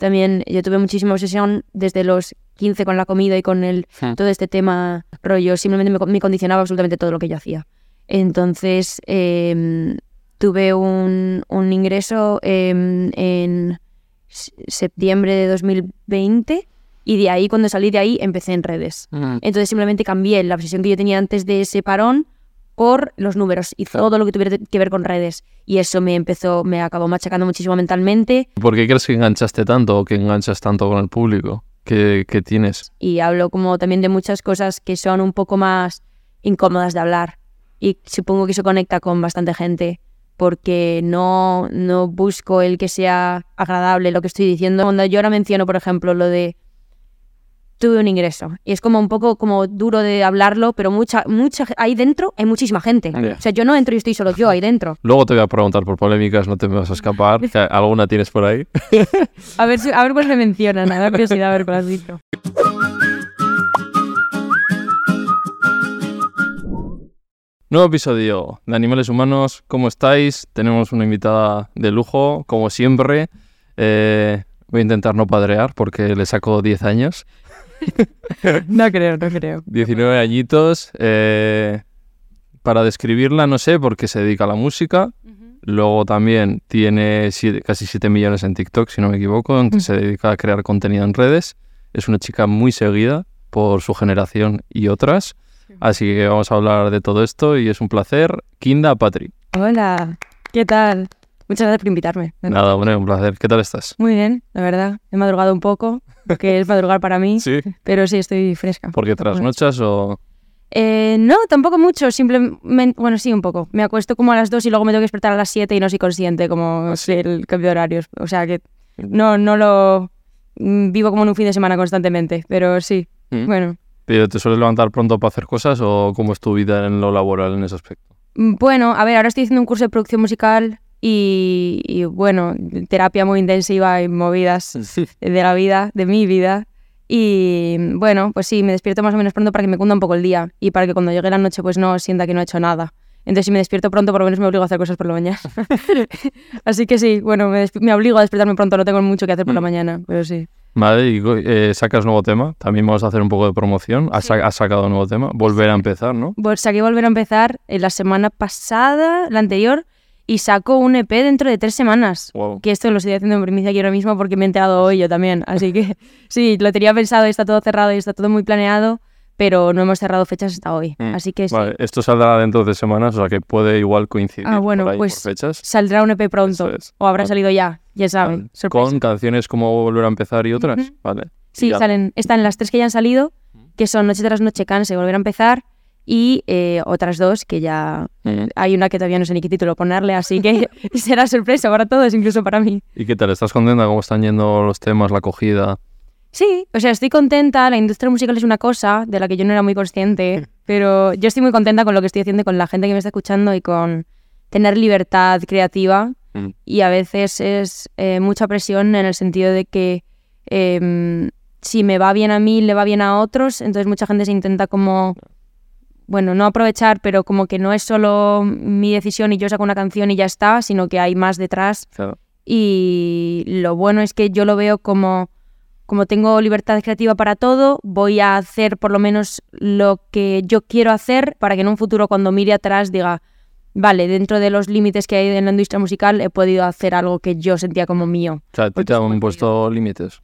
También yo tuve muchísima obsesión desde los 15 con la comida y con el, Hmm. todo este tema rollo. Simplemente me, co- me condicionaba absolutamente todo lo que yo hacía. Entonces em, tuve un, un ingreso em, en septiembre de 2020 y de ahí, cuando salí de ahí, empecé en redes. Mm. Entonces simplemente cambié la obsesión que yo tenía antes de ese parón por los números y todo lo que tuviera que ver con redes. Y eso me empezó, me acabó machacando muchísimo mentalmente ¿Por qué crees que enganchaste tanto o que enganchas tanto con el público que, que tienes? y hablo como también de muchas cosas que son un poco más incómodas de hablar y supongo que eso conecta con bastante gente porque no, no busco el que sea agradable lo que estoy diciendo. Cuando yo ahora menciono, por ejemplo, lo de tuve un ingreso y es como un poco como duro de hablarlo, pero mucha, mucha, ahí dentro hay muchísima gente. Ya. O sea, yo no entro y estoy solo yo ahí dentro. Luego te voy a preguntar por polémicas, no te me vas a escapar. ¿Alguna tienes por ahí? A ver, si- a ver cuál me mencionan, me da curiosidad a ver cuál has dicho. Nuevo episodio de Animales Humanos. ¿Cómo estáis? Tenemos una invitada de lujo, como siempre. Eh, voy a intentar no padrear porque le saco 10 años. No creo, no creo. 19 añitos. eh, para describirla, no sé, porque se dedica a la música. Luego también tiene siete- casi 7 millones en TikTok, si no me equivoco, aunque se dedica a crear contenido en redes. Es una chica muy seguida por su generación y otras. Así que vamos a hablar de todo esto y es un placer. Kinda Patri. Hola, ¿qué tal? Muchas gracias por invitarme. Nada, bueno, un placer. ¿Qué tal estás? Muy bien, la verdad. He madrugado un poco, que es madrugar para mí, Sí. pero sí estoy fresca. ¿Porque trasnochas o...? Eh, no, tampoco mucho, simplemente, bueno, sí, un poco. Me acuesto como a las 2 y luego me tengo que despertar a las 7 y no soy consciente como sí? el cambio de horarios. O sea que no, no lo mm, vivo como en un fin de semana constantemente, pero sí, ¿Mm? bueno. ¿Pero ¿Te sueles levantar pronto para hacer cosas o cómo es tu vida en lo laboral en ese aspecto? Mm, Bueno, a ver, ahora estoy haciendo un curso de producción musical y, y, bueno, terapia muy intensiva y movidas de la vida, de mi vida. Y bueno, pues sí, me despierto más o menos pronto para que me cunda un poco el día y para que cuando llegue la noche pues no sienta que no he hecho nada. Entonces si me despierto pronto por lo menos me obligo a hacer cosas por la mañana. Así que sí, bueno, me, me obligo a despertarme pronto, no tengo mucho que hacer por la Mm. mañana, pero sí. Vale, y eh, sacas nuevo tema. También vamos a hacer un poco de promoción. Has, sa- has sacado nuevo tema. Volver a empezar, ¿no? Vol- Saqué volver a empezar en la semana pasada, la anterior, y saco un EP dentro de tres semanas. Wow. Que esto lo estoy haciendo en primicia aquí ahora mismo porque me he enterado hoy yo también. Así que sí, lo tenía pensado y está todo cerrado y está todo muy planeado, pero no hemos cerrado fechas hasta hoy. Mm, Así que sí, esto saldrá dentro de semanas, o sea que puede igual coincidir Ah, bueno, por ahí, pues por fechas. saldrá un EP pronto. Es. O habrá Vale. salido ya, ya saben. Vale. Con canciones como Volver a empezar y otras. Vale. Sí, salen, están las tres que ya han salido, que son Noche tras Noche, Canse, Volver a empezar, y eh, otras dos que ya... Mm. Hay una que todavía no sé ni qué título ponerle, así que será sorpresa para todos, incluso para mí. ¿Y qué tal? ¿Estás contenta? ¿Cómo están yendo los temas, la acogida? Sí, o sea, estoy contenta. La industria musical es una cosa de la que yo no era muy consciente, pero yo estoy muy contenta con lo que estoy haciendo con la gente que me está escuchando y con tener libertad creativa. Mm. Y a veces es eh, mucha presión en el sentido de que em, si me va bien a mí, le va bien a otros. Entonces mucha gente se intenta como, bueno, no aprovechar, pero como que no es solo mi decisión y yo saco una canción y ya está, sino que hay más detrás Claro. y lo bueno es que yo lo veo como como tengo libertad creativa para todo, voy a hacer por lo menos lo que yo quiero hacer para que en un futuro cuando mire atrás diga, vale, dentro de los límites que hay en la industria musical he podido hacer algo que yo sentía como mío. O sea, ¿a ti Porque te han puesto límites?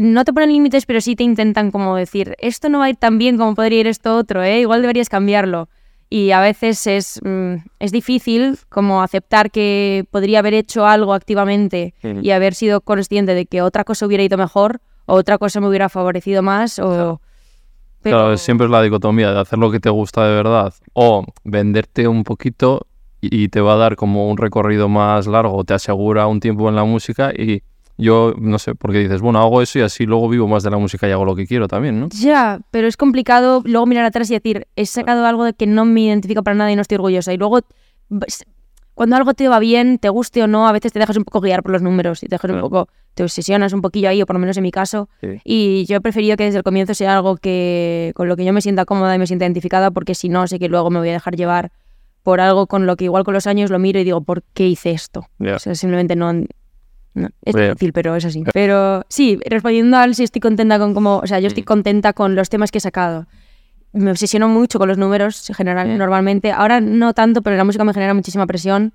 No te ponen límites, pero sí te intentan como decir, esto no va a ir tan bien como podría ir esto otro, ¿eh? igual deberías cambiarlo. Y a veces es, mm, es difícil como aceptar que podría haber hecho algo activamente y haber sido consciente de que otra cosa hubiera ido mejor o otra cosa me hubiera favorecido más o... pero- Claro, siempre es la dicotomía de hacer lo que te gusta de verdad o venderte un poquito y y te va a dar como un recorrido más largo, te asegura un tiempo en la música y yo no sé, porque dices, bueno, hago eso y así luego vivo más de la música y hago lo que quiero también, ¿no? Ya, pero es complicado luego mirar atrás y decir, he sacado algo de que no me identifica para nada y no estoy orgullosa. Y luego, ves- cuando algo te va bien, te guste o no, a veces te dejas un poco guiar por los números y te dejas un poco, te obsesionas un poquillo ahí, o por lo menos en mi caso. Sí. Y yo he preferido que desde el comienzo sea algo que con lo que yo me sienta cómoda y me sienta identificada, porque si no, sé que luego me voy a dejar llevar por algo con lo que igual con los años lo miro y digo, ¿por qué hice esto? O sea, simplemente no... no, es Oye. difícil, pero es así. Pero sí, respondiendo al si estoy contenta con cómo... O sea, yo Mm. estoy contenta con los temas que he sacado. Me obsesiono mucho con los números, general, Mm. normalmente. Ahora no tanto, pero la música me genera muchísima presión.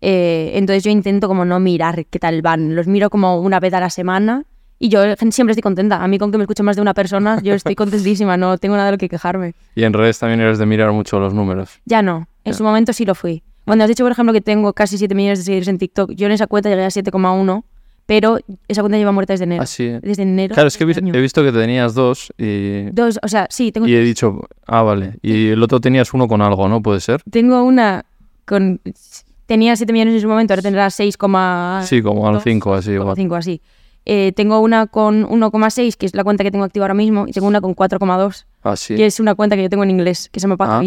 Eh, entonces yo intento como no mirar qué tal van. Los miro como una vez a la semana y yo siempre estoy contenta. A mí con que me escuche más de una persona, yo estoy contentísima, no tengo nada de lo que quejarme. Y en redes también eres de mirar mucho los números. Ya no, en su momento sí lo fui. Cuando has dicho, por ejemplo, que tengo casi 7 millones de seguidores en TikTok, yo en esa cuenta llegué a 7,1, pero esa cuenta lleva muerta desde enero. Así. Desde enero. Claro, es que he, este visto que tenías dos y, Dos, o sea, sí, tengo, y he dicho, ah, vale. Y el otro tenías uno con algo, ¿no? Puede ser. tengo una con... Tenía 7 millones en su momento, ahora tendrá 6, Sí, como al dos, 5, así igual. 5 así. Eh, tengo una con 1,6, que es la cuenta que tengo activa ahora mismo, y tengo una con 4,2, Así. que es una cuenta que yo tengo en inglés, que se me pasa Ah.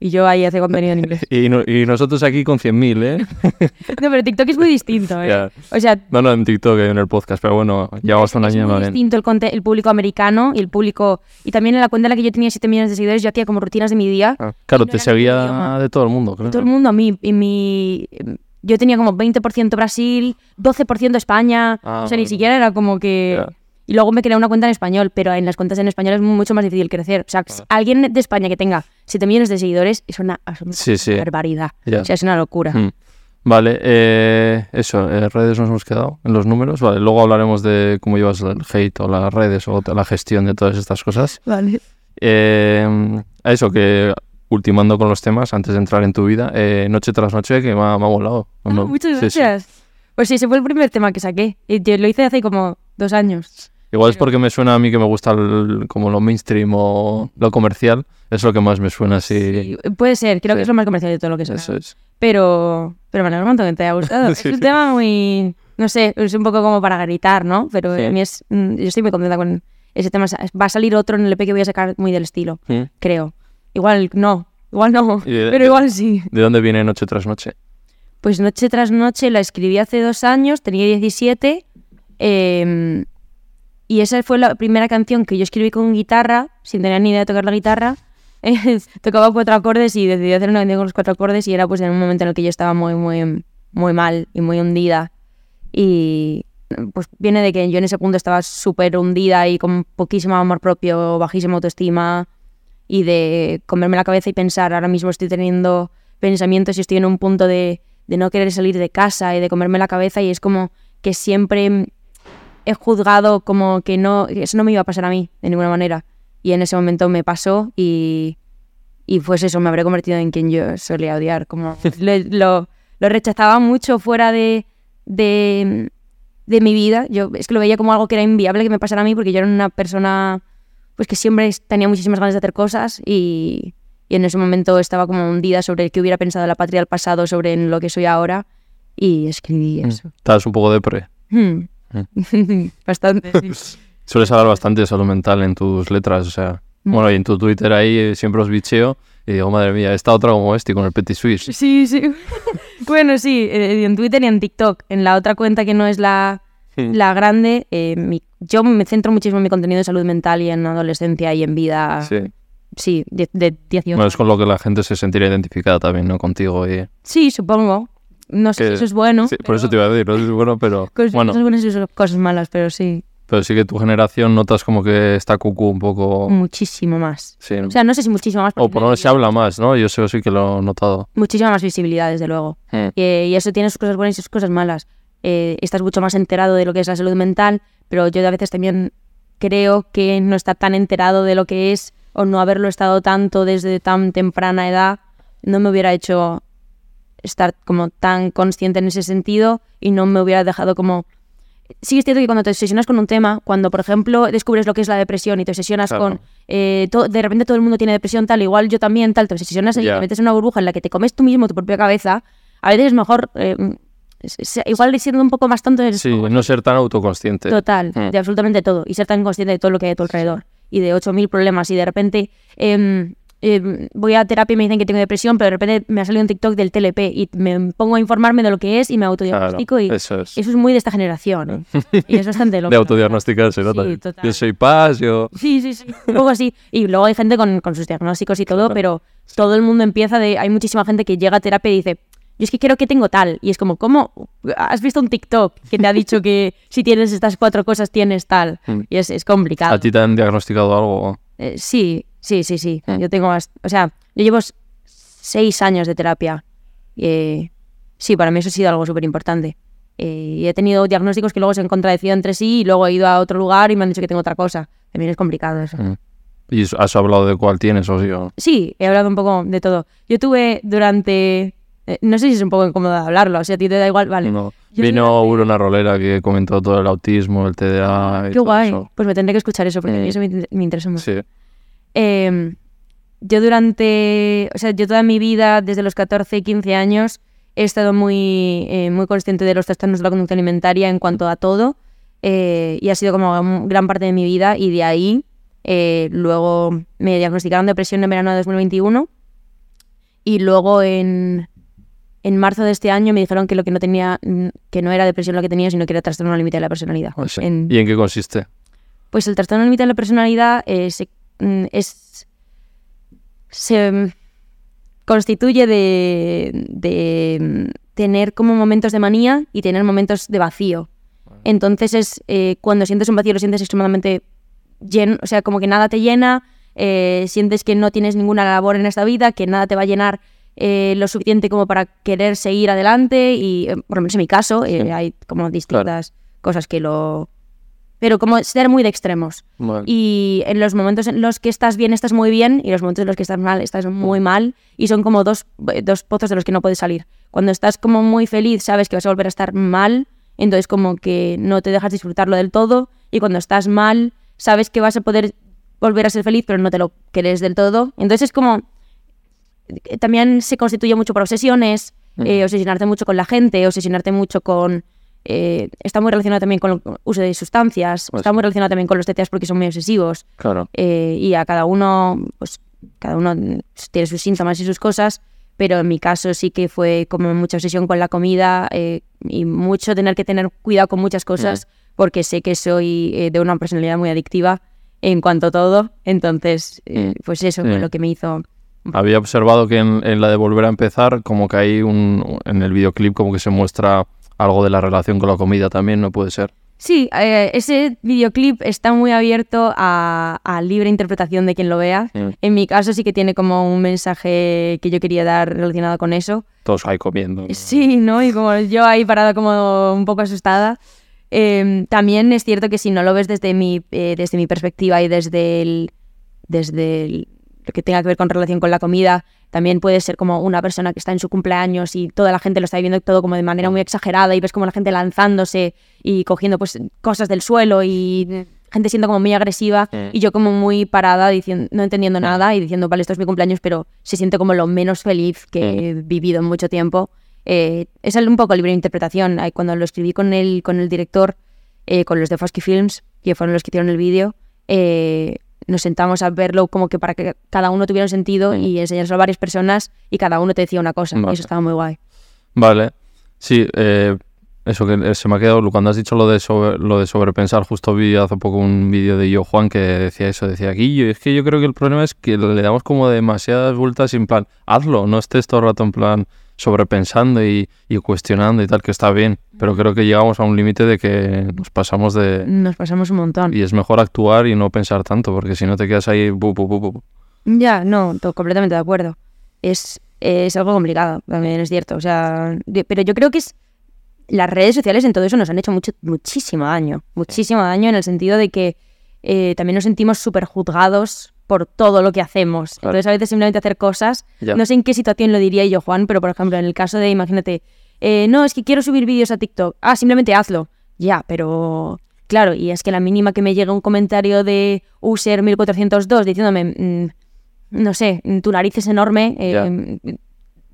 Y yo ahí hace contenido en inglés. Y, no- y nosotros aquí con 100.000, ¿eh? No, pero TikTok es muy distinto, ¿eh? Ya. O sea, No, no, en TikTok, en el podcast, pero bueno, llevamos un es año muy más bien. distinto el, el público americano y el público... Y también en la cuenta en la que yo tenía 7 millones de seguidores, yo hacía como rutinas de mi día. Ah, claro, no te seguía de todo el mundo, claro. Todo el mundo a mí. Y mi... Yo tenía como 20% Brasil, 12% España. Ah, o sea, ni siquiera era como que... Ya. Y luego me creé una cuenta en español, pero en las cuentas en español es mucho más difícil crecer. O sea, alguien de España que tenga 7 millones de seguidores es una Sí, sí. barbaridad. Ya. O sea, es una locura. Mm. Vale, eh, eso, en redes nos hemos quedado en los números. Vale, luego hablaremos de cómo llevas el hate o las redes o la gestión de todas estas cosas. Vale. Eh, a eso, que ultimando con los temas, antes de entrar en tu vida, eh, noche tras noche, que me ha, me ha molado. Ah, No, muchas sí, sí. gracias. Pues sí, ese fue el primer tema que saqué. Y yo lo hice hace como dos años. Igual es porque me suena a mí que me gusta el- como lo mainstream o lo comercial. Es lo que más me suena así. Sí, puede ser, creo Sí. que es lo más comercial de todo lo que Eso sea. es. Pero, pero me alegro un montón que te haya gustado. Sí, es un tema muy, no sé, es un poco como para gritar, ¿no? Pero a mí es, mm, yo estoy muy contenta con ese tema. Va a salir otro en el EP que voy a sacar muy del estilo, creo. Igual no, igual no, de- pero igual sí. ¿De dónde viene noche tras noche? Pues Noche tras Noche la escribí hace dos años, tenía 17. eh, y esa fue la primera canción que yo escribí con guitarra, sin tener ni idea de tocar la guitarra. Tocaba cuatro acordes y decidí hacer una canción con los cuatro acordes y era pues en un momento en el que yo estaba muy, muy, muy mal y muy hundida. Y pues viene de que yo en ese punto estaba súper hundida y con poquísimo amor propio, bajísima autoestima y de comerme la cabeza y pensar, ahora mismo estoy teniendo pensamientos y estoy en un punto de, de no querer salir de casa y de comerme la cabeza y es como que siempre he juzgado como que no, eso no me iba a pasar a mí de ninguna manera. Y en ese momento me pasó y, y pues eso, me habré convertido en quien yo solía odiar. Como lo, lo, lo rechazaba mucho fuera de, de, de mi vida. Yo es que lo veía como algo que era inviable que me pasara a mí porque yo era una persona pues que siempre tenía muchísimas ganas de hacer cosas y, y en ese momento estaba como hundida sobre el que hubiera pensado la patria del pasado, sobre en lo que soy ahora y escribí Mm. eso. Estás un poco depre. Hmm. Bastante. sí. Sueles hablar bastante de salud mental en tus letras, o sea... Mm. Bueno, y en tu Twitter ahí eh, siempre os bicheo y digo, madre mía, esta otra como este con el Petit Suisse. Sí, sí. bueno, sí, eh, en Twitter y en TikTok. En la otra cuenta que no es la, la grande, eh, mi- yo me centro muchísimo en mi contenido de salud mental y en adolescencia y en vida. Sí. Sí, de, de 18 Bueno, es con lo que la gente se sentirá identificada también, ¿no? Contigo y... Sí, supongo. No sé si eso es bueno. Sí, por eso te iba a decir, no es bueno, pero... Cosas, Bueno, cosas buenas y cosas- malas, pero sí, pero sí que tu generación notas como que está cucú un poco... muchísimo más. Sí. O sea, no sé si muchísimo más. o por lo menos se habla más, ¿no? Yo eso sí que lo he notado. Muchísima más visibilidad, desde luego. Eh, y eso tiene sus cosas buenas y sus cosas malas. Eh, estás mucho más enterado de lo que es la salud mental, pero yo a veces también creo que no estar tan enterado de lo que es o no haberlo estado tanto desde tan temprana edad no me hubiera hecho estar como tan consciente en ese sentido y no me hubiera dejado como sí es cierto que cuando te obsesionas con un tema, cuando por ejemplo descubres lo que es la depresión y te obsesionas Claro. con, eh, de repente todo el mundo tiene depresión tal, igual yo también tal, te obsesionas y te metes en una burbuja en la que te comes tú mismo tu propia cabeza, a veces es mejor, eh, igual siendo un poco más tonto es Sí, no ser tan autoconsciente. total, Mm. de absolutamente todo, y ser tan consciente de todo lo que hay a tu alrededor y de 8.000 problemas y de repente... em, em, voy a terapia y me dicen que tengo depresión, pero de repente me ha salido un TikTok del TLP y me pongo a informarme de lo que es y me Claro, autodiagnostico y eso es. eso es muy de esta generación. ¿eh? Y es bastante loco. de autodiagnosticarse, ¿no? Sí, total. Yo soy paz, yo... Sí, sí, sí. Un poco así. Y luego hay gente con, con sus diagnósticos y todo, Claro. pero todo el mundo empieza de. Hay muchísima gente que llega a terapia y dice. Yo es que creo que tengo tal. Y es como, ¿cómo? ¿Has visto un TikTok que te ha dicho que si tienes estas cuatro cosas tienes tal? Mm. Y es, es complicado. ¿A ti te han diagnosticado algo? Eh, sí, sí, sí, sí. Mm. Yo tengo más. O sea, yo llevo seis años de terapia. Eh, sí, para mí eso ha sido algo súper importante. y he tenido diagnósticos que luego se han contradecido entre sí y luego he ido a otro lugar y me han dicho que tengo otra cosa. También es complicado eso. Mm. ¿Y has hablado de cuál tienes o sí? o- Sí, he hablado un poco de todo. Yo tuve durante... eh, no sé si es un poco incómodo hablarlo, o sea, a ti te da igual, vale. No. Vino durante- Urona Rolera que comentó todo el autismo, el TDA y Qué todo guay. eso. Pues me tendré que escuchar eso porque a mí Mm. eso me, me interesa mucho. Sí. Eh, yo durante, o sea, yo toda mi vida, desde los 14, 15 años, he estado muy, eh, muy consciente de los trastornos de la conducta alimentaria en cuanto a todo eh, y ha sido como gran parte de mi vida y de ahí eh, luego me diagnosticaron depresión en verano de 2021 y luego en, en marzo de este año me dijeron que lo que no tenía, que no era depresión lo que tenía, sino que era trastorno límite de la personalidad. Ah, sí. En- ¿Y en qué consiste? pues el trastorno límite de la personalidad eh, se, es, se mm, constituye de, de, mm, tener como momentos de manía y tener momentos de vacío. Entonces es eh, cuando sientes un vacío lo sientes extremadamente lleno, o sea, como que nada te llena, eh, sientes que no tienes ninguna labor en esta vida, que nada te va a llenar eh, lo suficiente como para querer seguir adelante y, por lo menos en mi caso, hay como distintas cosas que lo... Pero como ser muy de extremos. Y en los momentos en los que estás bien, estás muy bien, y los momentos en los que estás mal, estás muy mal, y son como dos, dos pozos de los que no puedes salir. Cuando estás como muy feliz, sabes que vas a volver a estar mal, entonces como que no te dejas disfrutarlo del todo, y cuando estás mal, sabes que vas a poder volver a ser feliz, pero no te lo querés del todo. Entonces es como... eh, También se constituye mucho por obsesiones, eh, obsesionarte mucho con la gente, obsesionarte mucho con... eh, está muy relacionado también con el uso de sustancias, Pues está muy relacionado también con los TTAs porque son muy obsesivos. Claro. eh, y a cada uno, pues cada uno tiene sus síntomas y sus cosas, pero en mi caso sí que fue como mucha obsesión con la comida eh, y mucho tener que tener cuidado con muchas cosas porque sé que soy eh, de una personalidad muy adictiva en cuanto a todo. Entonces, eh, Mm. pues eso Sí. fue lo que me hizo... Había observado que en, en la de Volver a Empezar, como que hay un... En el videoclip como que se muestra algo de la relación con la comida también, ¿no puede ser? Sí, eh, ese videoclip está muy abierto a, a libre interpretación de quien lo vea. Mm. En mi caso sí que tiene como un mensaje que yo quería dar relacionado con eso. Todos ahí comiendo. ¿no? Sí, ¿no? Y como yo ahí parada como un poco asustada. Eh, también es cierto que si no lo ves desde mi, eh, desde mi perspectiva y desde, el, desde el- lo que tenga que ver con relación con la comida, también puede ser como una persona que está en su cumpleaños y toda la gente lo está viviendo todo como de manera muy exagerada y ves como la gente lanzándose y cogiendo pues cosas del suelo y gente siendo como muy agresiva y yo como muy parada diciendo no entendiendo nada y diciendo vale esto es mi cumpleaños pero se siente como lo menos feliz que he vivido en mucho tiempo eh, es un poco libre de interpretación cuando lo escribí con el con el director eh, con los de Fosky Films que fueron los que hicieron el vídeo eh, nos sentamos a verlo como que para que cada uno tuviera un sentido Mm. y enseñárselo a varias personas y cada uno te decía una cosa y eso estaba muy guay Vale. Sí, eh, eso que eh, se me ha quedado, cuando has dicho lo de, sobre- lo de sobrepensar, justo vi hace poco un vídeo de yo, Juan, que decía eso, decía, Guillo, es que yo creo que el problema es que le damos como demasiadas vueltas en plan, hazlo, no estés todo el rato en plan sobrepensando y, y cuestionando y tal, que está bien, pero creo que llegamos a un límite de que nos pasamos de... nos pasamos un montón Y es mejor actuar y no pensar tanto, porque si no te quedas ahí... bu, bu, bu, bu. Ya, no, to- completamente de acuerdo. Es, es algo complicado, también es cierto. O sea, pero yo creo que es. las redes sociales en todo eso nos han hecho mucho, muchísimo daño, muchísimo daño en el sentido de que eh, también nos sentimos súper juzgados por todo lo que hacemos. Entonces a veces simplemente hacer cosas, Ya. no sé en qué situación lo diría yo, Juan, pero por ejemplo en el caso de, imagínate, eh, no, es que quiero subir vídeos a TikTok, ah, simplemente hazlo, ya, pero claro, y es que la mínima que me llega un comentario de user 1402 diciéndome, mm, no sé, tu nariz es enorme, eh,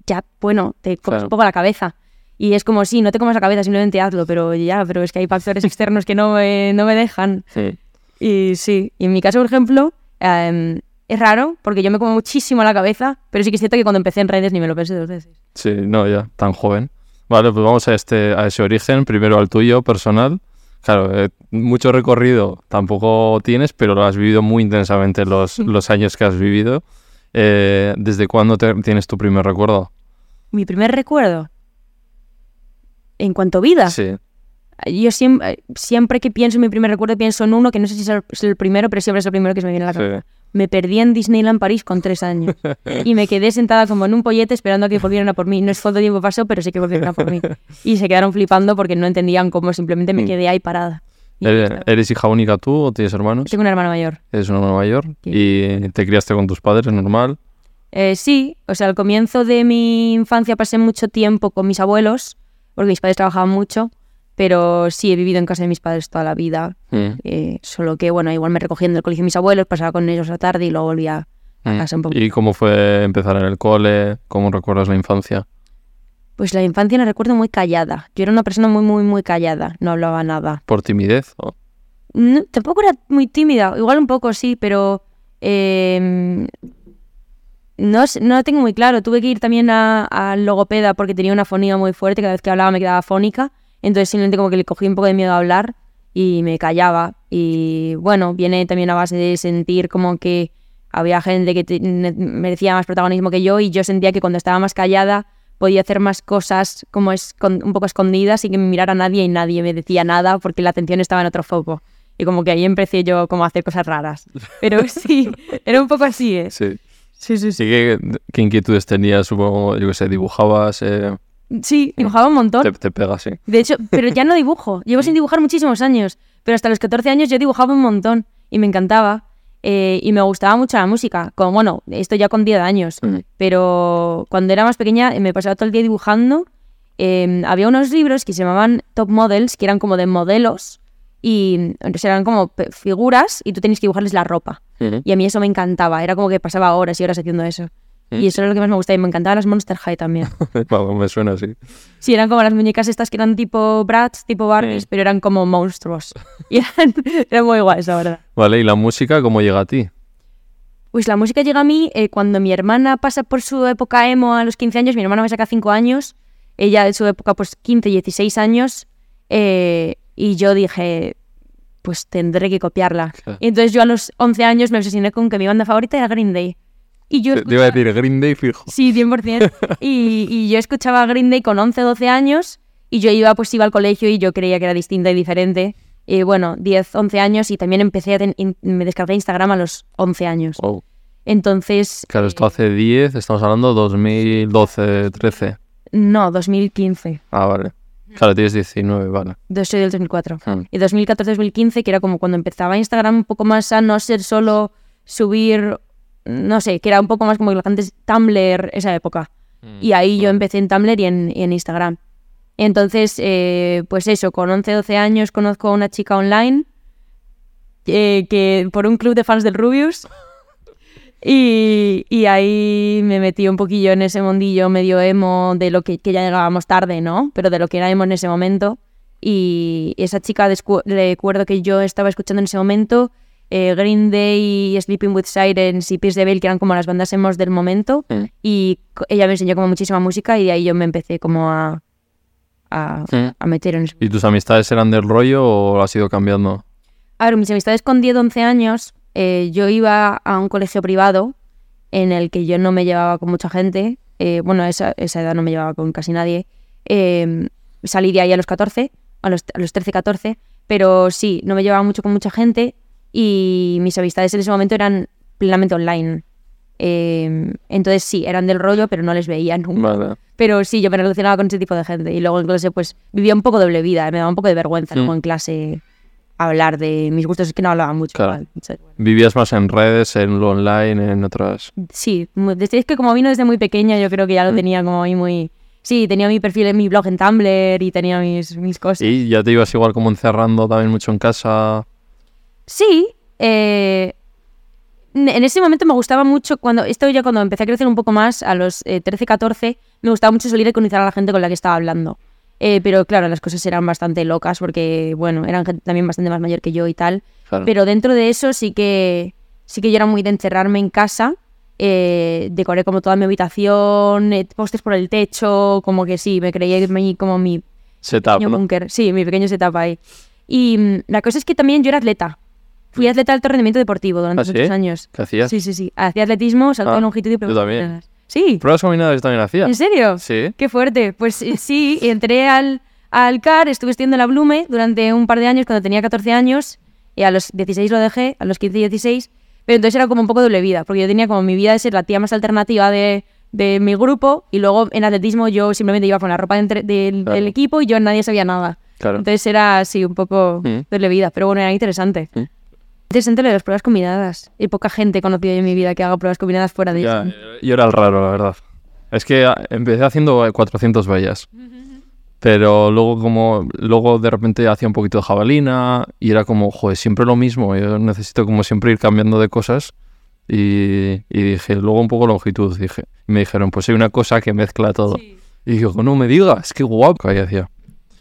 ya. bueno, te comes Claro. un poco la cabeza. Y es como, sí, no te comas la cabeza, simplemente hazlo, pero ya, pero es que hay factores externos que no me, no me dejan. Sí. Y sí, y en mi caso, por ejemplo, em, es raro porque yo me como muchísimo la cabeza, pero sí que es cierto que cuando empecé en redes ni me lo pensé dos veces. Sí, no, ya, tan joven. Vale, pues vamos a, este, a ese origen, primero al tuyo personal. Claro, eh, mucho recorrido tampoco tienes, pero lo has vivido muy intensamente los, los años que has vivido. Eh, ¿Desde cuándo te- tienes tu primer recuerdo? Mi primer recuerdo, en cuanto a vida, Sí, yo siempre, siempre que pienso en mi primer recuerdo pienso en uno que no sé si es el, es el primero, pero siempre es el primero que se me viene a la cabeza. sí. Me perdí en Disneyland París con tres años y me quedé sentada como en un pollete esperando a que volvieran a por mí. No es cuánto tiempo pasó, pero sí que volvieron a por mí. Y se quedaron flipando porque no entendían cómo simplemente me Mm. quedé ahí parada. ¿Eres, hija única tú o tienes hermanos? Tengo una hermana mayor. Eres una hermana mayor Sí. y te criaste con tus padres, normal. Eh, sí, o sea, al comienzo de mi infancia pasé mucho tiempo con mis abuelos, porque mis padres trabajaban mucho, pero sí he vivido en casa de mis padres toda la vida. Mm, eh, solo que, bueno, igual me recogían del colegio de mis abuelos, pasaba con ellos la tarde y luego volvía a mm. casa un poco. ¿Y cómo fue empezar en el cole? ¿Cómo recuerdas la infancia? Pues la infancia la recuerdo muy callada. Yo era una persona muy, muy, muy callada, no hablaba nada. ¿Por timidez? o- No, tampoco era muy tímida, igual un poco sí, pero eh, no, no lo tengo muy claro. Tuve que ir también a- al logopeda porque tenía una fonía muy fuerte, cada vez que hablaba me quedaba fónica, entonces simplemente como que le cogí un poco de miedo a hablar y me callaba. Y bueno, viene también a base de sentir como que había gente que merecía más protagonismo que yo y yo sentía que cuando estaba más callada podía hacer más cosas como es un poco escondidas sin que me mirara nadie y nadie me decía nada porque la atención estaba en otro foco. Y como que ahí empecé yo como a hacer cosas raras. Pero sí, era un poco así, ¿eh? Sí. Sí, sí, Sí, ¿qué, qué inquietudes tenías? Supongo, yo que sé, dibujabas, eh, Sí, dibujaba un montón. te, te pegas, sí. De hecho, pero ya no dibujo. Llevo sin dibujar muchísimos años. Pero hasta los 14 años yo dibujaba un montón y me encantaba. eh, y me gustaba mucho la música. Como, bueno, esto ya con 10 años. Mm. Pero cuando era más pequeña eh, me pasaba todo el día dibujando. Eh, había unos libros que se llamaban Top Models, que eran como de modelos. Y sea, eran como figuras y tú tenías que dibujarles la ropa. Y a mí eso me encantaba. Era como que pasaba horas y horas haciendo eso. Mm. Y eso era lo que más me gustaba. Y me encantaban las Monster High también. Me suena así. Sí, eran como las muñecas estas que eran tipo Bratz, tipo Barbies, Sí. pero eran como monstruos. Y eran, eran muy guays, la verdad. Vale, ¿y la música cómo llega a ti? Pues la música llega a mí eh, cuando mi hermana pasa por su época emo a los 15 años. Mi hermana me saca 5 años. Ella en su época, pues 15, 16 años. eh, y yo dije, pues tendré que copiarla. Claro. Y entonces yo a los 11 años me obsesioné con que mi banda favorita era Green Day. Y yo Te, te iba a decir Green Day fijo. Sí, 100%. y, y yo escuchaba Green Day con 11, 12 años y yo iba, pues iba al colegio y yo creía que era distinta y diferente. Y bueno, 10, 11 años y también empecé a ten- in- me descargué Instagram a los 11 años. Wow. Entonces, Claro, esto hace 10, estamos hablando 2012, 13. no, 2015. Ah, vale. Claro, tienes 19, vale. Yo soy del 2004. Hmm. Y 2014-2015, que era como cuando empezaba Instagram un poco más a no ser solo subir, no sé, que era un poco más como antes Tumblr, esa época. Y ahí yo empecé en Tumblr y en, y en Instagram. Entonces, eh, pues eso, con 11, 12 años conozco a una chica online eh, que por un club de fans del Rubius. Y, y ahí me metí un poquillo en ese mundillo medio emo de lo que, que ya llegábamos tarde, ¿no? Pero de lo que era emo en ese momento. Y esa chica, recuerdo que yo estaba escuchando en ese momento eh, Green Day, Sleeping with Sirens y Pierce the Veil, que eran como las bandas emos del momento. Mm. Y ella me enseñó como muchísima música y de ahí yo me empecé como a, a, a meter en eso. ¿Y tus amistades eran del rollo o has ido cambiando? A ver, mis amistades con 10, 11 años, eh, yo iba a un colegio privado en el que yo no me llevaba con mucha gente. eh, bueno, a esa, esa edad no me llevaba con casi nadie. Eh, salí de ahí a los 14, a los, a los 13, 14, pero sí, no me llevaba mucho con mucha gente y mis amistades en ese momento eran plenamente online. Eh, entonces sí, eran del rollo, pero no les veía nunca. Vale. Pero sí, yo me relacionaba con ese tipo de gente. Y luego en clase, pues vivía un poco doble vida. Me daba un poco de vergüenza Mm. luego en clase hablar de mis gustos. Es que no hablaba mucho. Claro. Vivías más en redes, en lo online, en otras... Sí, desde, es que como vino desde muy pequeña, yo creo que ya lo Mm. tenía como ahí muy. Sí, tenía mi perfil en mi blog en Tumblr y tenía mis, mis cosas. Y ya te ibas igual como encerrando también mucho en casa. Sí, eh, en ese momento me gustaba mucho, cuando esto ya cuando empecé a crecer un poco más, a los eh, 13, 14, me gustaba mucho salir y conocer a la gente con la que estaba hablando. Eh, pero claro, las cosas eran bastante locas porque, bueno, eran gente también bastante más mayor que yo y tal. Claro. Pero dentro de eso sí que, sí que yo era muy de encerrarme en casa. Eh, decoré como toda mi habitación, eh, postes por el techo, como que sí, me creía como mi Setup, pequeño ¿no? búnker, sí, mi pequeño setup ahí. Y mm, la cosa es que también yo era atleta. Fui atleta de alto rendimiento deportivo durante ¿Ah, sí? muchos años. ¿Qué hacías? Sí, sí, sí. Hacía atletismo, salto Ah, de longitud y pruebas combinadas. Sí, ¿Pruebas combinadas también hacías? ¿en serio? Sí. Qué fuerte. Pues eh, sí, entré al, al CAR, estuve estudiando la Blume durante un par de años, cuando tenía 14 años, y a los 16 lo dejé, a los 15 y 16, pero entonces era como un poco doble vida, porque yo tenía como mi vida de ser la tía más alternativa de, de mi grupo, y luego en atletismo yo simplemente iba con la ropa de entre- del, Claro. del equipo y yo nadie sabía nada. Claro. Entonces era así un poco Mm. doble vida, pero bueno, era interesante. Mm. Interesante lo de las pruebas combinadas. Y poca gente he conocido yo en mi vida que haga pruebas combinadas fuera de Ya, eso. eh, yo era el raro, la verdad. Es que ah, empecé haciendo eh, 400 vallas. Pero luego como luego de repente hacía un poquito de jabalina y era como, joder, siempre lo mismo. Yo necesito como siempre ir cambiando de cosas. Y, y dije, luego un poco longitud. Dije, y me dijeron, pues hay una cosa que mezcla todo. Y digo, no me digas, qué guapo. Ahí hacía.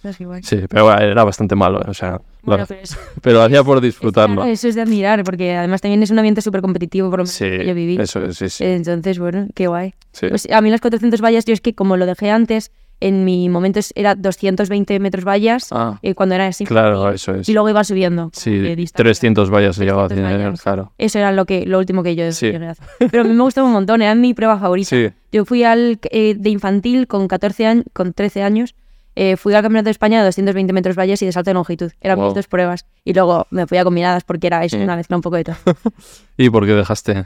Es igual. Sí, pero bueno, era bastante malo. O sea, Bueno, pero eso- pero lo hacía por Claro, disfrutarlo. eso es de admirar, porque además también es un ambiente súper competitivo, por lo menos Sí, que yo viví. eso es, sí, sí. Entonces, bueno, qué guay. Pues a mí las 400 vallas, yo es que como lo dejé antes, en mi momento es- era 220 metros vallas, Ah, eh, cuando era así. claro, eso es. Y luego iba subiendo. de Sí, distancia. 300 vallas se llegaba a 300 tener, claro. Eso era lo, que, lo último que yo llegué a hacer. Pero a mí me gustaba un montón, era mi prueba favorita. Yo fui al eh, de infantil con 14 años, con 13 años, eh, fui al Campeonato de España de 220 metros vallas y de salto de longitud. Eran Wow. mis dos pruebas. Y luego me fui a combinadas porque era eso, una mezcla un poco de todo. ¿Y por qué dejaste?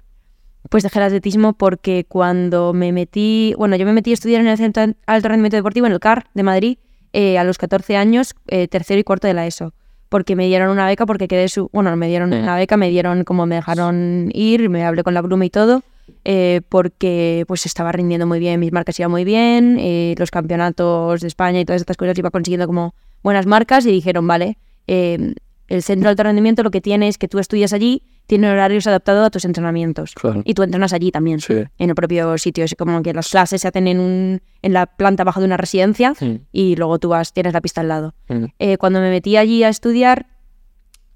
Pues dejé el atletismo porque cuando me metí, bueno, yo me metí a estudiar en el Centro de Alto Rendimiento Deportivo, en el CAR de Madrid, eh, a los 14 años, eh, tercero y cuarto de la ESO. Porque me dieron una beca, porque quedé su. Bueno, no me dieron una beca, me dieron como me dejaron ir, me hablé con la Bruma y todo, eh, porque pues estaba rindiendo muy bien, mis marcas iban muy bien, eh, los campeonatos de España y todas estas cosas iba consiguiendo como buenas marcas y dijeron, vale, eh, el centro de alto rendimiento lo que tiene es que tú estudias allí, tiene horarios adaptados a tus entrenamientos. Claro. Y tú entrenas allí también, Sí. en el propio sitio. Es como que las clases se hacen en, un, en la planta baja de una residencia Mm, y luego tú vas, tienes la pista al lado. mm. Eh, cuando me metí allí a estudiar,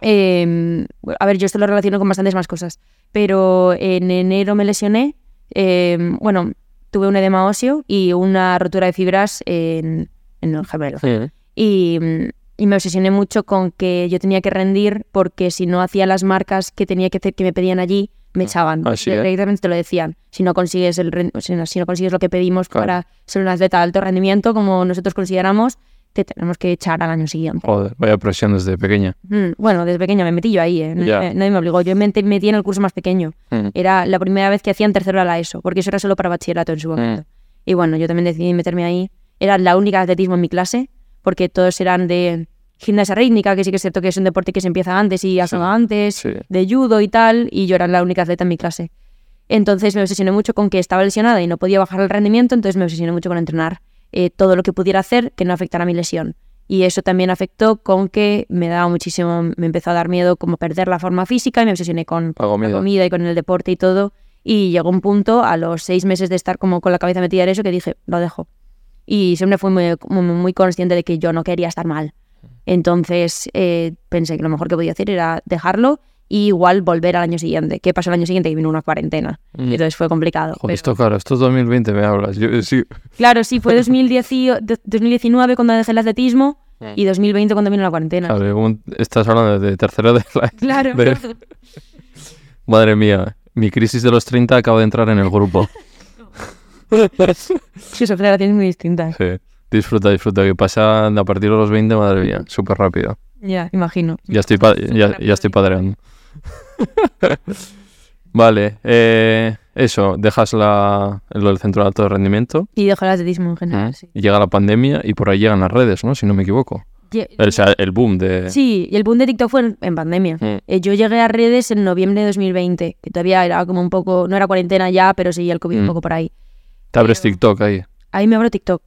eh, a ver, yo esto lo relaciono con bastantes más cosas, pero en enero me lesioné, eh, bueno, tuve un edema óseo y una rotura de fibras en, en el gemelo. Y, y me obsesioné mucho con que yo tenía que rendir porque si no hacía las marcas que tenía que hacer que me pedían allí, me echaban. Ah, sí, ¿eh? Directamente te lo decían. Si no consigues el si no, si no consigues lo que pedimos Claro. para ser un atleta de alto rendimiento, como nosotros consideramos, te tenemos que echar al año siguiente. Joder, vaya presión desde pequeña. Mm, Bueno, desde pequeña me metí yo ahí, ¿eh? Ya. Nadie, nadie me obligó. Yo me metí- en el curso más pequeño. Mm. Era la primera vez que hacían tercero a la ESO, porque eso era solo para bachillerato en su momento. Y bueno, yo también decidí meterme ahí. Era la única de atletismo en mi clase, porque todos eran de gimnasia rítmica, que sí que es cierto que es un deporte que se empieza antes y antes, Sí. de judo y tal, y yo era la única atleta en mi clase. Entonces me obsesioné mucho con que estaba lesionada y no podía bajar el rendimiento, entonces me obsesioné mucho con entrenar eh, todo lo que pudiera hacer que no afectara mi lesión. Y eso también afectó con que me daba muchísimo, me empezó a dar miedo como perder la forma física y me obsesioné con La comida. y con el deporte y todo. Y llegó un punto, a los seis meses de estar como con la cabeza metida en eso, que dije, lo dejo. Y siempre fui muy, muy consciente de que yo no quería estar mal. Entonces eh, pensé que lo mejor que podía hacer era dejarlo y igual volver al año siguiente. ¿Qué pasó el año siguiente? Que vino una cuarentena. Mm. Entonces fue complicado. Joder, pero- esto claro, esto es 2020 me hablas. Yo, sí. Claro, sí, fue 2010 de- 2019 cuando dejé el atletismo y 2020 cuando vino la cuarentena. Claro, según estás hablando de tercero de la... Claro. de- Madre mía, mi crisis de los 30 acaba de entrar en el grupo. Sí, son generaciones muy distintas. Sí. Disfruta, disfruta, que pasan a partir de los 20, madre mía, súper rápido. Ya, imagino. Ya estoy, pa- ya, ya estoy padreando. Vale, eh, eso, dejas la, lo del centro de alto rendimiento, Y dejo el atletismo en general, ¿eh? sí. llega la pandemia y por ahí llegan las redes, ¿no? Si no me equivoco. Ye- O sea, el boom de... Sí, y el boom de TikTok fue en, en pandemia. Mm. Eh, yo llegué a redes en noviembre de 2020, que todavía era como un poco, no era cuarentena ya, pero seguía el COVID un Mm. poco por ahí. Te abres pero- TikTok ahí. Ahí me abro TikTok.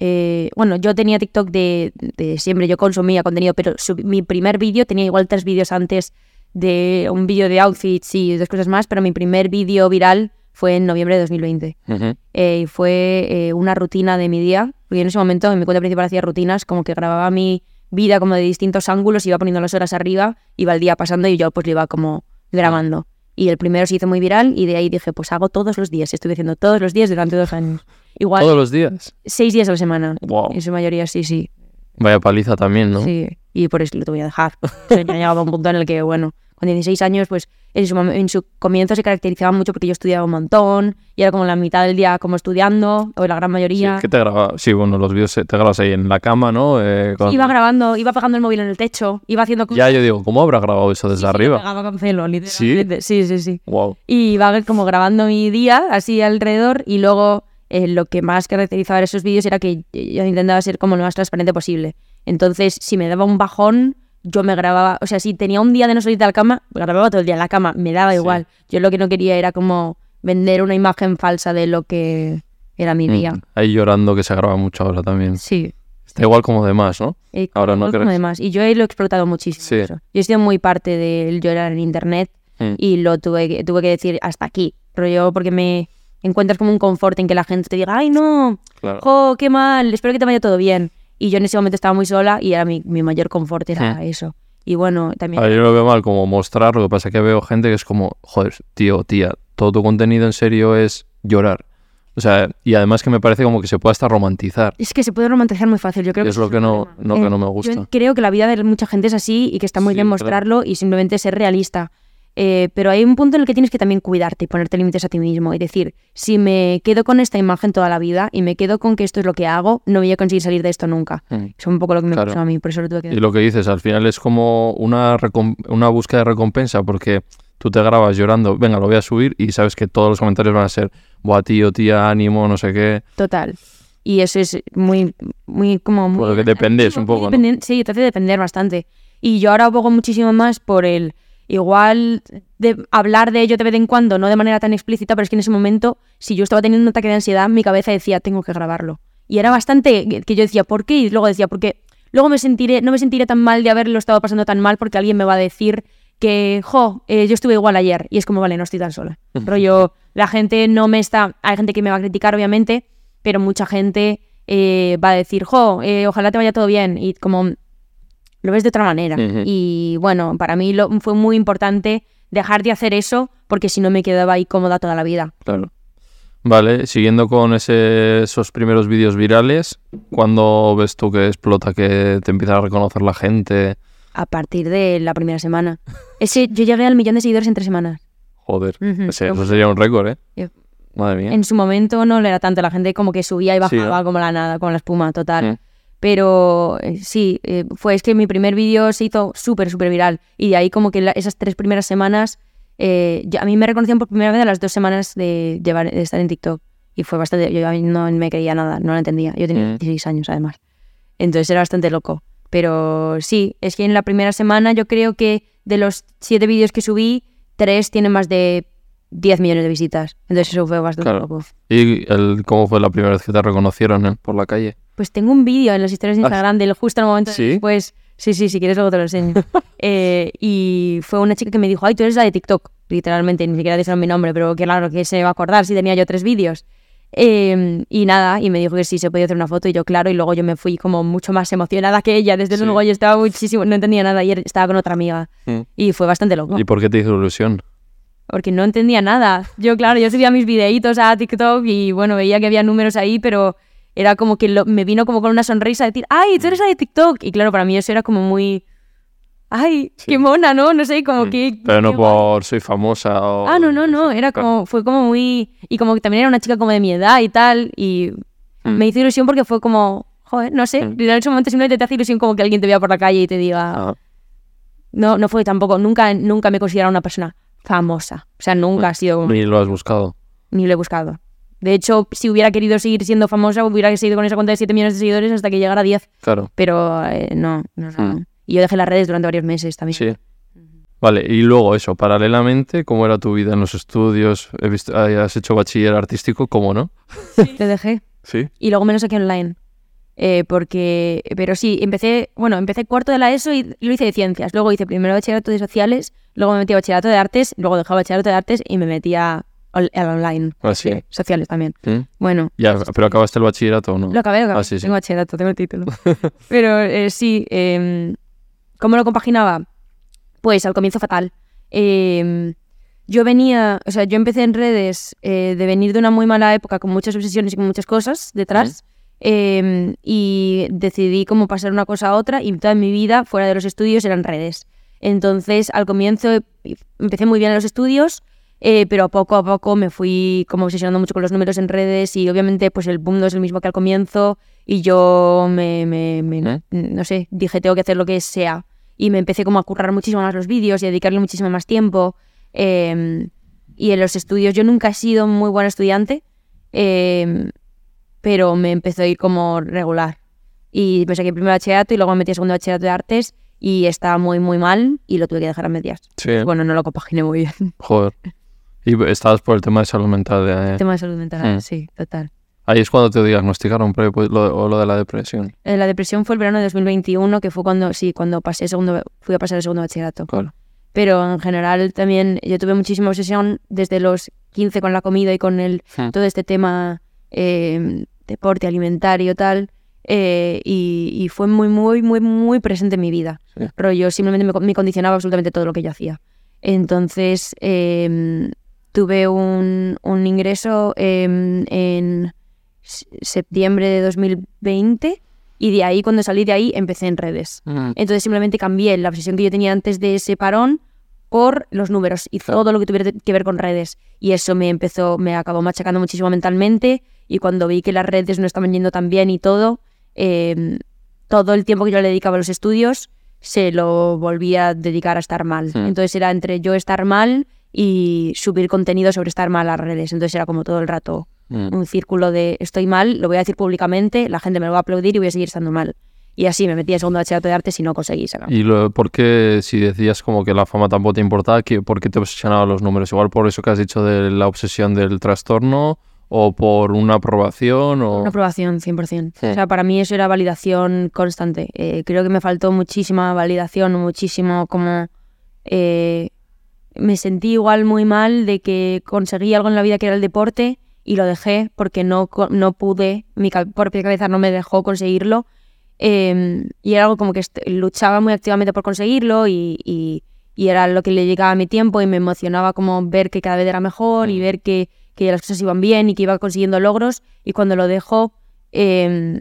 Eh, bueno, yo tenía TikTok de, de siempre, yo consumía contenido, pero mi primer vídeo tenía igual tres vídeos antes de un vídeo de outfits y dos cosas más, pero mi primer vídeo viral fue en noviembre de 2020. Ujú. Eh, y fue eh, una rutina de mi día, porque en ese momento en mi cuenta principal hacía rutinas, como que grababa mi vida como de distintos ángulos, iba poniendo las horas arriba, iba el día pasando y yo pues lo iba como grabando. Y el primero se hizo muy viral y de ahí dije, pues hago todos los días, estuve haciendo todos los días durante dos años. Igual, Todos los días. seis días a la semana. Wow. En su mayoría, sí, sí. Vaya paliza también, ¿no? Sí, y por eso lo tuve que dejar. O sea, ya llegaba a un punto en el que, bueno, con 16 años, pues en su, en su comienzo se caracterizaba mucho porque yo estudiaba un montón y era como la mitad del día como estudiando, o la gran Sí, mayoría. ¿Qué te grabas? Sí, bueno, los vídeos eh, te grabas ahí en la cama, ¿no? Eh, con- Iba grabando, iba pegando el móvil en el techo, iba haciendo cosas. Ya yo digo, ¿cómo habrá grabado eso desde Sí, sí, arriba? pegaba con celo, literalmente. Sí, sí, sí. Wow. Y iba como grabando mi día así alrededor y luego eh, lo que más caracterizaba esos vídeos era que yo intentaba ser como lo más transparente posible. Entonces, si me daba un bajón, yo me grababa, o sea, si tenía un día de no salir de la cama, grababa todo el día en la cama, me daba Sí. igual. Yo lo que no quería era como vender una imagen falsa de lo que era mi día. Mm, Ahí llorando que se graba mucho ahora también. Sí. Está igual como de más, ¿no? Eh, Ahora no como crees. demás. Y yo ahí lo he explotado muchísimo. Sí. eso. Yo he sido muy parte del llorar en internet Mm. y lo tuve que, tuve que decir hasta aquí. Pero yo, porque me encuentras como un confort en que la gente te diga, ay, no, Claro. jo, qué mal, espero que te vaya todo bien. Y yo en ese momento estaba muy sola y era mi, mi mayor confort, era Mm. eso. Y bueno, también... A ver, yo lo veo mal como mostrar, lo que pasa es que veo gente que es como, joder, tío, tía, todo tu contenido en serio es llorar. O sea, y además que me parece como que se puede hasta romantizar. Es que se puede romantizar muy fácil, yo creo que Es ese lo que no- problema. lo que Eh, no me gusta. Yo creo que la vida de mucha gente es así y que está muy Sí, bien claro. mostrarlo y simplemente ser realista. Eh, pero hay un punto en el que tienes que también cuidarte y ponerte límites a ti mismo y decir, si me quedo con esta imagen toda la vida y me quedo con que esto es lo que hago, no voy a conseguir salir de esto nunca. Mm. Es un poco lo que me Claro. pasó a mí, por eso lo tuve que Y lo que dices, al final es como una, una búsqueda de recompensa, porque tú te grabas llorando, venga, lo voy a subir, y sabes que todos los comentarios van a ser, buah, tío, tía, ánimo, no sé qué. Total. Y eso es muy, muy como... Muy Por lo que dependes un poco, Sí, te hace depender bastante. Y yo ahora abogo muchísimo más por el... Igual de hablar de ello de vez en cuando, no de manera tan explícita, pero es que en ese momento, si yo estaba teniendo un ataque de ansiedad, mi cabeza decía, tengo que grabarlo. Y era bastante que yo decía, ¿por qué? Y luego decía, porque luego me sentiré, no me sentiré tan mal de haberlo estado pasando tan mal porque alguien me va a decir que, jo, eh, yo estuve igual ayer. Y es como, vale, no estoy tan sola. Rollo, la gente no me está, hay gente que me va a criticar, obviamente, pero mucha gente eh, va a decir, jo, eh, ojalá te vaya todo bien. Y como lo ves de otra manera. Y bueno, para mí lo, fue muy importante dejar de hacer eso porque si no me quedaba ahí cómoda toda la vida. Claro. Vale, siguiendo con ese- esos primeros vídeos virales, ¿cuándo ves tú que explota, que te empieza a reconocer la gente? A partir de la primera semana. Ese, yo llegué al millón de seguidores en tres semanas. Joder, ese- eso sería un récord, ¿eh? Madre mía. En su momento no lo era tanto, la gente como que subía y Sí, bajaba ¿no? como la nada, como la espuma, total. Mm. Pero eh, sí, eh, fue es que mi primer vídeo se hizo súper, súper viral. Y de ahí como que la- esas tres primeras semanas, eh, yo- a mí me reconocían por primera vez a las dos semanas de, llevar, de estar en TikTok. Y fue bastante, yo a mí no me creía nada, no lo entendía. Yo tenía Mm. 16 años además. Entonces era bastante loco. Pero sí, es que en la primera semana yo creo que de los siete vídeos que subí, tres tienen más de 10 millones de visitas. Entonces eso fue bastante Claro. loco. ¿Y el, cómo fue la primera vez que te reconocieron eh, por la calle? Pues tengo un vídeo en las historias de Instagram del justo al momento ¿sí? después. Sí, sí, si quieres luego te lo enseño. Eh, y fue una chica que me dijo, ay, tú eres la de TikTok. Literalmente, ni siquiera dijeron mi nombre, pero que claro, que se va a acordar si tenía yo tres vídeos. Eh, y nada, y me dijo que sí se podía hacer una foto y yo claro, y luego yo me fui como mucho más emocionada que ella. Desde Sí. luego yo estaba muchísimo, no entendía nada y estaba con otra amiga. Mm. Y fue bastante loco, ¿Y por qué te hizo ilusión? porque no entendía nada. Yo claro, yo subía mis videitos a TikTok y bueno, veía que había números ahí, pero era como que lo- me vino como con una sonrisa decir, ay, tú eres la de TikTok. Y claro, para mí eso era como muy, ay, Sí. qué mona, ¿no? No sé, como Mm. que... Pero no por soy famosa o... Ah, no, no, no, era como, fue como muy... Y como que también era una chica como de mi edad y tal, y Mm. me hizo ilusión porque fue como, joder, no sé, Mm. en ese momento simplemente te hace ilusión como que alguien te vea por la calle y te diga, Ah, no, no fue tampoco, nunca, nunca me he considerado una persona famosa. O sea, nunca ha sido, Ni lo has buscado. ni lo he buscado. De hecho, si hubiera querido seguir siendo famosa, hubiera seguido con esa cuenta de 7 millones de seguidores hasta que llegara a 10. Claro. Pero eh, no, no, no. Mm. Y yo dejé las redes durante varios meses también. Sí. Vale, y luego eso, paralelamente, ¿cómo era tu vida en los estudios? He visto, has hecho bachiller artístico, ¿cómo no? Te dejé. Sí. Y luego me lo saqué online. Eh, porque, pero sí, empecé, bueno, empecé cuarto de la ESO y lo hice de ciencias. Luego hice primero bachillerato de sociales, luego me metí a bachillerato de artes, luego dejé bachillerato de artes y me metí a, al online. Ah, sí. sociales también. ¿Mm? Bueno, Ya, pero acabaste el bachillerato o no? lo acabé, lo acabé. Ah, sí, sí. Tengo bachillerato, tengo el título. pero eh, sí, eh, ¿cómo lo compaginaba? Pues al comienzo fatal. Eh, yo venía, o sea, yo empecé en redes eh, de venir de una muy mala época con muchas obsesiones y con muchas cosas detrás. eh, y decidí como pasar una cosa a otra y toda mi vida fuera de los estudios eran redes. Entonces, al comienzo empecé muy bien en los estudios, eh, pero poco a poco me fui como obsesionando mucho con los números en redes y obviamente pues el boom no es el mismo que al comienzo y yo me, me- me- ¿Eh? no sé, dije tengo que hacer lo que sea y me empecé como a currar muchísimo más los vídeos y a dedicarle muchísimo más tiempo. eh, y en los estudios yo nunca he sido muy buena estudiante, eh, pero me empezó a ir como regular. Y me saqué primero bachillerato y luego me metí a segundo bachillerato de artes y estaba muy, muy mal y lo tuve que dejar a medias. Sí. Bueno, no lo compaginé muy bien. Joder. Y estabas por el tema de salud mental. de- Tema de salud mental, Mm. sí, total. Ahí es cuando te diagnosticaron pre- pues, lo, o lo de la depresión. Eh, La depresión fue el verano de 2021, que fue cuando, sí, cuando pasé segundo, fui a pasar el segundo bachillerato. Claro. Pero en general también yo tuve muchísima obsesión desde los 15 con la comida y con el, Hmm. todo este tema eh, deporte alimentario tal. eh, y, y fue muy, muy, muy, muy presente en mi vida. Sí. Pero yo simplemente me, me condicionaba absolutamente todo lo que yo hacía. Entonces eh, tuve un, un ingreso eh, en septiembre de 2020 y de ahí, cuando salí de ahí, empecé en redes. Entonces simplemente cambié la obsesión que yo tenía antes de ese parón por los números y Claro. todo lo que tuviera que ver con redes. Y eso me empezó, me acabó machacando muchísimo mentalmente. Y cuando vi que las redes no estaban yendo tan bien y todo, eh, todo el tiempo que yo le dedicaba a los estudios se lo volví a dedicar a estar mal. Entonces era entre yo estar mal y subir contenido sobre estar mal a las redes. Entonces era como todo el rato Mm. un círculo de estoy mal, lo voy a decir públicamente, la gente me lo va a aplaudir y voy a seguir estando mal. Y así me metí en segundo bachillerato de artes y no conseguí sacar. ¿Y lo, por qué, si decías como que la fama tampoco te importaba, ¿qué- por qué te obsesionaban los números? ¿Igual por eso que has dicho de la obsesión del trastorno? ¿O por una aprobación? O... Una aprobación 100%. Sí. O sea, para mí eso era validación constante. Eh, creo que me faltó muchísima validación, muchísimo como... eh, me sentí igual muy mal de que conseguí algo en la vida que era el deporte y lo dejé porque no, no pude, mi propia cabeza no me dejó conseguirlo. Eh, y era algo como que luchaba muy activamente por conseguirlo y, y- y era lo que le llegaba a mi tiempo y me emocionaba como ver que cada vez era mejor y ver que, que las cosas iban bien y que iba consiguiendo logros y cuando lo dejo eh,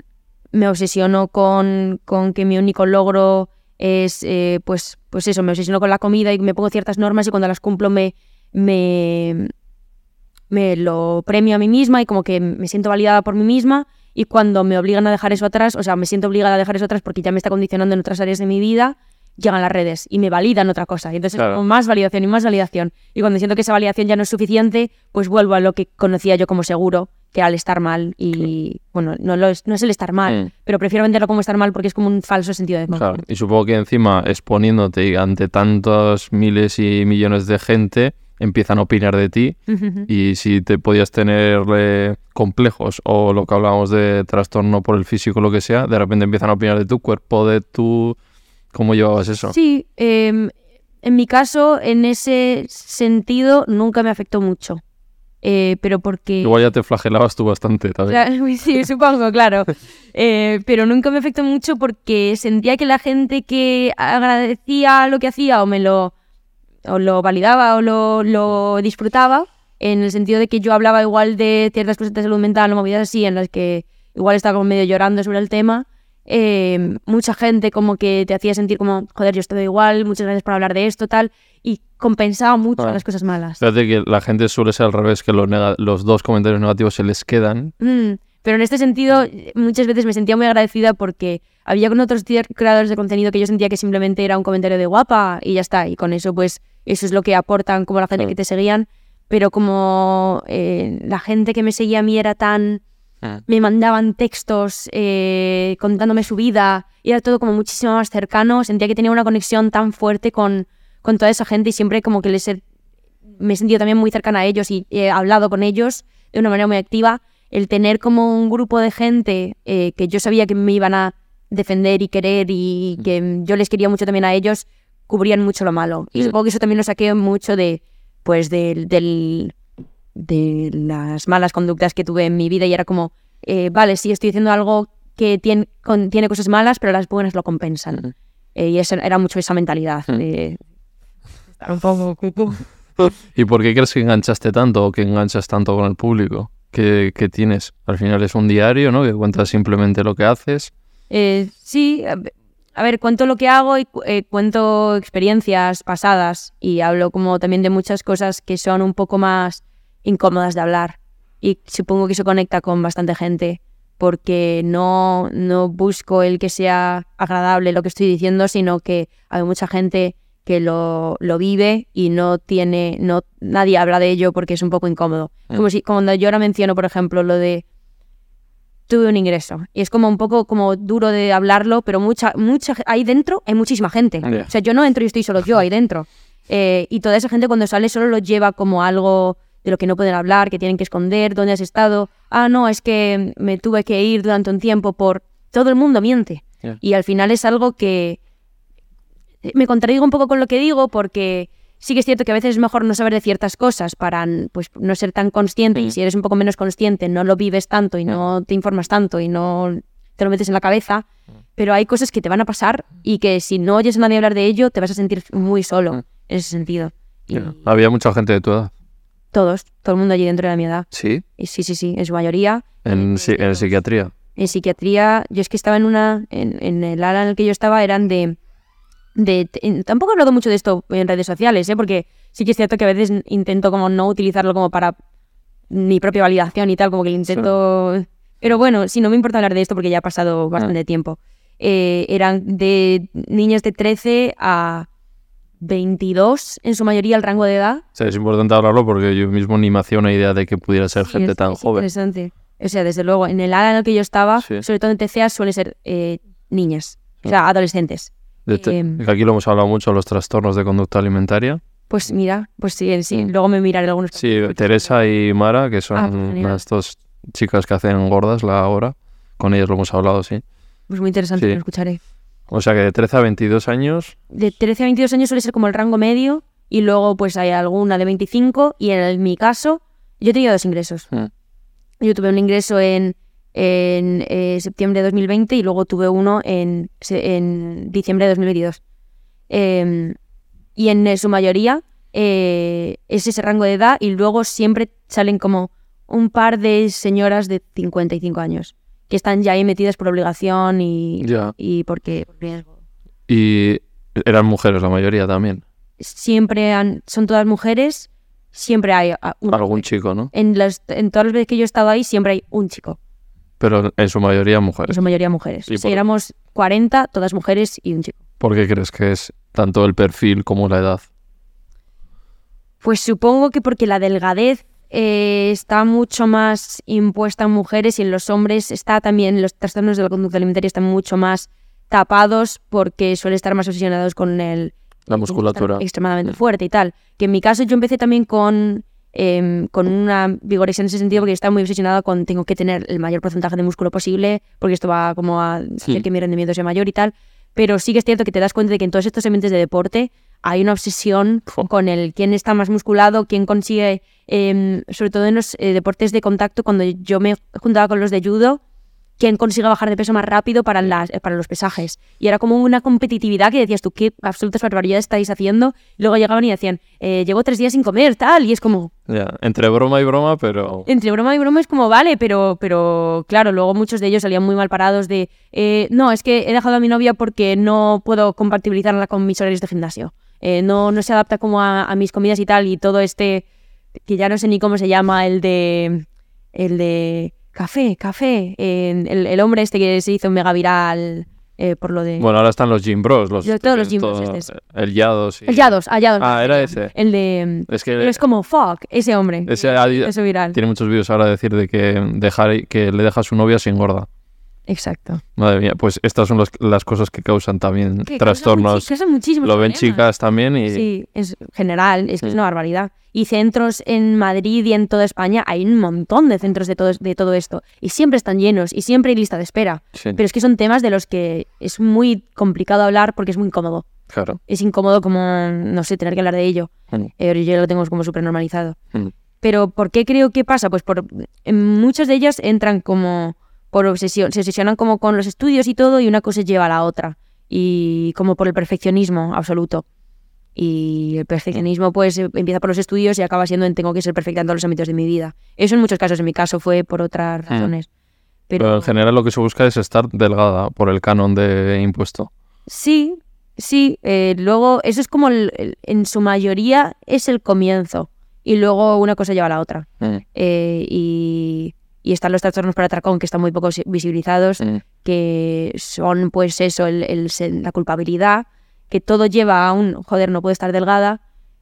me obsesiono con, con que mi único logro es eh, pues, pues eso, me obsesiono con la comida y me pongo ciertas normas y cuando las cumplo me, me, me lo premio a mí misma y como que me siento validada por mí misma y cuando me obligan a dejar eso atrás, o sea, me siento obligada a dejar eso atrás porque ya me está condicionando en otras áreas de mi vida, llegan las redes y me validan otra cosa. Y entonces Claro. es como más validación y más validación. Y cuando siento que esa validación ya no es suficiente, pues vuelvo a lo que conocía yo como seguro, que el estar mal. Y bueno, no, lo es, no es el estar mal, Mm. pero prefiero venderlo como estar mal porque es como un falso sentido de Claro, confort. y supongo que encima exponiéndote ante tantos miles y millones de gente, empiezan a opinar de ti y si te podías tener eh, complejos o lo que hablábamos de trastorno por el físico, lo que sea, de repente empiezan a opinar de tu cuerpo, de tu... ¿Cómo llevabas eso? Sí, em, en mi caso, en ese sentido, nunca me afectó mucho. Eh, pero porque... Igual ya te flagelabas tú bastante también. Sí, supongo, claro. Eh, pero nunca me afectó mucho porque sentía que la gente que agradecía lo que hacía o me lo, o lo validaba o lo, lo disfrutaba, en el sentido de que yo hablaba igual de ciertas cosas de salud mental o movidas así, en las que igual estaba como medio llorando sobre el tema, eh, mucha gente como que te hacía sentir como, joder, yo estoy igual, muchas gracias por hablar de esto, tal, y compensaba mucho Ah. las cosas malas. Fíjate que la gente suele ser al revés, que los, los dos comentarios negativos se les quedan. Mm, pero en este sentido, muchas veces me sentía muy agradecida porque había con otros creadores de contenido que yo sentía que simplemente era un comentario de guapa y ya está. Y con eso, pues, eso es lo que aportan como la gente que te seguían, pero como eh, la gente que me seguía a mí era tan... Ah. Me mandaban textos eh, contándome su vida y era todo como muchísimo más cercano, sentía que tenía una conexión tan fuerte con, con toda esa gente y siempre como que les he- me he sentido también muy cercana a ellos y he hablado con ellos de una manera muy activa. El tener como un grupo de gente eh, que yo sabía que me iban a defender y querer y que yo les quería mucho también a ellos, cubrían mucho lo malo. Y Sí. supongo que eso también lo saqué mucho de, pues, del, del- de las malas conductas que tuve en mi vida y era como, eh, vale, sí, estoy haciendo algo que tiene, con- tiene cosas malas, pero las buenas lo compensan. Eh, y eso era mucho esa mentalidad. de estar un poco cucú. ¿Y por qué crees que enganchaste tanto o que enganchas tanto con el público? ¿Qué, qué tienes? Al final es un diario, ¿no? Que cuentas simplemente lo que haces. Eh, sí, a ve- a ver, cuento lo que hago y cu- eh, cuento experiencias pasadas y hablo como también de muchas cosas que son un poco más incómodas de hablar y supongo que eso conecta con bastante gente porque no, no busco el que sea agradable lo que estoy diciendo, sino que hay mucha gente que lo, lo vive y no tiene, no, nadie habla de ello porque es un poco incómodo. Como si cuando yo ahora menciono, por ejemplo, lo de tuve un ingreso. Y es como un poco como duro de hablarlo, pero mucha, mucha, ahí dentro hay muchísima gente. O sea, yo no entro y estoy solo yo ahí dentro. Eh, y toda esa gente cuando sale solo lo lleva como algo de lo que no pueden hablar, que tienen que esconder, dónde has estado. Ah, no, es que me tuve que ir durante un tiempo por... Todo el mundo miente. Y al final es algo que... Me contradigo un poco con lo que digo porque sí que es cierto que a veces es mejor no saber de ciertas cosas para pues, no ser tan consciente y si eres un poco menos consciente no lo vives tanto y no te informas tanto y no te lo metes en la cabeza, pero hay cosas que te van a pasar y que si no oyes a nadie hablar de ello te vas a sentir muy solo en ese sentido. Y Había mucha gente de tu edad. Todos, todo el mundo allí dentro de mi edad. Sí. Y sí, sí, sí, en su mayoría. En, si- en psiquiatría. En psiquiatría, yo es que estaba en una, en, en el ala en el que yo estaba eran de, de, en- tampoco he hablado mucho de esto en redes sociales, ¿eh? porque sí que es cierto que a veces intento como no utilizarlo como para mi propia validación y tal, como que intento, pero bueno, sí, no me importa hablar de esto porque ya ha pasado bastante tiempo. Eh, eran de niñas de 13 a 22, en su mayoría el rango de edad. O sea, es importante hablarlo porque yo mismo ni me hacía una idea de que pudiera ser Sí, gente es- tan es joven. Interesante. O sea, desde luego, en el área en el que yo estaba, Sí. sobre todo en TCA, suele ser eh, niñas, o sea, adolescentes. Em. aquí lo hemos hablado mucho, los trastornos de conducta alimentaria. Pues mira, pues sí, sí. Luego me miraré algunos. Sí, Teresa y Mara, que son Ah, pues las dos chicas que hacen gordas la hora. Con ellas lo hemos hablado, sí. Pues muy interesante, Sí. lo escucharé. O sea que de 13 a 22 años, De 13 a 22 años suele ser como el rango medio y luego pues hay alguna de 25 y en el- mi caso yo he tenido dos ingresos. Mm. Yo tuve un ingreso en, en eh, septiembre de 2020 y luego tuve uno en, en diciembre de 2022. Eh, y en eh, su mayoría eh, es ese rango de edad y luego siempre salen como un par de señoras de 55 años que están ya ahí metidas por obligación y, Ya. y porque por riesgo. y eran mujeres la mayoría también. Siempre han, son todas mujeres, siempre hay ah, una Algún chico, ¿no? En, las, en todas las veces que yo he estado ahí siempre hay un chico, Pero en su mayoría en mujeres. su mayoría mujeres. ¿Y Si por- éramos 40, todas mujeres y un chico. ¿Por qué crees que es tanto el perfil como la edad? Pues supongo que porque la delgadez eh, está mucho más impuesta en mujeres y en los hombres está también, los trastornos de la conducta alimentaria están mucho más tapados porque suelen estar más obsesionados con el La musculatura. extremadamente fuerte y tal. Que en mi caso yo empecé también con, em, con una vigorexia en ese sentido porque estaba muy obsesionada con tengo que tener el mayor porcentaje de músculo posible porque esto va como a hacer Sí. que mi rendimiento sea mayor y tal. Pero sí que es cierto que te das cuenta de que en todos estos ambientes de deporte hay una obsesión con el quién está más musculado, quién consigue, em, sobre todo en los eh, deportes de contacto, cuando yo me juntaba con los de judo, quién consigue bajar de peso más rápido para, las, para los pesajes. Y era como una competitividad que decías tú, qué absolutas barbaridades estáis haciendo. Luego llegaban y decían, eh, llevo tres días sin comer, tal. Y es como, Ya, entre broma y broma, pero... entre broma y broma es como, vale, pero, pero claro, luego muchos de ellos salían muy mal parados de, eh, no, es que he dejado a mi novia porque no puedo compatibilizarla con mis horarios de gimnasio. Eh, no, no se adapta como a, a mis comidas y tal. Y todo este, que ya no sé ni cómo se llama, el de, el de café, café. eh, el, el hombre este que se hizo mega viral eh, por lo de... Bueno, ahora están los Gym Bros. Los, todos los Gym todo- Bros, este es. El Yados. y- El Yados, ah, Yados. Ah, era ese. El de... Es Pero que es como, fuck, ese hombre. ese Eso viral. tiene muchos vídeos ahora de decir de que, dejar, que le deja a su novia sin gorda. Exacto. Madre mía, pues estas son las, las cosas que causan también Que trastornos. muchísimos Lo ven problemas. chicas también y... Sí, es general, es que es una barbaridad. Y centros en Madrid y en toda España, hay un montón de centros de todo, de todo esto. Y siempre están llenos y siempre hay lista de espera. Sí, Pero es que son temas de los que es muy complicado hablar porque es muy incómodo. claro. Es incómodo como, no sé, tener que hablar de ello. Mm. Eh, yo lo tengo como súper normalizado. Mm. Pero ¿por qué creo que pasa? Pues por en muchas de ellas entran como por obsesión, se obsesionan como con los estudios y todo y una cosa lleva a la otra. Y como por el perfeccionismo absoluto. Y el perfeccionismo pues eh, empieza por los estudios y acaba siendo en tengo que ser perfecta en todos los ámbitos de mi vida. Eso en muchos casos, en mi caso fue por otras Mm. razones. Pero... Pero, en general lo que se busca es estar delgada por el canon de impuesto. sí, sí. eh, luego, eso es como el- el- en su mayoría es el comienzo. Y luego una cosa lleva a la otra. Mm, Eh, y, y están los trastornos por atracón que están muy poco si- visibilizados, mm, que son pues eso, el, el la culpabilidad, que todo lleva a un, joder, no puedo estar delgada,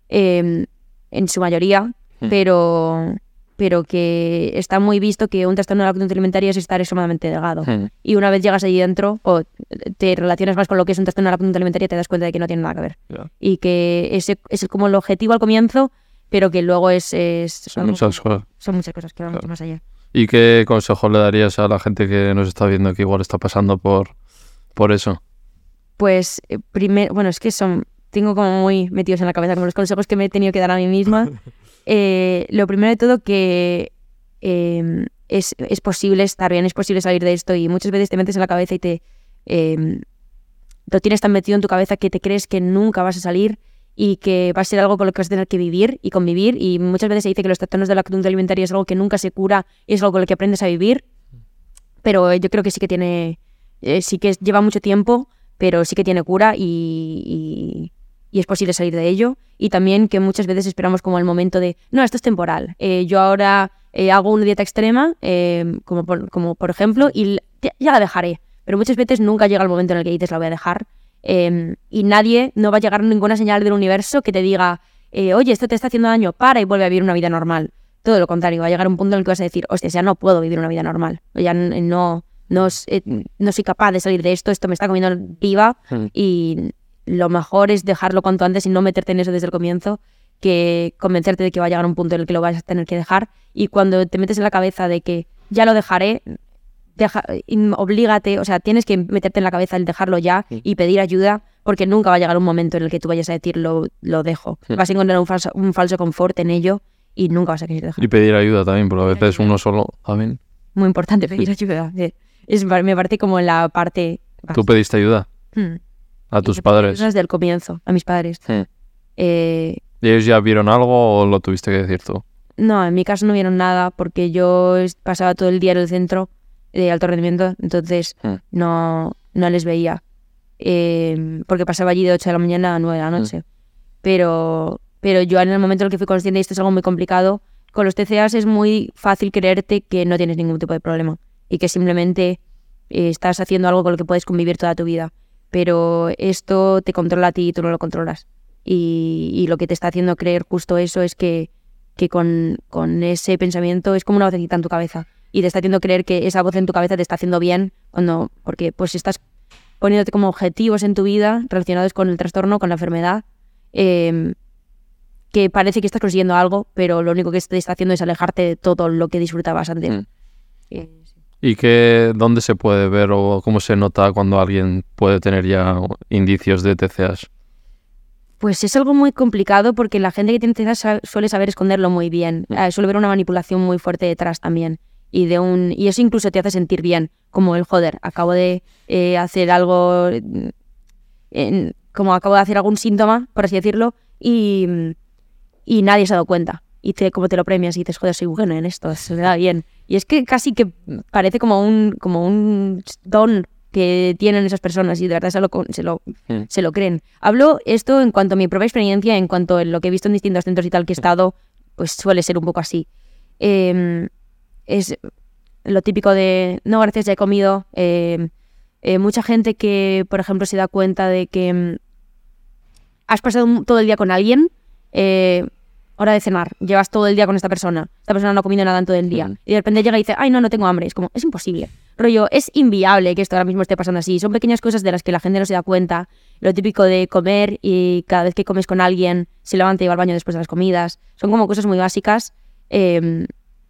eh, en su mayoría, Mm. pero, pero que está muy visto que un trastorno de la conducta alimentaria es estar extremadamente delgado. mm. Y una vez llegas allí dentro o te relacionas más con lo que es un trastorno de la conducta alimentaria, te das cuenta de que no tiene nada que ver. Y que ese es como el objetivo al comienzo, pero que luego es... es Son algo muchas cosas. son muchas cosas que van Claro. mucho más allá. ¿Y qué consejo le darías a la gente que nos está viendo que igual está pasando por, por eso? Pues primero, bueno, es que son, tengo como muy metidos en la cabeza como los consejos que me he tenido que dar a mí misma. Eh, lo primero de todo que eh, es, es posible estar bien, es posible salir de esto y muchas veces te metes en la cabeza y te eh, lo tienes tan metido en tu cabeza que te crees que nunca vas a salir y que va a ser algo con lo que vas a tener que vivir y convivir. Y muchas veces se dice que los trastornos de la conducta alimentaria es algo que nunca se cura y es algo con lo que aprendes a vivir. Pero yo creo que sí que tiene eh, sí que lleva mucho tiempo pero sí que tiene cura y, y- es posible salir de ello. Y también que muchas veces esperamos como el momento de no esto es temporal. Eh, yo ahora eh, hago una dieta extrema eh, como, por, como por ejemplo y ya la dejaré pero muchas veces nunca llega el momento en el que dices la voy a dejar eh, y nadie no va a llegar ninguna señal del universo que te diga eh, oye esto te está haciendo daño para y vuelve a vivir una vida normal todo lo contrario, va a llegar un punto en el que vas a decir, hostia, ya no puedo vivir una vida normal, ya no, no, eh, no soy capaz de salir de esto, esto me está comiendo viva Mm. y lo mejor es dejarlo cuanto antes y no meterte en eso desde el comienzo que convencerte de que va a llegar un punto en el que lo vas a tener que dejar. Y cuando te metes en la cabeza de que ya lo dejaré, deja, in- oblígate, o sea, tienes que meterte en la cabeza el dejarlo ya Mm. y pedir ayuda porque nunca va a llegar un momento en el que tú vayas a decir lo, lo dejo. Sí. Vas a encontrar un falso, un falso confort en ello y nunca vas a querer dejarlo Y pedir ayuda también, porque a veces uno solo también. muy importante pedir ayuda. eh. Es, me parece como la parte... ¿Tú pediste ayuda Hmm. a tus padres? Desde el comienzo, a mis padres. Hmm. Eh, ¿Y ellos ya vieron algo o lo tuviste que decir tú? no, en mi caso no vieron nada porque yo pasaba todo el día en el centro de alto rendimiento, entonces Hmm. no, no les veía. Eh, porque pasaba allí de 8 de la mañana a 9 de la noche. Pero, pero yo en el momento en el que fui consciente de esto es algo muy complicado, con los TCAs es muy fácil creerte que no tienes ningún tipo de problema y que simplemente eh, estás haciendo algo con lo que puedes convivir toda tu vida. Pero esto te controla a ti y tú no lo controlas. Y, y lo que te está haciendo creer justo eso es que, que con, con ese pensamiento es como una vocecita en tu cabeza. Y te está haciendo creer que esa voz en tu cabeza te está haciendo bien cuando, porque pues estás poniéndote como objetivos en tu vida relacionados con el trastorno, con la enfermedad, eh, que parece que estás consiguiendo algo, pero lo único que te está haciendo es alejarte de todo lo que disfrutabas antes. Mm. Eh, ¿Y qué, dónde se puede ver o cómo se nota cuando alguien puede tener ya indicios de TCAs? Pues es algo muy complicado porque la gente que tiene TCA suele saber esconderlo muy bien. Mm. Eh, suele haber una manipulación muy fuerte detrás también. Y, de un, y eso incluso te hace sentir bien, como el joder, acabo de eh, hacer algo, en- como acabo de hacer algún síntoma, por así decirlo, y, y nadie se ha dado cuenta. Y te, como te lo premias y dices, joder, soy bueno en esto, se me da bien. Y es que casi que parece como un, como un don que tienen esas personas y de verdad se lo, se lo, Mm. se lo creen. Hablo esto en cuanto a mi propia experiencia, en cuanto a lo que he visto en distintos centros y tal que he estado, pues suele ser un poco así. Eh, es lo típico de, no, gracias, ya he comido, eh, Eh, mucha gente que, por ejemplo, se da cuenta de que mm, has pasado todo el día con alguien, eh, hora de cenar, llevas todo el día con esta persona, esta persona no ha comido nada en todo el día, y de repente llega y dice, ay, no, no tengo hambre. Es como, es imposible. Rollo, es inviable que esto ahora mismo esté pasando así. Son pequeñas cosas de las que la gente no se da cuenta. Lo típico de comer y cada vez que comes con alguien se levanta y va al baño después de las comidas. Son como cosas muy básicas, eh,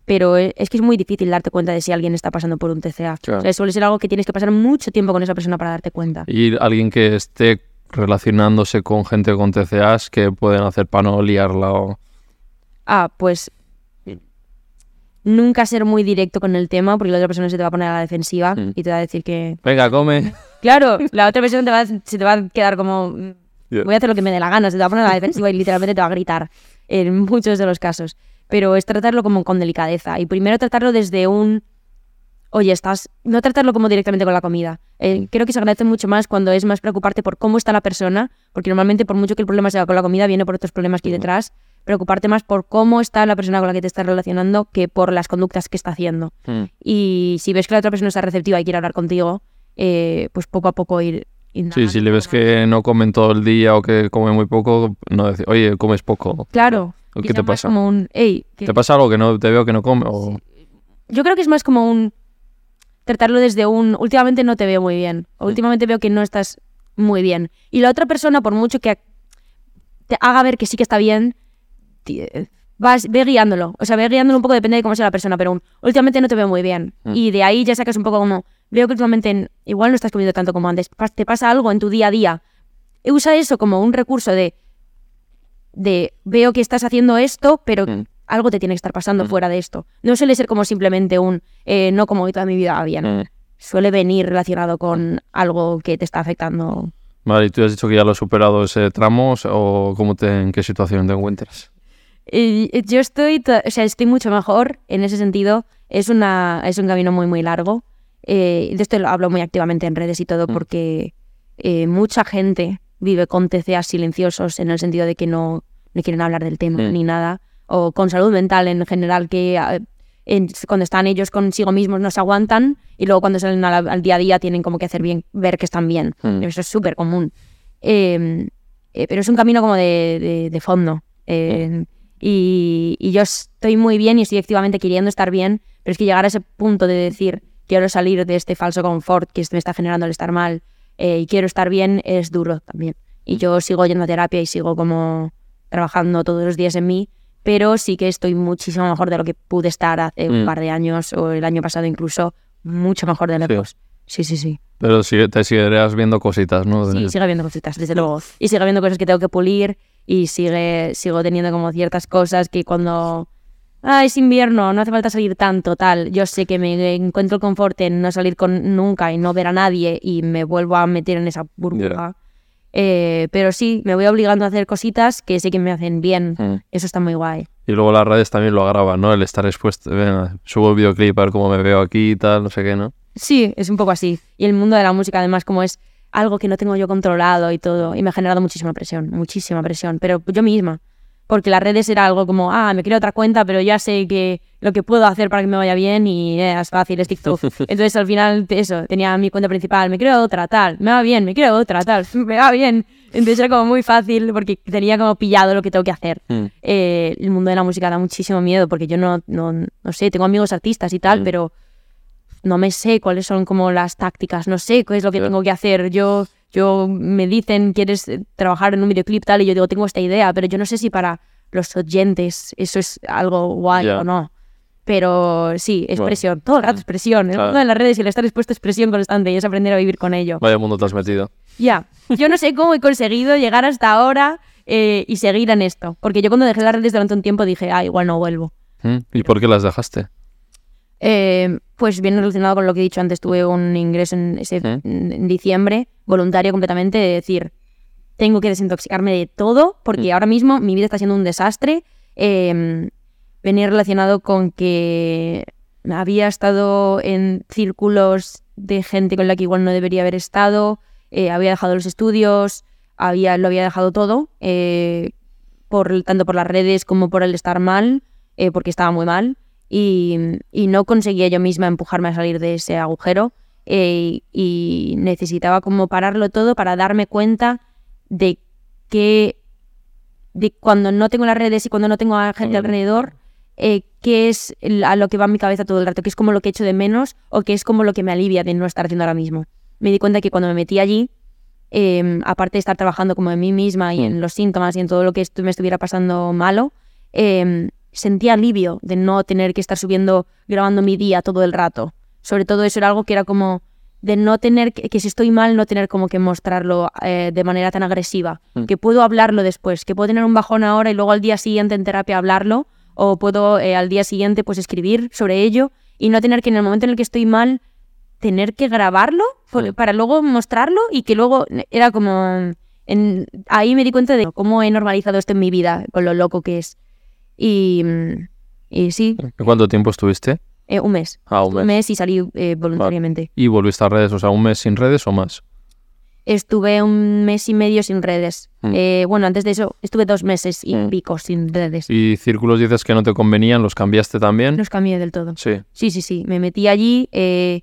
pero e- es que es muy difícil darte cuenta de si alguien está pasando por un TCA. Claro. O sea, suele ser algo que tienes que pasar mucho tiempo con esa persona para darte cuenta. Y alguien que esté relacionándose con gente con TCAs, que pueden hacer para no liarla o... Ah, pues nunca ser muy directo con el tema porque la otra persona se te va a poner a la defensiva Mm. y te va a decir que... Venga, come. Claro, la otra persona te va, a- se te va a quedar como... mm, Yeah. Voy a hacer lo que me dé la gana, se te va a poner a la defensiva y literalmente te va a gritar en muchos de los casos. Pero es tratarlo como con delicadeza y primero tratarlo desde un... Oye, estás... No tratarlo como directamente con la comida. Eh, creo que se agradece mucho más cuando es más preocuparte por cómo está la persona, porque normalmente por mucho que el problema sea con la comida, viene por otros problemas que hay detrás. Preocuparte más por cómo está la persona con la que te estás relacionando que por las conductas que está haciendo. Mm. Y si ves que la otra persona está receptiva y quiere hablar contigo, eh, pues poco a poco ir... Sí, si le ves que no comen todo el día o que come muy poco, no decir, oye, comes poco. Claro. ¿O que qué te más pasa? Como un. ¿Te pasa algo que no te veo que no come? O... Yo creo que es más como un... Tratarlo desde un... Últimamente no te veo muy bien. O Mm. últimamente veo que no estás muy bien. Y la otra persona, por mucho que te haga ver que sí que está bien, vas, ve guiándolo. O sea, ve guiándolo un poco, depende de cómo sea la persona, pero un, últimamente no te veo muy bien. Mm. Y de ahí ya sacas un poco como, veo que últimamente igual no estás comiendo tanto como antes, te pasa algo en tu día a día. Usa eso como un recurso de, de veo que estás haciendo esto, pero Mm. algo te tiene que estar pasando Mm. fuera de esto. No suele ser como simplemente un, eh, no como hoy toda mi vida bien. Mm. Suele venir relacionado con algo que te está afectando. Vale, ¿y tú has dicho que ya lo has superado ese tramo o cómo te, en qué situación te encuentras? Y eh, yo estoy, to- o sea, estoy mucho mejor en ese sentido. Es, una, es un camino muy, muy largo. Eh, de esto lo hablo muy activamente en redes y todo Mm. porque eh, mucha gente vive con TCAs silenciosos en el sentido de que no, no quieren hablar del tema Mm. ni nada. O con salud mental en general, que eh, en- cuando están ellos consigo mismos no se aguantan y luego cuando salen al, al día a día tienen como que hacer bien, ver que están bien. Mm. Eso es súper común. Eh, eh, pero es un camino como de, de- de fondo. Eh, y, y yo estoy muy bien y estoy activamente queriendo estar bien, pero es que llegar a ese punto de decir quiero salir de este falso confort que me está generando el estar mal eh, y quiero estar bien es duro también. Y yo sigo yendo a terapia y sigo como trabajando todos los días en mí, pero sí que estoy muchísimo mejor de lo que pude estar hace un Mm. par de años o el año pasado incluso, mucho mejor de lejos. Sí, sí, sí. Pero sí, te seguirás viendo cositas, ¿no? Sí, sigue habiendo cositas, desde luego. Y sigue habiendo cosas que tengo que pulir y sigue, sigo teniendo como ciertas cosas que cuando... Ah, es invierno, no hace falta salir tanto, tal. Yo sé que me encuentro confort en no salir con nunca y no ver a nadie y me vuelvo a meter en esa burbuja. Eh, pero sí, me voy obligando a hacer cositas que sé que me hacen bien. Mm. Eso está muy guay. Y luego las redes también lo agravan, ¿no? El estar expuesto, venga, subo el videoclip a ver cómo me veo aquí y tal, no sé qué, ¿no? Sí, es un poco así. Y el mundo de la música, además, como es algo que no tengo yo controlado y todo, y me ha generado muchísima presión, muchísima presión, pero yo misma. Porque las redes era algo como, ah, me creo otra cuenta, pero ya sé que lo que puedo hacer para que me vaya bien y eh, es fácil, es TikTok. Entonces al final, eso, tenía mi cuenta principal, me creo otra, tal, me va bien, me creo otra, tal, me va bien. Entonces era como muy fácil porque tenía como pillado lo que tengo que hacer. Mm. Eh, el mundo de la música da muchísimo miedo porque yo no, no, no sé, tengo amigos artistas y tal, Mm. pero no me sé cuáles son como las tácticas, no sé qué es lo que tengo que hacer. Yo, yo me dicen, ¿quieres eh, trabajar en un videoclip tal? Y yo digo, tengo esta idea, pero yo no sé si para los oyentes eso es algo guay o no. Pero sí, es Bueno. presión, todo el rato es presión. El mundo de las redes y el estar expuesto es presión constante y es aprender a vivir con ello. Vaya mundo te has metido. Ya, yo no sé cómo he conseguido llegar hasta ahora eh, y seguir en esto. Porque yo cuando dejé las redes durante un tiempo dije, ah, igual no vuelvo. Mm. ¿Y por qué las dejaste? Eh, pues viene relacionado con lo que he dicho antes. Tuve un ingreso en, ese, ¿Eh? en diciembre, voluntario completamente, de decir, tengo que desintoxicarme de todo porque ahora mismo mi vida está siendo un desastre. Eh, venía relacionado con que había estado en círculos de gente con la que igual no debería haber estado, eh, había dejado los estudios, había, lo había dejado todo, eh, por, tanto por las redes como por el estar mal, porque estaba muy mal y, y no conseguía yo misma empujarme a salir de ese agujero eh, y necesitaba como pararlo todo para darme cuenta de que de cuando no tengo las redes y cuando no tengo a gente alrededor, eh, qué es a lo que va en mi cabeza todo el rato, qué es como lo que echo de menos o qué es como lo que me alivia de no estar haciendo ahora mismo. Me di cuenta que cuando me metí allí, eh, aparte de estar trabajando como en mí misma y en los síntomas y en todo lo que estu- me estuviera pasando malo, eh, sentía alivio de no tener que estar subiendo, grabando mi día todo el rato. Sobre todo eso era algo que era como de no tener, que, que si estoy mal, no tener como que mostrarlo eh, de manera tan agresiva. Que puedo hablarlo después, que puedo tener un bajón ahora y luego al día siguiente en terapia hablarlo, o puedo eh, al día siguiente pues escribir sobre ello y no tener que en el momento en el que estoy mal tener que grabarlo por- para luego mostrarlo y que luego era como en- ahí me di cuenta de cómo he normalizado esto en mi vida con lo loco que es y, mm, y sí ¿Cuánto tiempo estuviste? eh, un mes Ah, un mes. y salí eh, voluntariamente ¿Y volviste a redes? O sea, un mes sin redes o más? estuve un mes y medio sin redes Mm. Eh, bueno antes de eso estuve dos meses y Mm. pico sin redes ¿Y círculos dices que no te convenían? ¿Los cambiaste también? los cambié del todo Sí. Sí, sí, sí. Me metí allí. eh,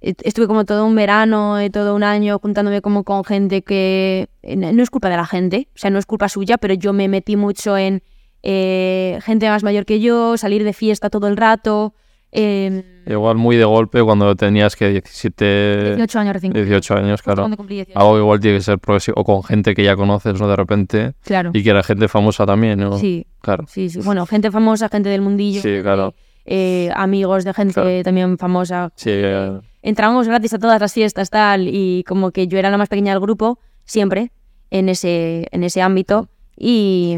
est- estuve como todo un verano, todo un año juntándome como con gente que no es culpa de la gente, o sea, no es culpa suya, pero yo me metí mucho en eh, gente más mayor que yo, salir de fiesta todo el rato. eh, Igual muy de golpe cuando tenías que 17, 18 años recién. 18 años, claro. cuando cumplí 18. Algo igual tiene que ser progresivo, o con gente que ya conoces, ¿no? De repente, Claro. y que era gente famosa también, ¿no? Sí, Claro. sí, sí. Bueno, gente famosa, gente del mundillo. Sí, claro. eh, amigos de gente Claro. también famosa. Sí, eh, entrábamos gratis a todas las fiestas tal y como que yo era la más pequeña del grupo siempre en ese en ese ámbito y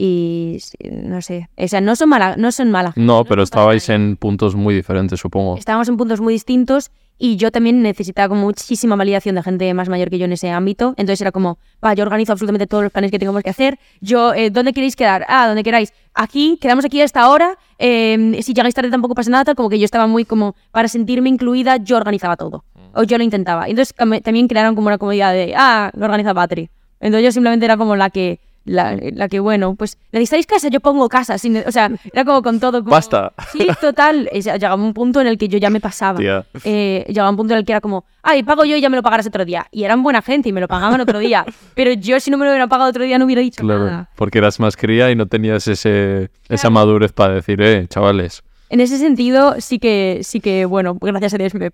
y no sé o sea no son mala no son malas no, pero estabais en puntos muy diferentes, supongo. estábamos en puntos muy distintos y yo también necesitaba como muchísima validación de gente más mayor que yo en ese ámbito. Entonces era como, va, yo organizo absolutamente todos los planes que tengamos que hacer. Yo, eh, ¿dónde queréis quedar? Ah, donde queráis. Aquí, quedamos aquí a esta hora. eh, si llegáis tarde tampoco pasa nada, tal. Como que yo estaba muy como, para sentirme incluida, yo organizaba todo. O yo lo intentaba. Entonces también crearon como una comodidad de, ah, lo organiza Patri. Entonces yo simplemente era como la que, la, la que bueno, pues, ¿necesitáis casa? Yo pongo casa. sin- o sea, era como con todo. como- Basta. Sí, total. O sea, llegaba un punto en el que yo ya me pasaba Tía. eh, llegaba un punto en el que era como, ay, pago yo y ya me lo pagarás otro día. Y eran buena gente y me lo pagaban otro día. Pero yo si no me lo hubiera pagado otro día no hubiera dicho Claro, nada. porque eras más cría y no tenías ese, esa madurez para decir, eh, chavales. En ese sentido sí que, sí que bueno, gracias a Dios me,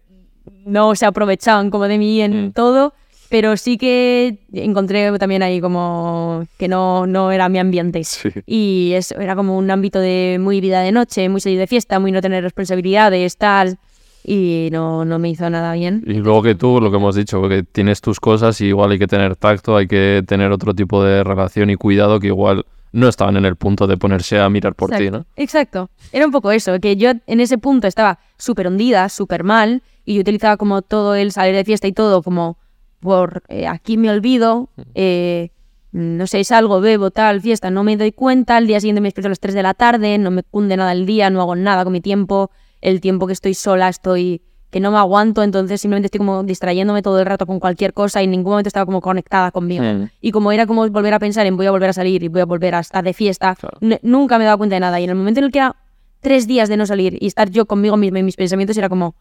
no se aprovechaban como de mí en Mm. todo. Pero sí que encontré también ahí como que no, no era mi ambiente. Sí. Y eso era como un ámbito de muy vida de noche, muy salir de fiesta, muy no tener responsabilidades, tal. Y no, no me hizo nada bien. Y luego que tú, lo que hemos dicho, que tienes tus cosas y igual hay que tener tacto, hay que tener otro tipo de relación y cuidado que igual no estaban en el punto de ponerse a mirar por ti, ¿no? Exacto. Era un poco eso, que yo en ese punto estaba súper hundida, súper mal, y yo utilizaba como todo el salir de fiesta y todo como por eh, aquí me olvido, eh, no sé, salgo, bebo, tal, fiesta, no me doy cuenta, al día siguiente me despierto a las 3 de la tarde, no me cunde nada el día, no hago nada con mi tiempo, el tiempo que estoy sola estoy que no me aguanto, entonces simplemente estoy como distrayéndome todo el rato con cualquier cosa y en ningún momento estaba como conectada conmigo. Mm. Y como era como volver a pensar en voy a volver a salir y voy a volver a estar de fiesta, Claro. nunca me daba cuenta de nada. Y en el momento en el que era tres días de no salir y estar yo conmigo misma y mis pensamientos era como...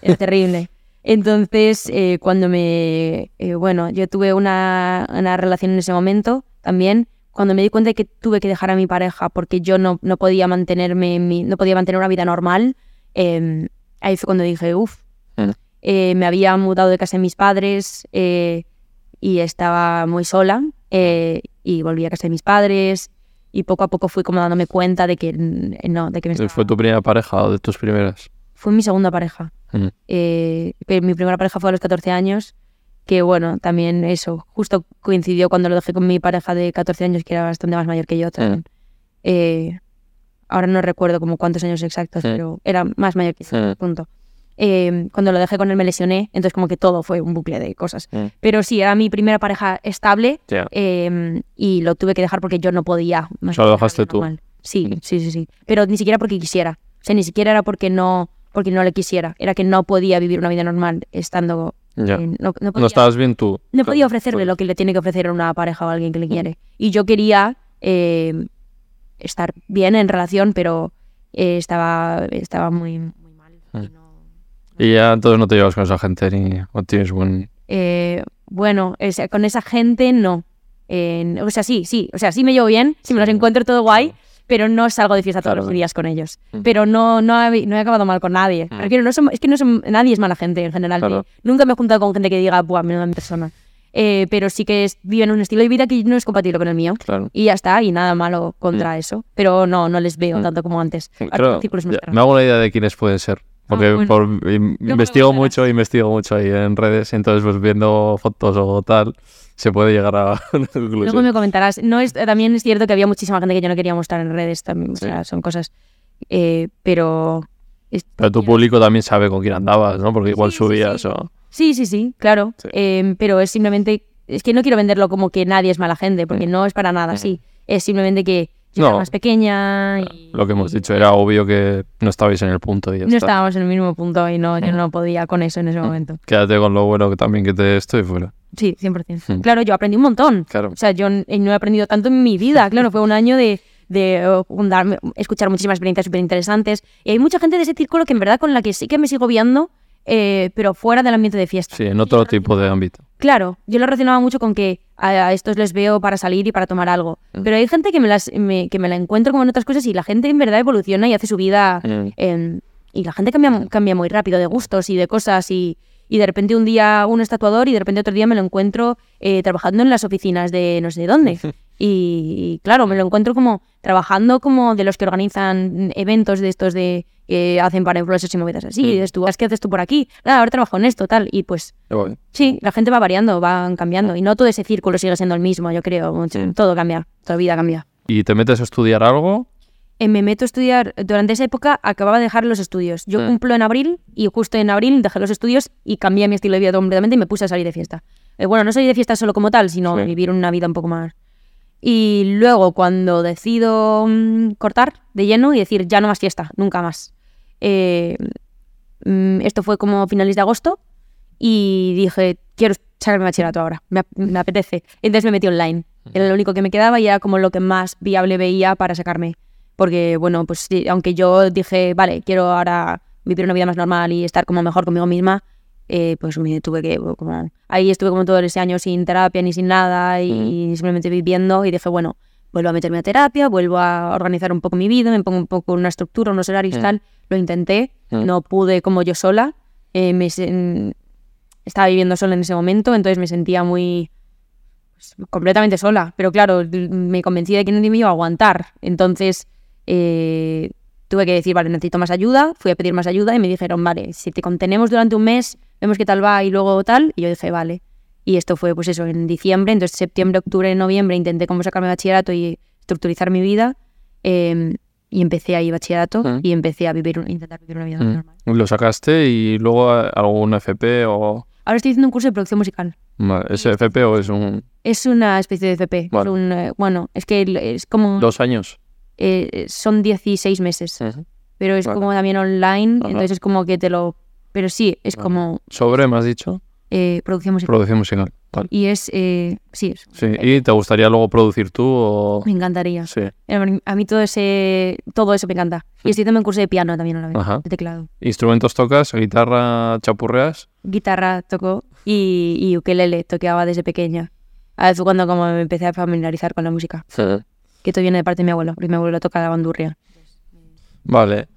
Era terrible. Entonces, eh, cuando me... eh, bueno, yo tuve una, una relación en ese momento también, cuando me di cuenta de que tuve que dejar a mi pareja porque yo no, no podía mantenerme, en mi- no podía mantener una vida normal, eh, ahí fue cuando dije, uff, eh, me había mudado de casa de mis padres eh, y estaba muy sola y volví a casa de mis padres y poco a poco fui como dándome cuenta de que mm, no, de que me estaba- ¿Fue tu primera pareja o de tus primeras? fue mi segunda pareja. Mm. Eh, pero mi primera pareja fue a los 14 años, que bueno, también eso, justo coincidió cuando lo dejé con mi pareja de 14 años, que era bastante más mayor que yo también. Eh, ahora no recuerdo como cuántos años exactos, Sí. pero era más mayor que yo, Sí. punto. Eh, cuando lo dejé con él me lesioné, entonces como que todo fue un bucle de cosas. Mm. Pero sí, era mi primera pareja estable Ya. eh, y lo tuve que dejar porque yo no podía. sea, lo dejaste tú. normal. Sí, sí, sí, sí. Pero ni siquiera porque quisiera. O sea, ni siquiera era porque no, porque no le quisiera. Era que no podía vivir una vida normal estando... En- no, no podía, No estabas bien tú. no podía ofrecerle Pues- lo que le tiene que ofrecer a una pareja o a alguien que le quiere. Y yo quería eh, estar bien en relación, pero eh, estaba, estaba muy, muy mal. y Mm. no- Y ya entonces no te llevas con esa gente ni tienes buen... Eh, bueno, o sea, con esa gente no. O sea, sí, sí. O sea, sí me llevo bien, sí me los encuentro todo guay, pero no salgo de fiesta todos Claro. los días con ellos. Mm. Pero no, no, he, no he acabado mal con nadie. Refiero, no son- es que no son, nadie es mala gente en general. Claro. Nunca me he juntado con gente que diga, buah, menuda persona. Eh, pero sí que es, viven un estilo de vida que no es compatible con el mío. Claro. Y ya está, y nada malo contra eso. Pero no, no les veo Mm. tanto como antes. Creo- ya, me hago una idea de quiénes pueden ser. Porque Ah, bueno. por, investigo mucho, investigo mucho ahí en redes, entonces pues viendo fotos o tal, se puede llegar a una conclusión. Luego me comentarás. No es, también es cierto que había muchísima gente que yo no quería mostrar en redes también. O sea, son cosas. eh, pero. Pero tu público también sabe con quién andabas, ¿no? Porque igual Sí, subías sí. o... Sí, sí, sí, claro. Eh, pero es simplemente. Es que no quiero venderlo como que nadie es mala gente, porque no es para nada así. Es simplemente que No. era más pequeña y. Lo que hemos dicho, era obvio que no estabais en el punto y ya No está. estábamos en el mismo punto y no, yo no podía con eso en ese momento. Quédate con lo bueno que también que te estoy fuera. Sí, 100%. Mm. Claro, yo aprendí un montón. Claro. O sea, yo n- no he aprendido tanto en mi vida. Claro, fue un año de, de eh, escuchar muchísimas experiencias súper interesantes. Y hay mucha gente de ese círculo que en verdad con la que sí que me sigo viendo, eh, pero fuera del ambiente de fiesta. Sí, en otro tipo de ámbito. Claro, yo lo relacionaba mucho con que a, a estos les veo para salir y para tomar algo. Mm. Pero hay gente que me, las, me- que me la encuentro como en otras cosas y la gente en verdad evoluciona y hace su vida. Mm. en- y la gente cambia, cambia muy rápido de gustos y de cosas. Y, y de repente un día uno es tatuador y de repente otro día me lo encuentro eh, trabajando en las oficinas de no sé dónde. Y, y, claro, me lo encuentro como trabajando como de los que organizan eventos de estos de que hacen para influencers y movidas así. Mm. Y dices tú, ¿qué haces tú por aquí? Ah, ahora trabajo en esto, tal. Y pues. Sí, la gente va variando, van cambiando. Y no todo ese círculo sigue siendo el mismo, yo creo. mucho-. Todo cambia, toda vida cambia. ¿Y te metes a estudiar algo? Eh, me meto a estudiar, durante esa época acababa de dejar los estudios. Yo Mm. cumplo en abril y justo en abril dejé los estudios y cambié mi estilo de vida completamente y me puse a salir de fiesta. Eh, bueno, no salir de fiesta solo como tal, sino Sí. vivir una vida un poco más. Y luego cuando decido mm, cortar de lleno y decir ya no más fiesta, nunca más. Eh, mm, esto fue como finales de agosto y dije, quiero sacarme bachillerato ahora, me, ap- me apetece. Entonces me metí online. Era lo único que me quedaba y era como lo que más viable veía para sacarme. Porque, bueno, pues sí, aunque yo dije, vale, quiero ahora vivir una vida más normal y estar como mejor conmigo misma, eh, pues me tuve que, como, ahí estuve como todo ese año sin terapia ni sin nada y simplemente viviendo y dije, bueno, vuelvo a meterme a terapia, vuelvo a organizar un poco mi vida, me pongo un poco una estructura, unos horarios y Mm. tal. Lo intenté, Mm. no pude como yo sola, eh, me estaba viviendo sola en ese momento, entonces me sentía muy pues, completamente sola. Pero claro, me convencí de que no me iba a aguantar. Entonces eh, tuve que decir, vale, necesito más ayuda. Fui a pedir más ayuda y me dijeron, vale, si te contenemos durante un mes, vemos qué tal va y luego tal. Y yo dije, vale. Y esto fue, pues eso, en diciembre. Entonces, septiembre, octubre, noviembre intenté como sacarme bachillerato y estructurizar mi vida. eh, y empecé ahí bachillerato Mm. y empecé a vivir, intentar vivir una vida Mm. normal. Lo sacaste y luego algún FP o... Ahora estoy haciendo un curso de producción musical. Vale, ¿Es FP o es un... Es una especie de FP. es Vale. un, eh, bueno, es que es como... dos años? eh, son 16 meses, pero es Vale. como también online, entonces es como que te lo... Pero sí, es como ¿Sobre, me has dicho? Eh, producción musical. Producción musical. Vale. y es... eh, sí, es- Sí, ¿y te gustaría luego producir tú o...? me encantaría. Sí. A mí todo ese todo eso me encanta. Y estoy haciendo un curso de piano también a la vez, Ajá. de teclado. ¿Instrumentos tocas? ¿Guitarra chapurreas? Guitarra tocó y, y ukelele toqueaba desde pequeña. Ah, Fue cuando como me empecé a familiarizar con la música. Que esto viene de parte de mi abuelo, porque mi abuelo toca la bandurria. Vale.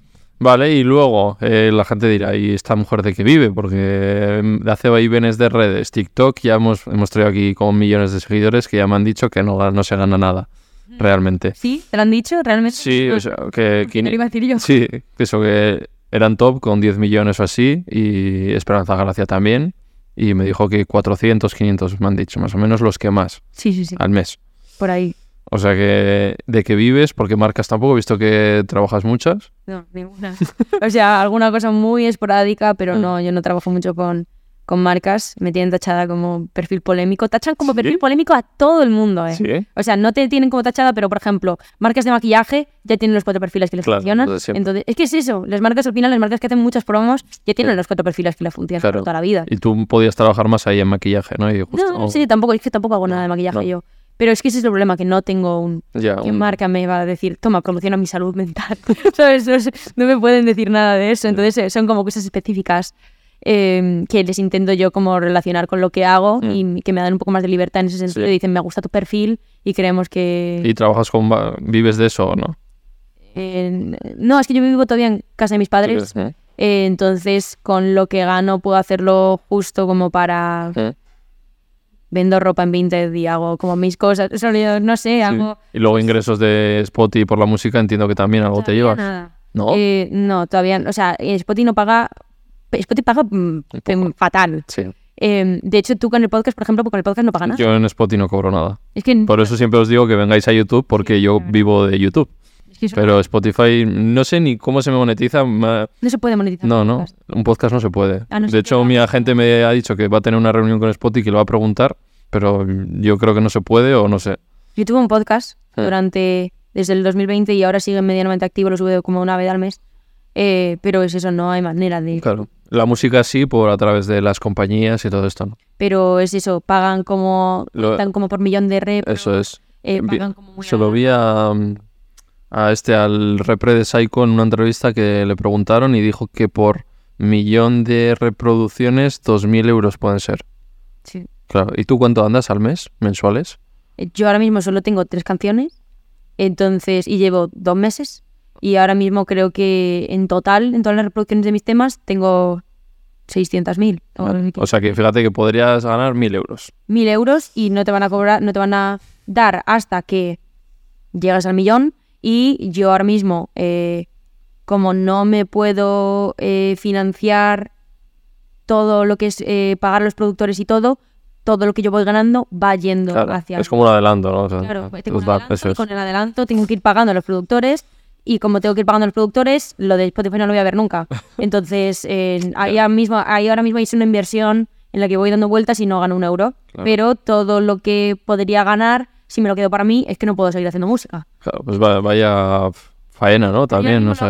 Vale, y luego eh, la gente dirá, ¿y esta mujer de qué vive? Porque em, hace vaivenes de redes, TikTok, ya hemos, hemos traído aquí como millones de seguidores que ya me han dicho que no, no se gana nada, realmente. ¿Sí? ¿Te lo han dicho realmente? Sí, o sea, que... ¿Qué iba a decir yo? Sí, eso que eran top con 10 millones o así y Esperanza Gracia también. Y me dijo que 400, 500 me han dicho, más o menos los que más Sí, sí, sí. al mes. Por ahí. O sea que de qué vives, porque marcas tampoco, he visto que trabajas muchas. No, ninguna. o sea, alguna cosa muy esporádica, pero Mm. no, yo no trabajo mucho con, con marcas. Me tienen tachada como perfil polémico. Tachan como ¿Sí? perfil polémico a todo el mundo, ¿eh? Sí. O sea, no te tienen como tachada, pero por ejemplo, marcas de maquillaje ya tienen los cuatro perfiles que les Claro, funcionan. Entonces, es que es eso. Las marcas al final, las marcas que hacen muchas promos, ya tienen Sí. los cuatro perfiles que les funcionan Claro. por toda la vida. Y tú podías trabajar más ahí en maquillaje, ¿no? Y justo- No, sí, tampoco, es que tampoco hago nada de maquillaje No. yo. Pero es que ese es el problema, que no tengo un... Ya, ¿Qué un- marca me va a decir, toma, promociona mi salud mental? ¿Sabes? No, no me pueden decir nada de eso. Entonces eh, son como cosas específicas eh, que les intento yo como relacionar con lo que hago Mm. y que me dan un poco más de libertad en ese sentido. Sí. Dicen, me gusta tu perfil y creemos que... ¿Y trabajas con... ¿Vives de eso o no? eh, no, es que yo vivo todavía en casa de mis padres. ¿Eh? entonces, con lo que gano puedo hacerlo justo como para... Vendo ropa en Vinted y hago como mis cosas. Yo no sé, Sí. hago... Y luego ingresos de Spotify por la música, entiendo que también algo te llevas. nada. ¿No? Eh, no, todavía. O sea, Spotify no paga. Spotify paga mm, poco. fatal. Sí. Eh, de hecho, tú con el podcast, por ejemplo, con el podcast no pagas nada. Yo en Spotify no cobro nada. es que, Por eso siempre os digo que vengáis a YouTube porque yo vivo de YouTube. Pero Spotify, no sé ni cómo se me monetiza. no se puede monetizar. No, no, podcast. un podcast no se puede. A no ser De hecho, mi agente me ha dicho que va a tener una reunión con Spotify y que lo va a preguntar, pero yo creo que no se puede o no sé. Yo tuve un podcast Eh. durante. desde el 2020 y ahora sigue medianamente activo, lo sube como una vez al mes. Eh, pero es eso, no hay manera de. Claro. La música sí, por a través de las compañías y todo esto, ¿no? Pero es eso, pagan como. Lo- como por millón de rep. Eso es. eh, pagan como muy Se lo vi a, a este, al repre de Psycho en una entrevista que le preguntaron y dijo que por millón de reproducciones, 2.000 euros pueden ser. Sí. Claro. ¿Y tú cuánto andas al mes, mensuales? Eh, Yo ahora mismo solo tengo tres canciones, entonces, y llevo dos meses. Y ahora mismo creo que en total, en todas las reproducciones de mis temas, tengo 600.000. o algo así. O sea que fíjate que podrías ganar 1.000 euros. Mil euros y no te van a cobrar, no te van a dar hasta que llegas al millón. Y yo ahora mismo, eh, como no me puedo eh, financiar todo lo que es eh, pagar a los productores y todo, todo lo que yo voy ganando va yendo Claro, hacia es como un adelanto, ¿no? O sea, Claro, pues tengo un adelanto eso y es. con el adelanto tengo que ir pagando a los productores y como tengo que ir pagando a los productores, lo de Spotify no lo voy a ver nunca. Entonces, eh, ahí, ahora mismo, ahí ahora mismo es una inversión en la que voy dando vueltas y no gano un euro. Claro. Pero todo lo que podría ganar, si me lo quedo para mí, es que no puedo seguir haciendo música. Claro, pues va- vaya faena, ¿no? También, no sé.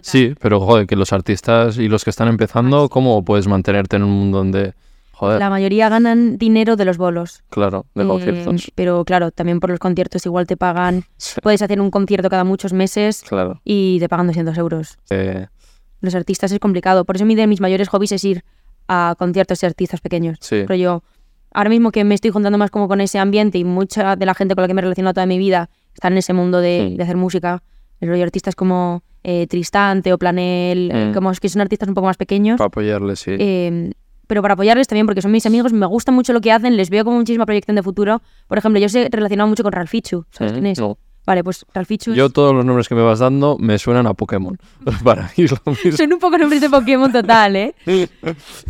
Sí, pero joder, que los artistas y los que están empezando, ¿cómo puedes mantenerte en un mundo donde, joder, La mayoría ganan dinero de los bolos. claro, de Eh, conciertos? pero claro, también por los conciertos igual te pagan. Sí, Puedes hacer un concierto cada muchos meses claro. y te pagan 200 euros. Eh, los artistas es complicado. Por eso mi de mis mayores hobbies es ir a conciertos de artistas pequeños. Sí. Pero yo, ahora mismo que me estoy juntando más como con ese ambiente y mucha de la gente con la que me he relacionado toda mi vida está en ese mundo de, de hacer música, el rollo de artistas como eh, Tristán, Teo Planel, eh, Mm. como es que son artistas un poco más pequeños. para apoyarle, sí. eh, pero para apoyarles también, porque son mis amigos, me gusta mucho lo que hacen, les veo como muchísima proyección de futuro. Por ejemplo, yo sé relacionado mucho con Ralfichu. ¿Sabes Mm, quién es? no. Vale, pues Ralfichu es- Yo todos los nombres que me vas dando me suenan a Pokémon. para mí es lo mismo. Son un poco nombres de Pokémon total, ¿eh?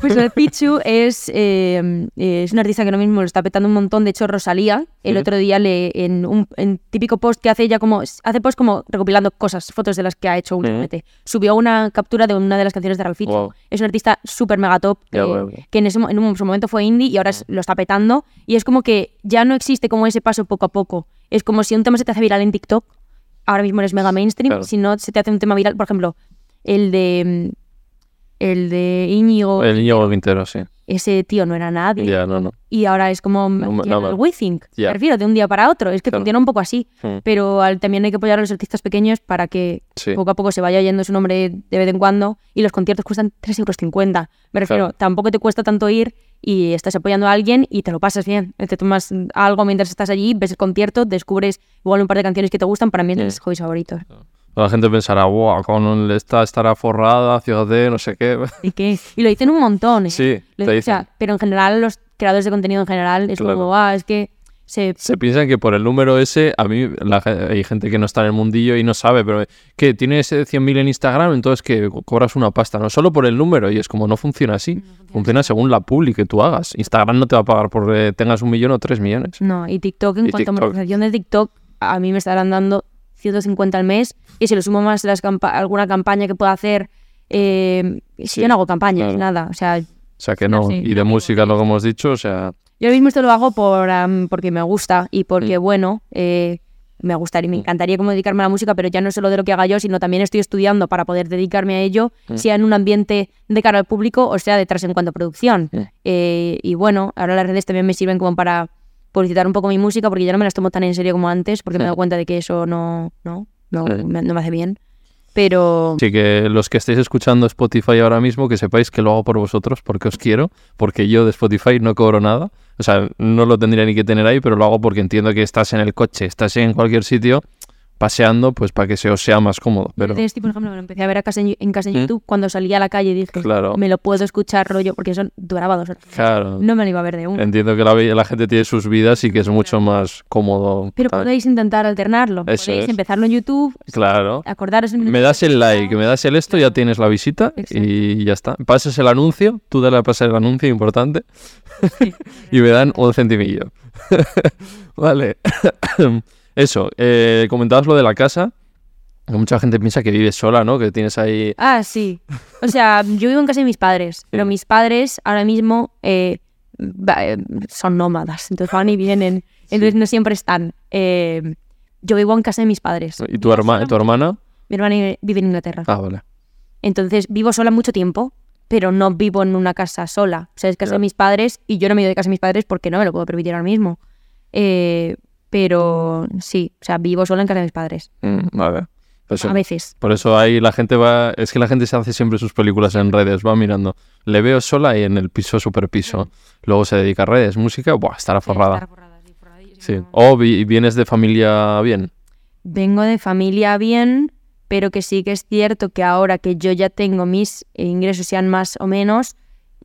Pues el Pichu es, eh, es un artista que ahora mismo lo está petando un montón. De hecho, Rosalía, el Sí. otro día, le, en un en típico post que hace ella como... Hace post como recopilando cosas, fotos de las que ha hecho últimamente. Subió una captura de una de las canciones de Ralph Fichu. Wow. Es un artista súper mega top. Eh, que en, ese, en un su momento fue indie y ahora lo está petando. Y es como que ya no existe como ese paso poco a poco. Es como si un tema se te hace viral en TikTok, ahora mismo eres mega mainstream. Claro. Si no se te hace un tema viral, por ejemplo, el de mm, el de Íñigo, El niño Quintero, sí. ese tío no era nadie. Ya, no, no. Y ahora es como No, no, el. WeThink. Ya. Me refiero, de un día para otro. Es que Claro. funciona un poco así. Mm. Pero al- también hay que apoyar a los artistas pequeños para que Sí. poco a poco se vaya yendo su nombre de vez en cuando. Y los conciertos cuestan 3,50 euros. Me refiero, Claro. tampoco te cuesta tanto ir y estás apoyando a alguien y te lo pasas bien. Te tomas algo mientras estás allí, ves el concierto, descubres igual un par de canciones que te gustan. Para mí es de mis hobbies favoritos. La gente pensará, wow, con esta estará forrada, fíjate, no sé qué. ¿Y qué? Y lo dicen un montón. ¿eh? Sí, Lo- te o sea, dicen. pero en general, los creadores de contenido en general es Claro. como, ah, es que se Se piensan que por el número ese, a mí la hay gente que no está en el mundillo y no sabe, pero que tienes eh, 100.000 en Instagram, entonces que co- cobras una pasta, no solo por el número, y es como no funciona así, funciona según la publi que tú hagas. Instagram no te va a pagar por eh, tengas un millón o tres millones. No, y TikTok, en Y cuanto a TikTok. monetización de TikTok, a mí me estarán dando 150 al mes. Y si lo sumo más las campa- alguna campaña que pueda hacer, eh, si Sí, yo no hago campañas, claro. nada. O sea, O sea que no, Sí, y no de me música lo que hemos dicho, o sea, ahora mismo esto lo hago por, am, porque me gusta y porque, Mm. bueno, eh, me gustaría, me encantaría como dedicarme a la música, pero ya no solo de lo que haga yo, sino también estoy estudiando para poder dedicarme a ello, Mm. sea en un ambiente de cara al público o sea detrás en cuanto a producción. Mm. Eh, y bueno, ahora las redes también me sirven como para publicitar un poco mi música porque ya no me las tomo tan en serio como antes porque me he dado cuenta de que eso no, no, no, Sí. me, no me hace bien. Pero Así que los que estéis escuchando Spotify ahora mismo, que sepáis que lo hago por vosotros, porque os quiero, porque yo de Spotify no cobro nada. O sea, no lo tendría ni que tener ahí, pero lo hago porque entiendo que estás en el coche, estás en cualquier sitio paseando, pues para que se os sea más cómodo. Pero este, por ejemplo, me lo empecé a ver a casa en, en casa en ¿Mm? YouTube cuando salía a la calle y dije, Claro. me lo puedo escuchar rollo porque eso duraba dos horas. claro, No me lo iba a ver de uno. entiendo que la, la gente tiene sus vidas y que es mucho más cómodo. Pero podéis intentar alternarlo. Eso podéis es. empezarlo en YouTube, Claro. acordaros en Me das el like, me das el esto, ya tienes la visita y ya está. Pasas el anuncio, tú dale a pasar el anuncio, importante, y me dan un centimillo. vale. Eso, eh, comentabas lo de la casa. Mucha gente piensa que vives sola, ¿no? Que tienes ahí... Ah, sí. O sea, yo vivo en casa de mis padres, pero mis padres ahora mismo eh, eh, son nómadas, entonces van y vienen, entonces no siempre están. Eh, yo vivo en casa de mis padres. ¿Y tu, herma, tu hermana? Mi hermana vive en Inglaterra. Ah, vale. Entonces vivo sola mucho tiempo, pero no vivo en una casa sola. O sea, es casa de mis padres y yo no me voy de casa de mis padres porque no me lo puedo permitir ahora mismo. Eh, pero sí, o sea, vivo sola en casa de mis padres. Mm, vale. Pues, A veces. Por eso ahí la gente va... Es que la gente se hace siempre sus películas en redes, va mirando. Le veo sola y en el piso, super piso. Luego se dedica a redes, música, buah, estará forrada. Sí. O vi- vienes de familia bien. Vengo de familia bien, pero que sí que es cierto que ahora que yo ya tengo mis ingresos sean más o menos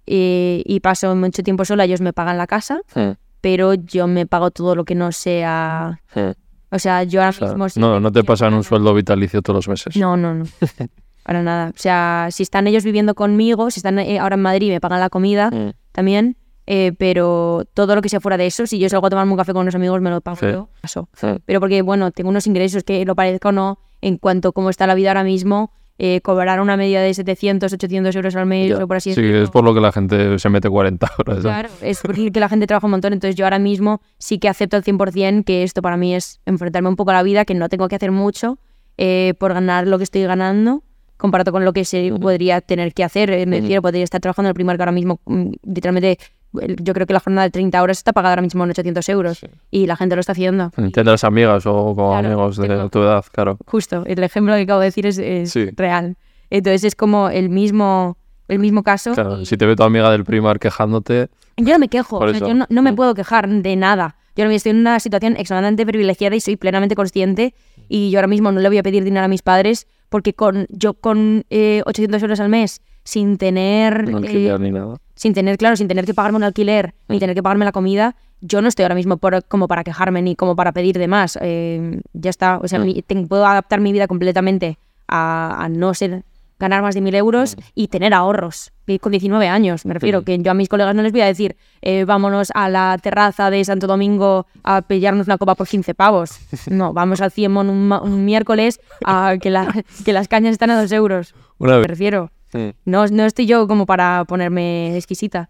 eh, y paso mucho tiempo sola, ellos me pagan la casa, Mm, pero yo me pago todo lo que no sea... mm. O sea, yo ahora O sea, mismo... sí no, no te pasan un sueldo vitalicio todos los meses. No, no, no. Para nada. O sea, si están ellos viviendo conmigo, si están eh, ahora en Madrid y me pagan la comida Mm. también, eh, pero todo lo que sea fuera de eso, si yo salgo a tomarme un café con unos amigos, me lo pago Sí. yo. Paso. Pero porque, bueno, tengo unos ingresos que lo parezca o no, en cuanto a cómo está la vida ahora mismo, eh, cobrar una media de 700, 800 euros al mes o por así Sí, decirlo. es por lo que la gente se mete 40 horas. Claro, es porque la gente trabaja un montón, entonces yo ahora mismo sí que acepto al 100% que esto para mí es enfrentarme un poco a la vida, que no tengo que hacer mucho eh, por ganar lo que estoy ganando, comparado con lo que se podría tener que hacer. eh, Me refiero, podría estar trabajando en el primer que ahora mismo, mm, literalmente, yo creo que la jornada de 30 horas está pagada ahora mismo en 800 euros y la gente lo está haciendo. Y Tendrás amigas o como Claro, amigos de tengo. tu edad, claro. Justo, el ejemplo que acabo de decir es, es Sí. real. Entonces es como el mismo, el mismo caso. Claro, si te ve tu amiga del primar quejándote, Yo no me quejo, o sea, yo no, no me puedo quejar de nada. Yo estoy en una situación extremadamente privilegiada y soy plenamente consciente y yo ahora mismo no le voy a pedir dinero a mis padres porque con yo con eh, 800 euros al mes sin tener eh, alquiler ni nada. sin tener claro sin tener que pagarme un alquiler ni Mm. tener que pagarme la comida yo no estoy ahora mismo por- como para quejarme ni como para pedir de más Eh, ya está o sea Mm. mi- puedo adaptar mi vida completamente a, a no ser ganar más de mil euros Mm. y tener ahorros con 19 años me refiero que yo a mis colegas no les voy a decir eh, vámonos a la terraza de Santo Domingo a pillarnos una copa por 15 pavos no vamos al Ciemon un, un miércoles a que, la- que las cañas están a dos euros Una me vez. refiero Mm. no, no estoy yo como para ponerme exquisita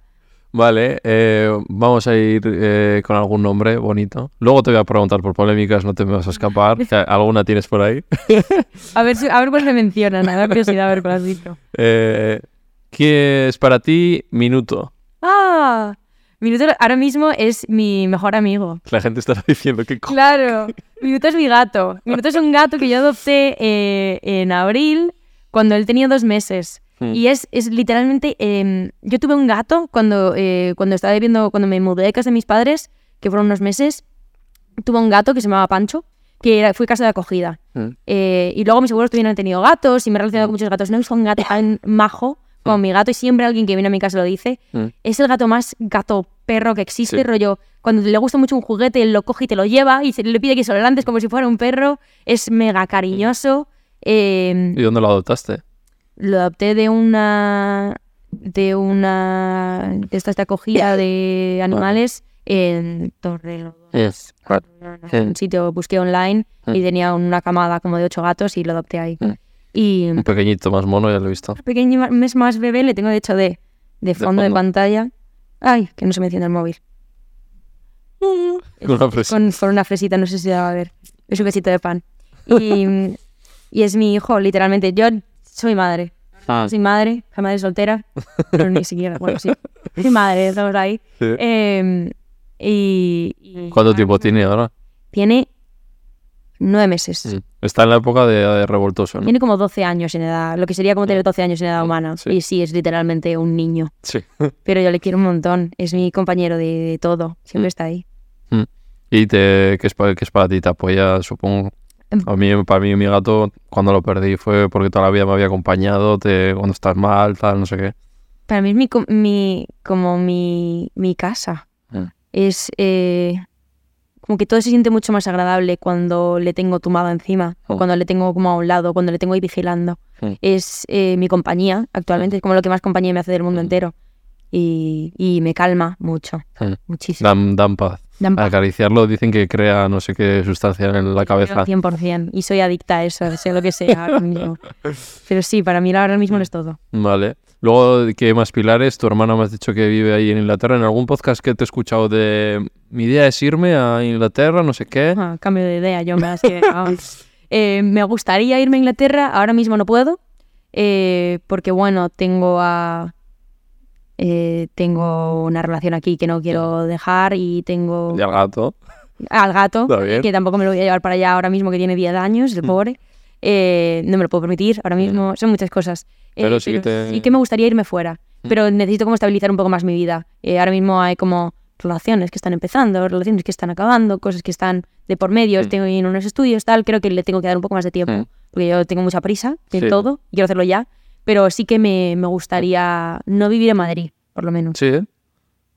Vale, eh, vamos a ir eh, con algún nombre bonito. Luego te voy a preguntar por polémicas, no te me vas a escapar. ¿Alguna tienes por ahí? A ver, si- a ver cuál se mencionan, a ver curiosidad, a ver cuál has dicho. Eh, ¿Qué es para ti Minuto? ¡Ah! Minuto ahora mismo es mi mejor amigo. La gente estará diciendo que Claro, Minuto es mi gato. Minuto es un gato que yo adopté eh, en abril cuando él tenía dos meses. Hmm. Y es, es literalmente... em, yo tuve un gato cuando, eh, cuando estaba viviendo, cuando me mudé de casa de mis padres, que fueron unos meses. Tuve un gato que se llamaba Pancho, que era, fue casa de acogida. Mm. Eh, y luego mis abuelos también han tenido gatos y me he relacionado con muchos gatos. No visto un gato tan majo como mi gato y siempre alguien que viene a mi casa lo dice. Mm. Es el gato más gato perro que existe, Sí. rollo. Cuando le gusta mucho un juguete, él lo coge y te lo lleva y se le pide que se lo lances como si fuera un perro. Es mega cariñoso. Eh, ¿Y dónde lo adoptaste? Lo adopté de una de una de estas de acogida de animales en Torrelodones. Un sitio busqué online y tenía una camada como de ocho gatos y lo adopté ahí. Y Un pequeñito más mono, ya lo he visto. pequeño mes más bebé le tengo de hecho de, de fondo de, fondo. pantalla. Ay, que no se me enciende el móvil. Con una fresa. Con, con una fresita, no sé si se va a ver. Es un besito de pan. Y, y es mi hijo, literalmente. Yo soy madre. Ah. Soy madre, soy madre soltera, pero ni siquiera, bueno, sí. Soy madre, estamos ahí. Sí. Eh, Y, y ¿Cuánto tiempo tiene ahora? Tiene nueve meses. Mm. Está en la época de, de revoltoso, ¿no? Tiene como 12 años en edad, lo que sería como tener 12 años en edad humana. Sí. Y sí, es literalmente un niño. Sí. Pero yo le quiero un montón. Es mi compañero de, de todo. Siempre Mm. está ahí. ¿Y te, qué, es para, qué es para ti? ¿Te apoya, supongo? Em. A mí, para mí, mi gato, cuando lo perdí fue porque toda la vida me había acompañado, te, cuando estás mal, tal, no sé qué. Para mí es mi, mi- como mi, mi casa. Mm. Es eh, como que todo se siente mucho más agradable cuando le tengo tumbado encima, o Mm. cuando le tengo como a un lado, cuando le tengo ahí vigilando. Es eh, mi compañía actualmente, es como lo que más compañía me hace del mundo Mm. entero. Y, y me calma mucho, muchísimo. Dan, dan paz. Acariciarlo dicen que crea no sé qué sustancia en la cabeza. 100%. Y soy adicta a eso, sé lo que sea ahora mismo. Pero sí, para mí ahora mismo lo es todo. Vale. Luego, ¿qué más pilares? Tu hermana me has dicho que vive ahí en Inglaterra. En algún podcast que te he escuchado de mi idea es irme a Inglaterra, no sé qué. Ah, cambio de idea, yo me, que. Eh, me gustaría irme a Inglaterra, ahora mismo no puedo, eh, porque bueno, tengo a eh, tengo una relación aquí que no quiero dejar y tengo Y al gato. al gato, que tampoco me lo voy a llevar para allá ahora mismo que tiene 10 años, el pobre. Eh, no me lo puedo permitir ahora mismo, son muchas cosas. Eh, Pero sí que te- sí que me gustaría irme fuera, pero necesito como estabilizar un poco más mi vida. Eh, ahora mismo hay como relaciones que están empezando, relaciones que están acabando, cosas que están de por medio, Mm. tengo en unos estudios, tal, creo que le tengo que dar un poco más de tiempo, Mm. porque yo tengo mucha prisa en Sí. todo, quiero hacerlo ya, pero sí que me, me gustaría no vivir en Madrid, por lo menos. Sí, ¿eh?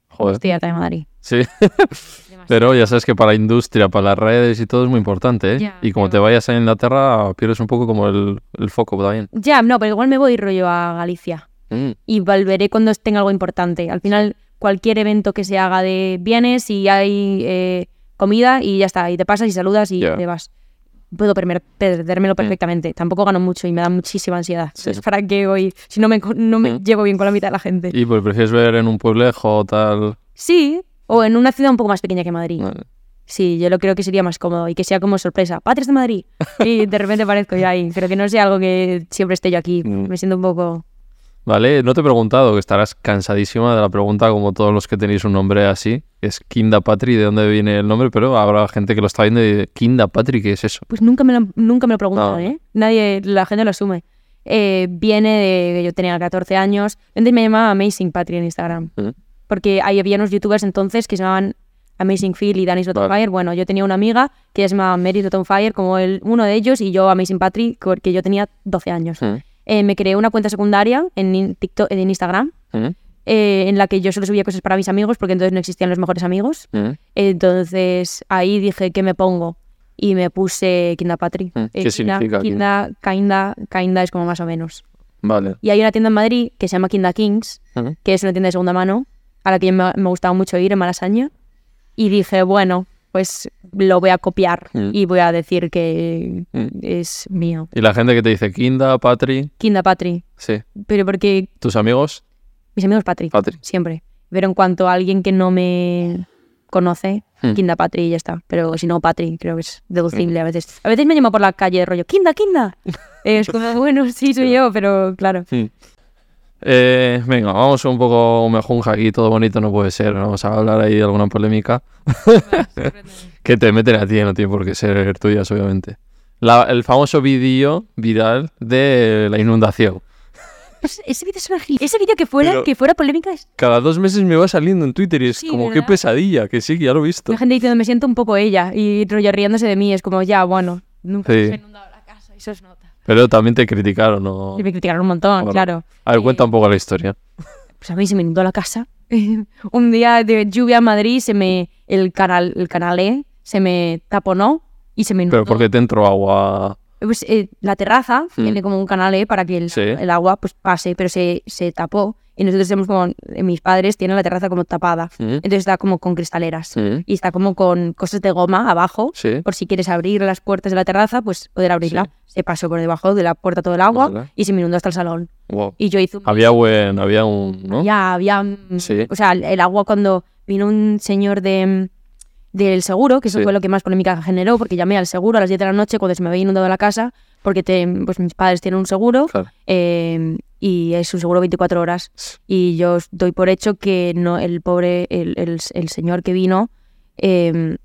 Joder. Estoy harta de Madrid. Sí. Pero ya sabes que para la industria, para las redes y todo es muy importante, ¿eh? Ya, y como pero- te vayas a Inglaterra, pierdes un poco como el, el foco también. Ya, no, pero igual me voy rollo a Galicia. Mm. y volveré cuando tenga algo importante. Al final, cualquier evento que se haga de bienes y hay eh, comida y ya está, y te pasas y saludas y te vas. Puedo perdérmelo perfectamente. Tampoco gano mucho y me da muchísima ansiedad. Sí. Es ¿Para qué voy? Si no me, no me Mm. llevo bien con la mitad de la gente. Y pues prefieres ver en un pueblejo o tal. Sí, o en una ciudad un poco más pequeña que Madrid. Vale. Sí, yo lo creo que sería más cómodo y que sea como sorpresa. Patres de Madrid. Y de repente aparezco yo ahí. Pero que no sea algo que siempre esté yo aquí. Mm. Me siento un poco... Vale, no te he preguntado, que estarás cansadísima de la pregunta como todos los que tenéis un nombre así. Es Kinda Patri, ¿de dónde viene el nombre? Pero habrá gente que lo está viendo y dice, Kinda Patri, ¿qué es eso? Pues nunca me lo, nunca me lo preguntan, No. ¿eh? Nadie, la gente lo asume. Eh, viene de que yo tenía 14 años. Antes me llamaba Amazing Patri en Instagram. Mm. Porque ahí había unos youtubers entonces que se llamaban Amazing Phil y Vale. Fire. Bueno, yo tenía una amiga que se llamaba on Fire, como el, uno de ellos, y yo Amazing Patri, porque yo tenía 12 años. Mm. Eh, me creé una cuenta secundaria en, TikTok, en Instagram, Mm. eh, en la que yo solo subía cosas para mis amigos, porque entonces no existían los mejores amigos. Mm. Entonces ahí dije, ¿qué me pongo? Y me puse Kinda Patri. Mm, Eh, ¿qué Kinda- significa Kinda, Kinda, Kinda es como más o menos. Vale. Y hay una tienda en Madrid que se llama Kinda Kings, Mm. que es una tienda de segunda mano, a la que me, me gustaba mucho ir en Malasaña. Y dije, bueno, pues lo voy a copiar Mm. y voy a decir que Mm. es mío. Y la gente que te dice Kinda, Patri, Kinda Patri. sí. Pero porque ¿Tus amigos? mis amigos Patri, Patri. siempre. Pero en cuanto a alguien que no me conoce, Mm. Kinda Patri y ya está. Pero si no, Patri, creo que es deducible a veces. A veces me llama por la calle rollo, Kinda, Kinda. es como, bueno, sí, soy yo, pero claro. Eh, venga, vamos un poco mejunja aquí, todo bonito no puede ser. Vamos a hablar ahí de alguna polémica. que te meten a ti, no tiene por qué ser tuyas, obviamente. La- el famoso vídeo viral de la inundación. Pues ese vídeo es una Ese vídeo que fuera, Pero- que fuera polémica es Cada dos meses me va saliendo en Twitter y es Sí, como qué pesadilla, que sí, que ya lo he visto. la gente diciendo me siento un poco ella y rollo riéndose de mí. Es como, ya, bueno, nunca Sí. se ha inundado la casa, eso se nota. Pero también te criticaron, ¿no? Y me criticaron un montón, Bueno. claro. A ver, Eh, cuenta un poco la historia. Pues a mí se me inundó la casa. un día de lluvia en Madrid, se me, el canal, el canal E se me taponó y se me inundó. Pero porque te entró agua. Pues, eh, la terraza Mm. tiene como un canal E para que el, Sí. el agua pues pase, pero se, se tapó. Y nosotros tenemos como, eh, mis padres tienen la terraza como tapada. Mm. Entonces está como con cristaleras. Mm. Y está como con cosas de goma abajo. Sí. Por si quieres abrir las puertas de la terraza, pues poder abrirla. Se pasó por debajo de la puerta todo el agua y se me inundó hasta el salón. Wow. Y yo hice un Había buen, había un, ¿no? ya había. mm, Sí. O sea, el- el agua cuando vino un señor de del seguro, que eso Sí. fue lo que más polémica generó, porque llamé al seguro a las 10 de la noche cuando se me había inundado la casa, porque te- pues mis padres tienen un seguro, Claro. eh, y es un seguro 24 horas. Y yo doy por hecho que no el pobre, el, el- el señor que vino, eh,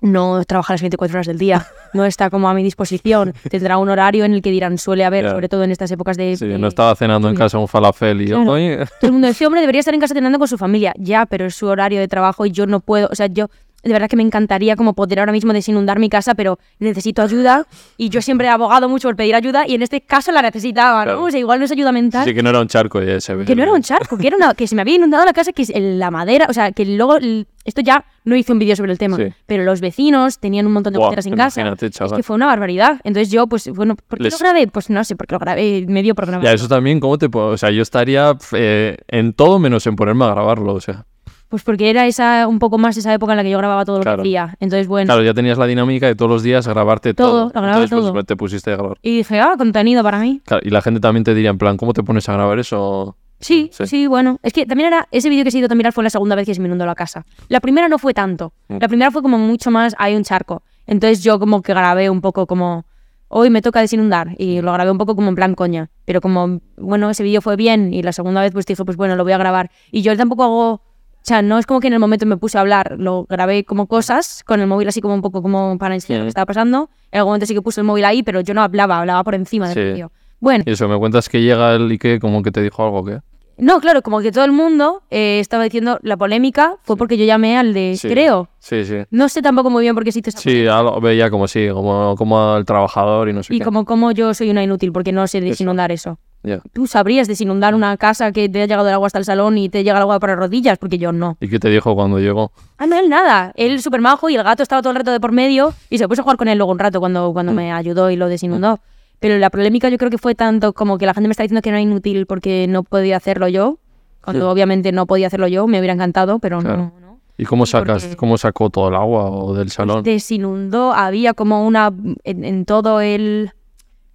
no trabaja las 24 horas del día, no está como a mi disposición. Tendrá un horario en el que dirán, suele haber, sobre todo en estas épocas de... Sí, no estaba cenando en casa un falafel y yo, oye, todo el mundo decía, hombre, debería estar en casa cenando con su familia. Ya, pero es su horario de trabajo y yo no puedo. O sea, yo de verdad que me encantaría como poder ahora mismo desinundar mi casa, pero necesito ayuda y yo siempre he abogado mucho por pedir ayuda y en este caso la necesitaba, ¿no? Claro. O sea, igual no es ayuda mental. sí que no era un charco, ya se ve. Que no era un charco, que era una, que se me había inundado la casa, que es la madera, o sea, que luego, esto ya no hice un vídeo sobre el tema, Sí. pero los vecinos tenían un montón de goteras en casa. Es que fue una barbaridad. Entonces yo, pues, bueno, ¿por qué Les- lo grabé? Pues no sé, porque lo grabé medio por grabar. Ya, eso también, ¿cómo te puedo...? O sea, yo estaría eh, en todo menos en ponerme a grabarlo, o sea. Pues porque era esa un poco más esa época en la que yo grababa todo lo Claro. que hacía. Entonces, bueno. Claro, ya tenías la dinámica de todos los días grabarte todo. Todo, lo Entonces, pues, todo. te pusiste a grabar. Y dije, ah, contenido para mí. Claro, y la gente también te diría, en plan, ¿cómo te pones a grabar eso? Sí, Sí. sí, bueno. Es que también era, ese vídeo que se hizo tan viral fue la segunda vez que se me inundó la casa. La primera no fue tanto. Mm. La primera fue como mucho más, hay un charco. Entonces yo como que grabé un poco como, hoy me toca desinundar. Y lo grabé un poco como en plan coña. Pero como, bueno, ese vídeo fue bien y la segunda vez pues dije, pues bueno, lo voy a grabar. Y yo tampoco hago, o sea, no es como que en el momento me puse a hablar, lo grabé como cosas, con el móvil así como un poco como para enseñar lo Sí. que estaba pasando. En algún momento sí que puse el móvil ahí, pero yo no hablaba, hablaba por encima del Sí. vídeo. Bueno, Y eso, me cuentas que llega el y que como que te dijo algo, ¿qué? no, claro, como que todo el mundo eh, estaba diciendo la polémica fue porque yo llamé al de Sí. creo. Sí, sí. No sé tampoco muy bien por qué hizo esa Sí, algo, veía como sí, como, como el trabajador y no sé Y qué. como, como yo soy una inútil porque no sé desinundar eso. Ya. Tú sabrías desinundar una casa que te ha llegado el agua hasta el salón y te llega el agua por las rodillas, porque yo no. ¿Y qué te dijo cuando llegó? Ah, no, él nada. Él súper majo y el gato estaba todo el rato de por medio y se puso a jugar con él luego un rato cuando, cuando me ayudó y lo desinundó. Pero la polémica yo creo que fue tanto como que la gente me está diciendo que no era inútil porque no podía hacerlo yo, cuando Sí. obviamente no podía hacerlo yo, me hubiera encantado, pero Claro. no, no. ¿Y cómo sacas, porque- cómo sacó todo el agua o del salón? desinundó, había como una en, en todo el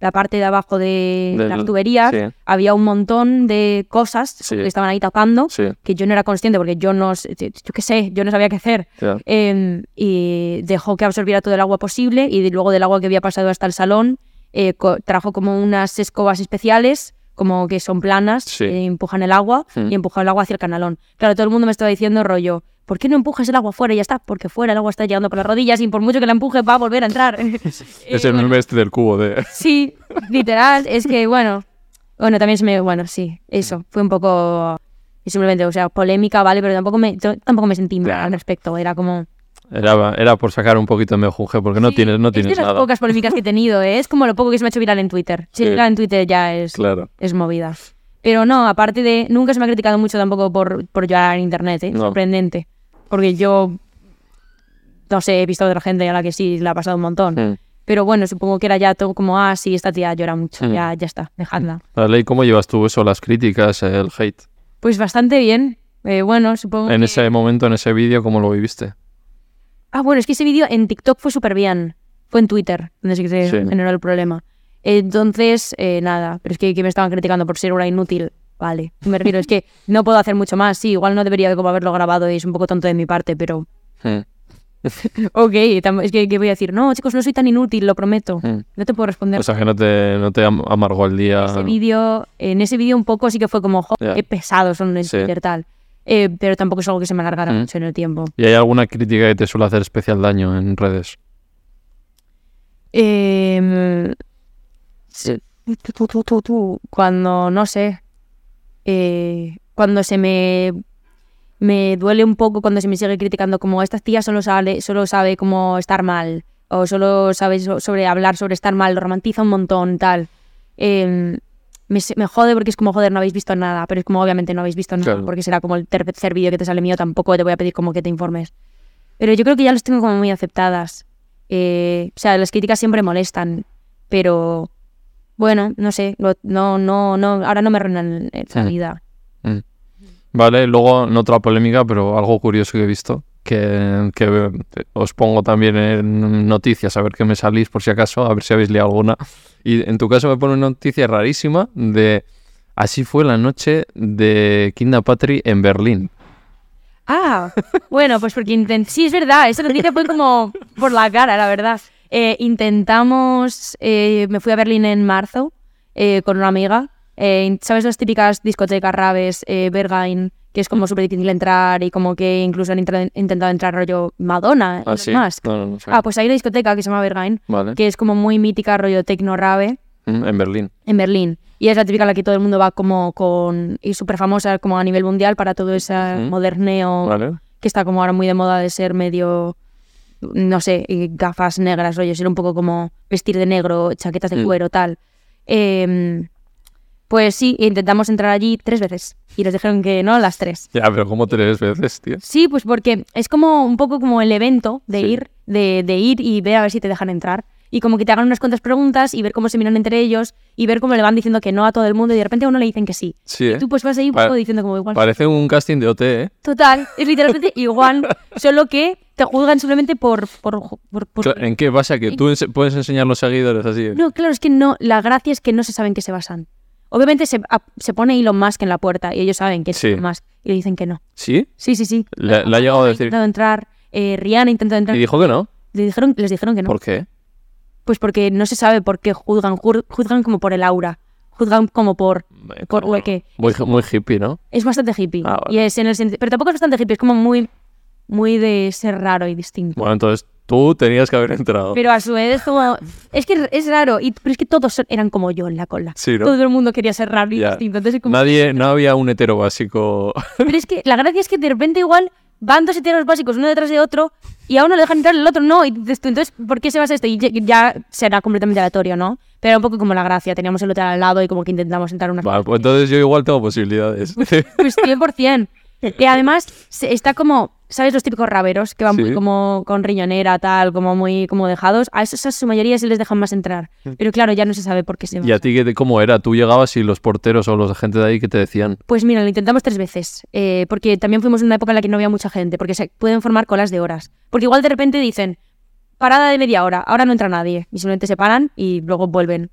la parte de abajo de Del- las tuberías, sí. había un montón de cosas Sí. que estaban ahí tapando, Sí, que yo no era consciente porque yo no, yo qué sé, yo no sabía qué hacer. Em, y dejó que absorbiera todo el agua posible y luego del agua que había pasado hasta el salón eh, co- trajo como unas escobas especiales como que son planas, eh, empujan el agua Mm. y empujan el agua hacia el canalón. Claro, todo el mundo me estaba diciendo rollo, ¿por qué no empujas el agua fuera y ya está? Porque fuera el agua está llegando por las rodillas y por mucho que la empuje va a volver a entrar. Es Eh, el meme este del cubo de... Sí, literal, es que bueno, bueno, también se me, bueno, sí, eso, fue un poco, simplemente, o sea, polémica, vale, pero tampoco me, tampoco me sentí mal al respecto, era como... Era, era por sacar un poquito de mejunje, porque no tienes, no es de tienes las nada. pocas polémicas que he tenido, ¿eh? es como lo poco que se me ha hecho viral en Twitter. Si Sí. viral en Twitter ya es, Claro. es movida. Pero no, aparte de, nunca se me ha criticado mucho tampoco por, por llorar en internet, ¿eh? No. sorprendente, porque yo, no sé, he visto a otra gente a la que sí le ha pasado un montón. Mm. Pero bueno, supongo que era ya todo como, ah, sí, esta tía llora mucho, Mm. ya, ya está, dejadla. Vale, ¿y cómo llevas tú eso, las críticas, el hate? Pues bastante bien. Eh, bueno, supongo. En que- ese momento, en ese vídeo, ¿cómo lo viviste? Ah, bueno, es que ese vídeo en TikTok fue súper bien. Fue en Twitter, donde sí que se Sí. generó el problema. Entonces, eh, nada, pero es que, que me estaban criticando por ser una inútil. Vale, me refiero, es que no puedo hacer mucho más. Sí, igual no debería de como haberlo grabado y es un poco tonto de mi parte, pero. Mm. Ok, es que, que voy a decir, no, chicos, no soy tan inútil, lo prometo. Mm. No te puedo responder. O sea, que no te, no te am- amargó el día. ese vídeo, en ese vídeo un poco sí que fue como, qué pesados son en Sí. Twitter tal. Eh, pero tampoco es algo que se me alargara Mm. mucho en el tiempo. ¿Y hay alguna crítica que te suele hacer especial daño en redes? Eh, sí, tú, tú, tú, tú, tú, cuando, no sé, eh, cuando se me, me duele un poco cuando se me sigue criticando como esta tía solo sabe, solo sabe cómo estar mal o solo sabe so- sobre hablar sobre estar mal, lo romantiza un montón, tal. Eh, me, me jode porque es como, joder, no habéis visto nada, pero es como obviamente no habéis visto nada Claro. porque será como el tercer vídeo que te sale mío, tampoco te voy a pedir como que te informes. Pero yo creo que ya los tengo como muy aceptadas. Eh, o sea, las críticas siempre molestan, pero bueno, no sé, no, no, no, ahora no me arruinan la Sí. vida. Mm. Vale, luego, no otra polémica, pero algo curioso que he visto, que, que eh, os pongo también en noticias, a ver qué me salís por si acaso, a ver si habéis leído alguna. Y en tu caso me pone una noticia rarísima de... Así fue la noche de Kinda Patri en Berlín. Ah, bueno, pues porque sí, es verdad, esa noticia fue como por la cara, la verdad. Eh, intentamos, eh, me fui a Berlín en marzo eh, con una amiga Eh, ¿Sabes las típicas discotecas raves, Berghain, que es como súper difícil entrar y como que incluso han intentado entrar rollo Madonna, Ah, Elon sí. Musk? No, no, no sé. Ah, pues hay una discoteca que se llama Berghain, Vale. que es como muy mítica, rollo techno rave, Mm, En Berlín. en Berlín. Y es la típica a la que todo el mundo va como con... y súper famosa como a nivel mundial para todo ese moderneo Vale. que está como ahora muy de moda de ser medio, no sé, gafas negras, rollo, ser un poco como vestir de negro, chaquetas de Mm. cuero, tal. Em, pues sí, intentamos entrar allí tres veces y nos dijeron que no las tres. Ya, pero como tres veces, tío. Sí, pues porque es como un poco como el evento de Sí. ir, de, de ir y ver a ver si te dejan entrar. Y como que te hagan unas cuantas preguntas y ver cómo se miran entre ellos y ver cómo le van diciendo que no a todo el mundo y de repente a uno le dicen que sí. Sí, Y ¿eh? tú pues vas ahí un poco diciendo como igual. Parece un casting de OT, ¿eh? Total, es literalmente igual, solo que te juzgan simplemente por... por, por- ¿En qué base? Que tú puedes enseñar los seguidores así. No, claro, es que no, la gracia es que no se sabe en qué se basan. Obviamente se, a- se pone Elon Musk en la puerta y ellos saben que es Sí. Elon Musk y le dicen que no. ¿Sí? Sí, sí, sí. Le, le ha llegado a decir. intentado entrar, eh, Rihanna intentó entrar. Y dijo que no. Le dijeron, les dijeron que no. ¿Por qué? Pues porque no se sabe por qué juzgan, juzgan como por el aura, juzgan como por... Por- Bueno, ¿qué? Muy, muy hippie, ¿no? Es bastante hippie. Ah, vale. Y es en el sentido... Pero tampoco es bastante hippie, es como muy, muy de ser raro y distinto. Bueno, entonces tú tenías que haber entrado. Pero a su vez es como... Es que es raro, y, pero es que todos eran como yo en la cola. Sí, ¿no? Todo el mundo quería ser raro y distinto. Entonces, como... Nadie, no había un hetero básico. Pero es que la gracia es que de repente igual van dos heteros básicos uno detrás de otro y a uno le dejan entrar al otro no. Y dices tú, entonces, ¿por qué se basa esto? Y ya- será completamente aleatorio, ¿no? Pero era un poco como la gracia. Teníamos el hotel al lado y como que intentamos entrar unas Vale, pues entonces yo igual tengo posibilidades. Pues 100%. Y además se- está como, ¿sabes? Los típicos raveros que van Sí. muy como con riñonera, tal, como muy como dejados. A esos a su mayoría sí les dejan más entrar. Pero claro, ya no se sabe por qué se van. ¿Y a ti qué- cómo era? ¿Tú llegabas y los porteros o los agentes de ahí que te decían? Pues mira, lo intentamos tres veces, eh, porque también fuimos en una época en la que no había mucha gente, porque se pueden formar colas de horas. Porque igual de repente dicen, parada de media hora, ahora no entra nadie, y simplemente se paran y luego vuelven.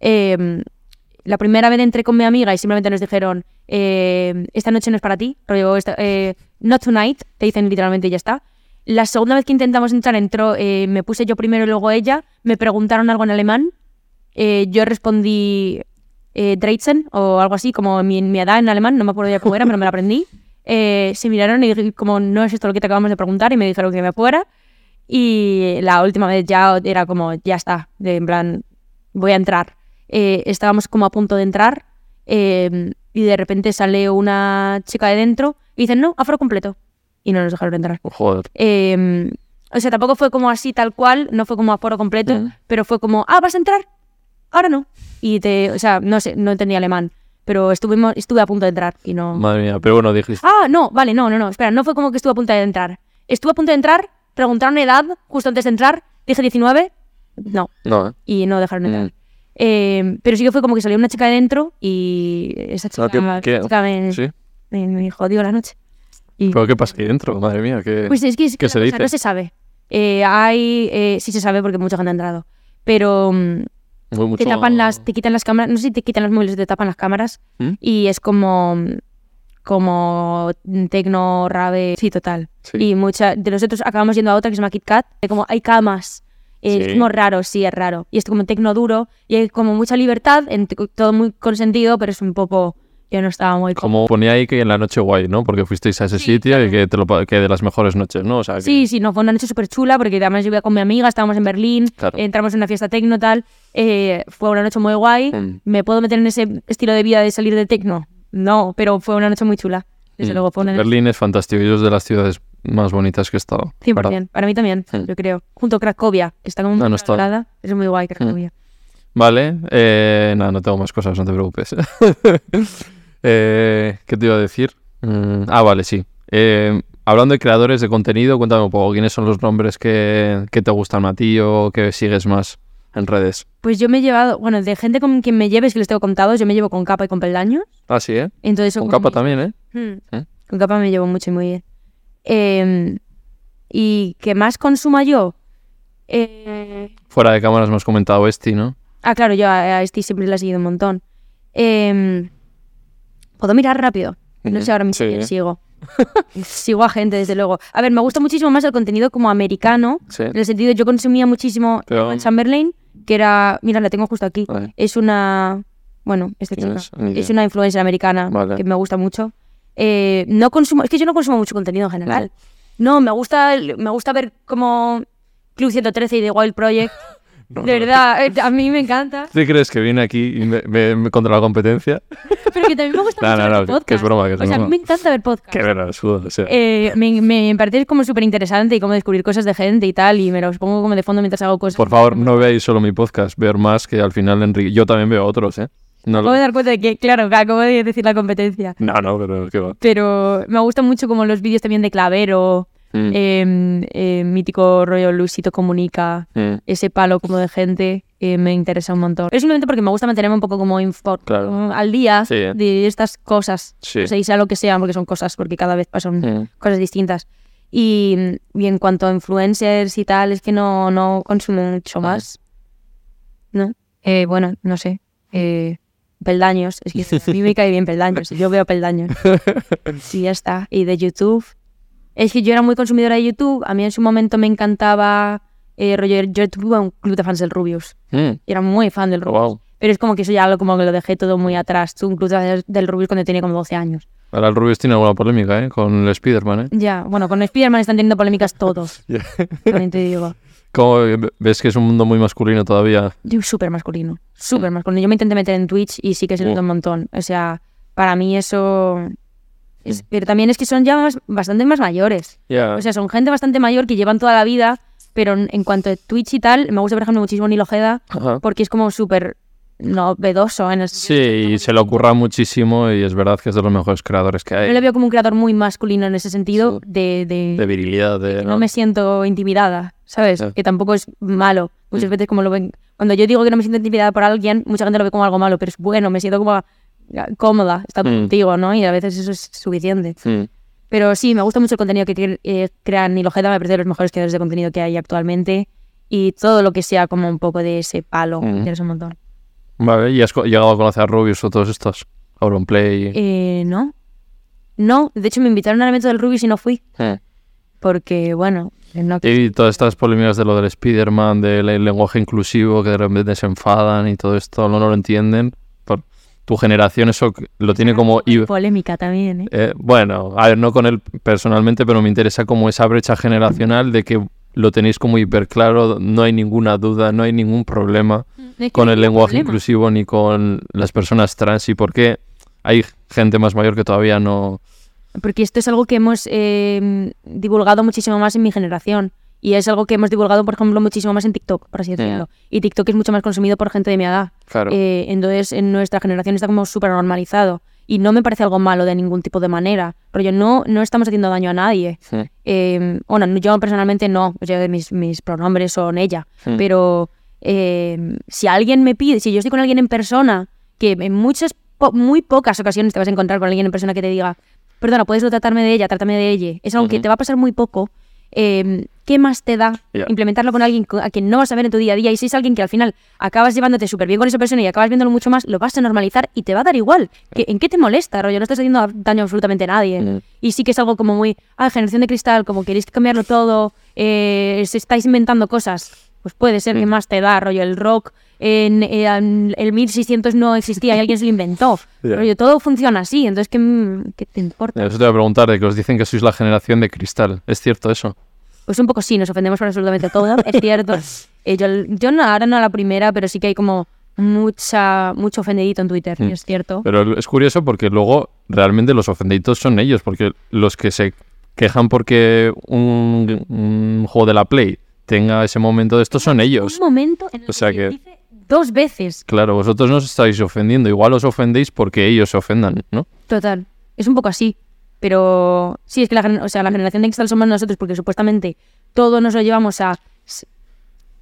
Eh, la primera vez entré con mi amiga y simplemente nos dijeron, eh, esta noche no es para ti, rollo, esta- eh, not tonight, te dicen literalmente y ya está. La segunda vez que intentamos entrar entró, eh, me puse yo primero y luego ella, me preguntaron algo en alemán, eh, yo respondí eh, Dreitzen o algo así, como mi, mi edad en alemán, no me acuerdo ya cómo era, pero me la aprendí. Eh, se miraron y dije, como no es esto lo que te acabamos de preguntar, y me dijeron que me fuera. Y la última vez ya era como, ya está, de, en plan, voy a entrar. Eh, estábamos como a punto de entrar eh, y de repente sale una chica de dentro y dicen, no, aforo completo. Y no nos dejaron entrar. Joder. Eh, o sea, tampoco fue como así tal cual, no fue como aforo completo, pero fue como, ah, ¿vas a entrar? Ahora no. Y te, o sea, no sé, no entendía alemán, pero estuvimos, estuve a punto de entrar y no... Madre mía, pero bueno, dijiste. Ah, no, vale, no, no, no, espera, no fue como que estuve a punto de entrar. Estuve a punto de entrar, preguntaron edad justo antes de entrar, dije 19, no, No, ¿eh? y no dejaron entrar. Mm. Eh, pero sí que fue como que salió una chica de dentro y esa chica, Ah, ¿qué- qué? esa chica me, Sí. me, me jodió la noche. Y, ¿Pero qué pasa ahí dentro? Madre mía, ¿qué, pues es que, es ¿qué que se dice? no se sabe. Eh, hay, eh, sí se sabe porque mucha gente ha entrado, pero mm, mucho... te tapan las, te quitan las cámaras, no sé si te quitan los móviles, te tapan las cámaras ¿Mm? y es como, como tecno, rave, sí, total. Sí. Y mucha, de nosotros acabamos yendo a otra que se llama Kit Kat, que como hay camas, es Sí. como raro, sí, es raro. Y es como tecno duro y hay como mucha libertad, en- todo muy consentido, pero es un poco, yo no estaba muy... Como ponía ahí que en la noche guay, ¿no? Porque fuisteis a ese Sí, sitio y claro. que, te lo, que de las mejores noches, ¿no? O sea, que- Sí, sí, no, fue una noche súper chula porque además yo iba con mi amiga, estábamos en Berlín, Claro. entramos en una fiesta tecno tal, eh, fue una noche muy guay. Mm. ¿Me puedo meter en ese estilo de vida de salir de tecno? No, pero fue una noche muy chula. Desde Mm. luego fue una noche Berlín es fantástico y es de las ciudades más bonitas que he estado. 100%, para mí también, yo creo. Junto a Cracovia, que está como Ah, no está. es muy guay Cracovia. Vale, eh, nada, no tengo más cosas, no te preocupes. Eh, ¿Qué te iba a decir? Mm, ah, vale, sí. Eh, hablando de creadores de contenido, cuéntame un poco, ¿quiénes son los nombres que, que te gustan a ti o que sigues más en redes? Pues yo me he llevado, bueno, de gente con quien me lleves, que les tengo contados, yo me llevo con capa y con peldaños. Ah, sí, ¿eh? Entonces Con capa también, ¿eh? Hmm. ¿Eh? Con capa me llevo mucho y muy bien. Eh, ¿Y qué más consuma yo? Eh, Fuera de cámaras has comentado Esti, ¿no? ah, claro, yo a, a este siempre le he seguido un montón. Eh, ¿Puedo mirar rápido? No sé ahora mismo Sí. sigo. sigo a gente, desde luego. A ver, me gusta muchísimo más el contenido como americano. Sí. En el sentido, yo consumía muchísimo Pero- en Chamberlain, que era. Mira, la tengo justo aquí. Vale. Es una. bueno, esta ¿Quién chica. es? Una influencer americana Vale. que me gusta mucho. Eh, no consumo, es que yo no consumo mucho contenido en general. No, me gusta, me gusta ver como Club 113 y The Wild Project. No, de no. verdad, eh, a mí me encanta. ¿Tú crees que viene aquí y me, me- me- contra la competencia? Pero que también me gusta No, mucho ver no, que- es broma, que es o sea, a mí me encanta ver podcasts. Qué verás, o sea. Eh, me, me parece como súper interesante y como descubrir cosas de gente y tal, y me los pongo como de fondo mientras hago cosas. Por favor, no veáis solo mi podcast, ver más que al final Enrique. Yo también veo otros, ¿eh? No, lo- dar cuenta de que, claro, acabo de decir la competencia. no, no, pero qué va. Pero me gustan mucho como los vídeos también de Clavero, Mm, eh, eh, mítico rollo Luisito Comunica, mm, ese palo como de gente, eh, me interesa un montón. Es simplemente porque me gusta mantenerme un poco como info- Claro. al día Sí, ¿eh? de estas cosas. Sí. O sea, y sea lo que sea, porque son cosas, porque cada vez pasan Mm. cosas distintas. Y, y en cuanto a influencers y tal, es que no, no consumo mucho más. ¿No? Eh, bueno, no sé. Eh, peldaños. Es que a mí me cae bien peldaños. Yo veo peldaños. Sí, ya está. Y de YouTube. Es que yo era muy consumidora de YouTube. A mí en su momento me encantaba. Eh, rollo, yo tuve un club de fans del Rubius. Mm, Era muy fan del Rubius. wow. Pero es como que eso ya lo, como que lo dejé todo muy atrás. Tuve un club de fans del Rubius cuando tenía como 12 años. Ahora el Rubius tiene alguna polémica, ¿eh? Con el Spider-Man, ¿eh? Ya, bueno, con Spider-Man están teniendo polémicas todos. También te digo. ¿Cómo ves que es un mundo muy masculino todavía? Yo súper masculino. Súper masculino. Yo me intenté meter en Twitch y sí que se nota Mm. un montón. O sea, para mí eso. es- pero también es que son ya más- bastante más mayores. Ya. O sea, son gente bastante mayor que llevan toda la vida. Pero en, en cuanto a Twitch y tal, me gusta, por ejemplo, muchísimo Nilo Ojeda Ajá. porque es como súper novedoso en el Sí, y se le ocurra muchísimo y es verdad que es de los mejores creadores que Yo hay. le veo como un creador muy masculino en ese sentido de, de, De virilidad, de... no me siento intimidada, ¿sabes? Que tampoco es malo. Muchas Mm. veces como lo ven... Cuando yo digo que no me siento intimidada por alguien, mucha gente lo ve como algo malo, pero es bueno, me siento como cómoda, estar Mm. contigo, ¿no? Y a veces eso es suficiente. Mm, Pero sí, me gusta mucho el contenido que eh, crean Nilo Ojeda, me parece de los mejores creadores de contenido que hay actualmente. Y todo lo que sea como un poco de ese palo, Mm. interesa un montón. Vale, ¿y has llegado a conocer a Rubius o todos estos? Auronplay. Eh, ¿No? No, de hecho me invitaron al evento del Rubius y no fui. Mm. Porque, bueno, no Y todas estas polémicas de lo del Spider-Man, del lenguaje inclusivo, que de repente se enfadan y todo esto, no, no lo entienden. Por tu generación eso lo tiene como... polémica también, ¿eh? eh, bueno, a ver, no con él personalmente, pero me interesa como esa brecha generacional de que lo tenéis como hiper claro, no hay ninguna duda, no hay ningún problema Es que con no el lenguaje problema. inclusivo ni con las personas trans y por qué hay gente más mayor que todavía no... Porque esto es algo que hemos eh, divulgado muchísimo más en mi generación. Y es algo que hemos divulgado, por ejemplo, muchísimo más en TikTok, por así decirlo. Y TikTok es mucho más consumido por gente de mi edad. Claro. Eh, entonces, en nuestra generación está como súper normalizado. Y no me parece algo malo de ningún tipo de manera. Rollo, no, no estamos haciendo daño a nadie. Sí. Eh, bueno, yo personalmente no. O sea, mis, mis pronombres son ella. Mm. Pero eh, si alguien me pide, si yo estoy con alguien en persona, que en muchas, po- muy pocas ocasiones te vas a encontrar con alguien en persona que te diga, perdona, puedes no tratarme de ella, trátame de ella. Es algo que Ujú. te va a pasar muy poco. eh, ¿Qué más te da implementarlo con alguien a quien no vas a ver en tu día a día? Y si es alguien que al final acabas llevándote súper bien con esa persona y acabas viéndolo mucho más, lo vas a normalizar y te va a dar igual. ¿Qué- ¿En qué te molesta, rollo? No estás haciendo daño a absolutamente a nadie. Y sí que es algo como muy, ah, generación de cristal, como queréis cambiarlo todo, eh, se estáis inventando cosas. Pues puede ser que más te da, rollo, el rock en, en el 1600 no existía y alguien se lo inventó. Ya. Rollo, todo funciona así, entonces, ¿qué, mm, qué te importa? Eso te voy a preguntar, de que os dicen que sois la generación de cristal. ¿Es cierto eso? Pues un poco sí, nos ofendemos por absolutamente todo, es cierto. Eh, yo yo no, ahora no a la primera, pero sí que hay como mucha mucho ofendidito en Twitter, Mm. es cierto. Pero es curioso porque luego realmente los ofendidos son ellos, porque los que se quejan porque un, un juego de la Play tenga ese momento de esto son ellos. Un momento en el O sea que, que- dice dos veces. Claro, vosotros no os estáis ofendiendo, igual os ofendéis porque ellos se ofendan, ¿no? Total, es un poco así. Pero sí, es que la, o sea, la generación de cristal somos nosotros porque supuestamente todo nos lo llevamos a...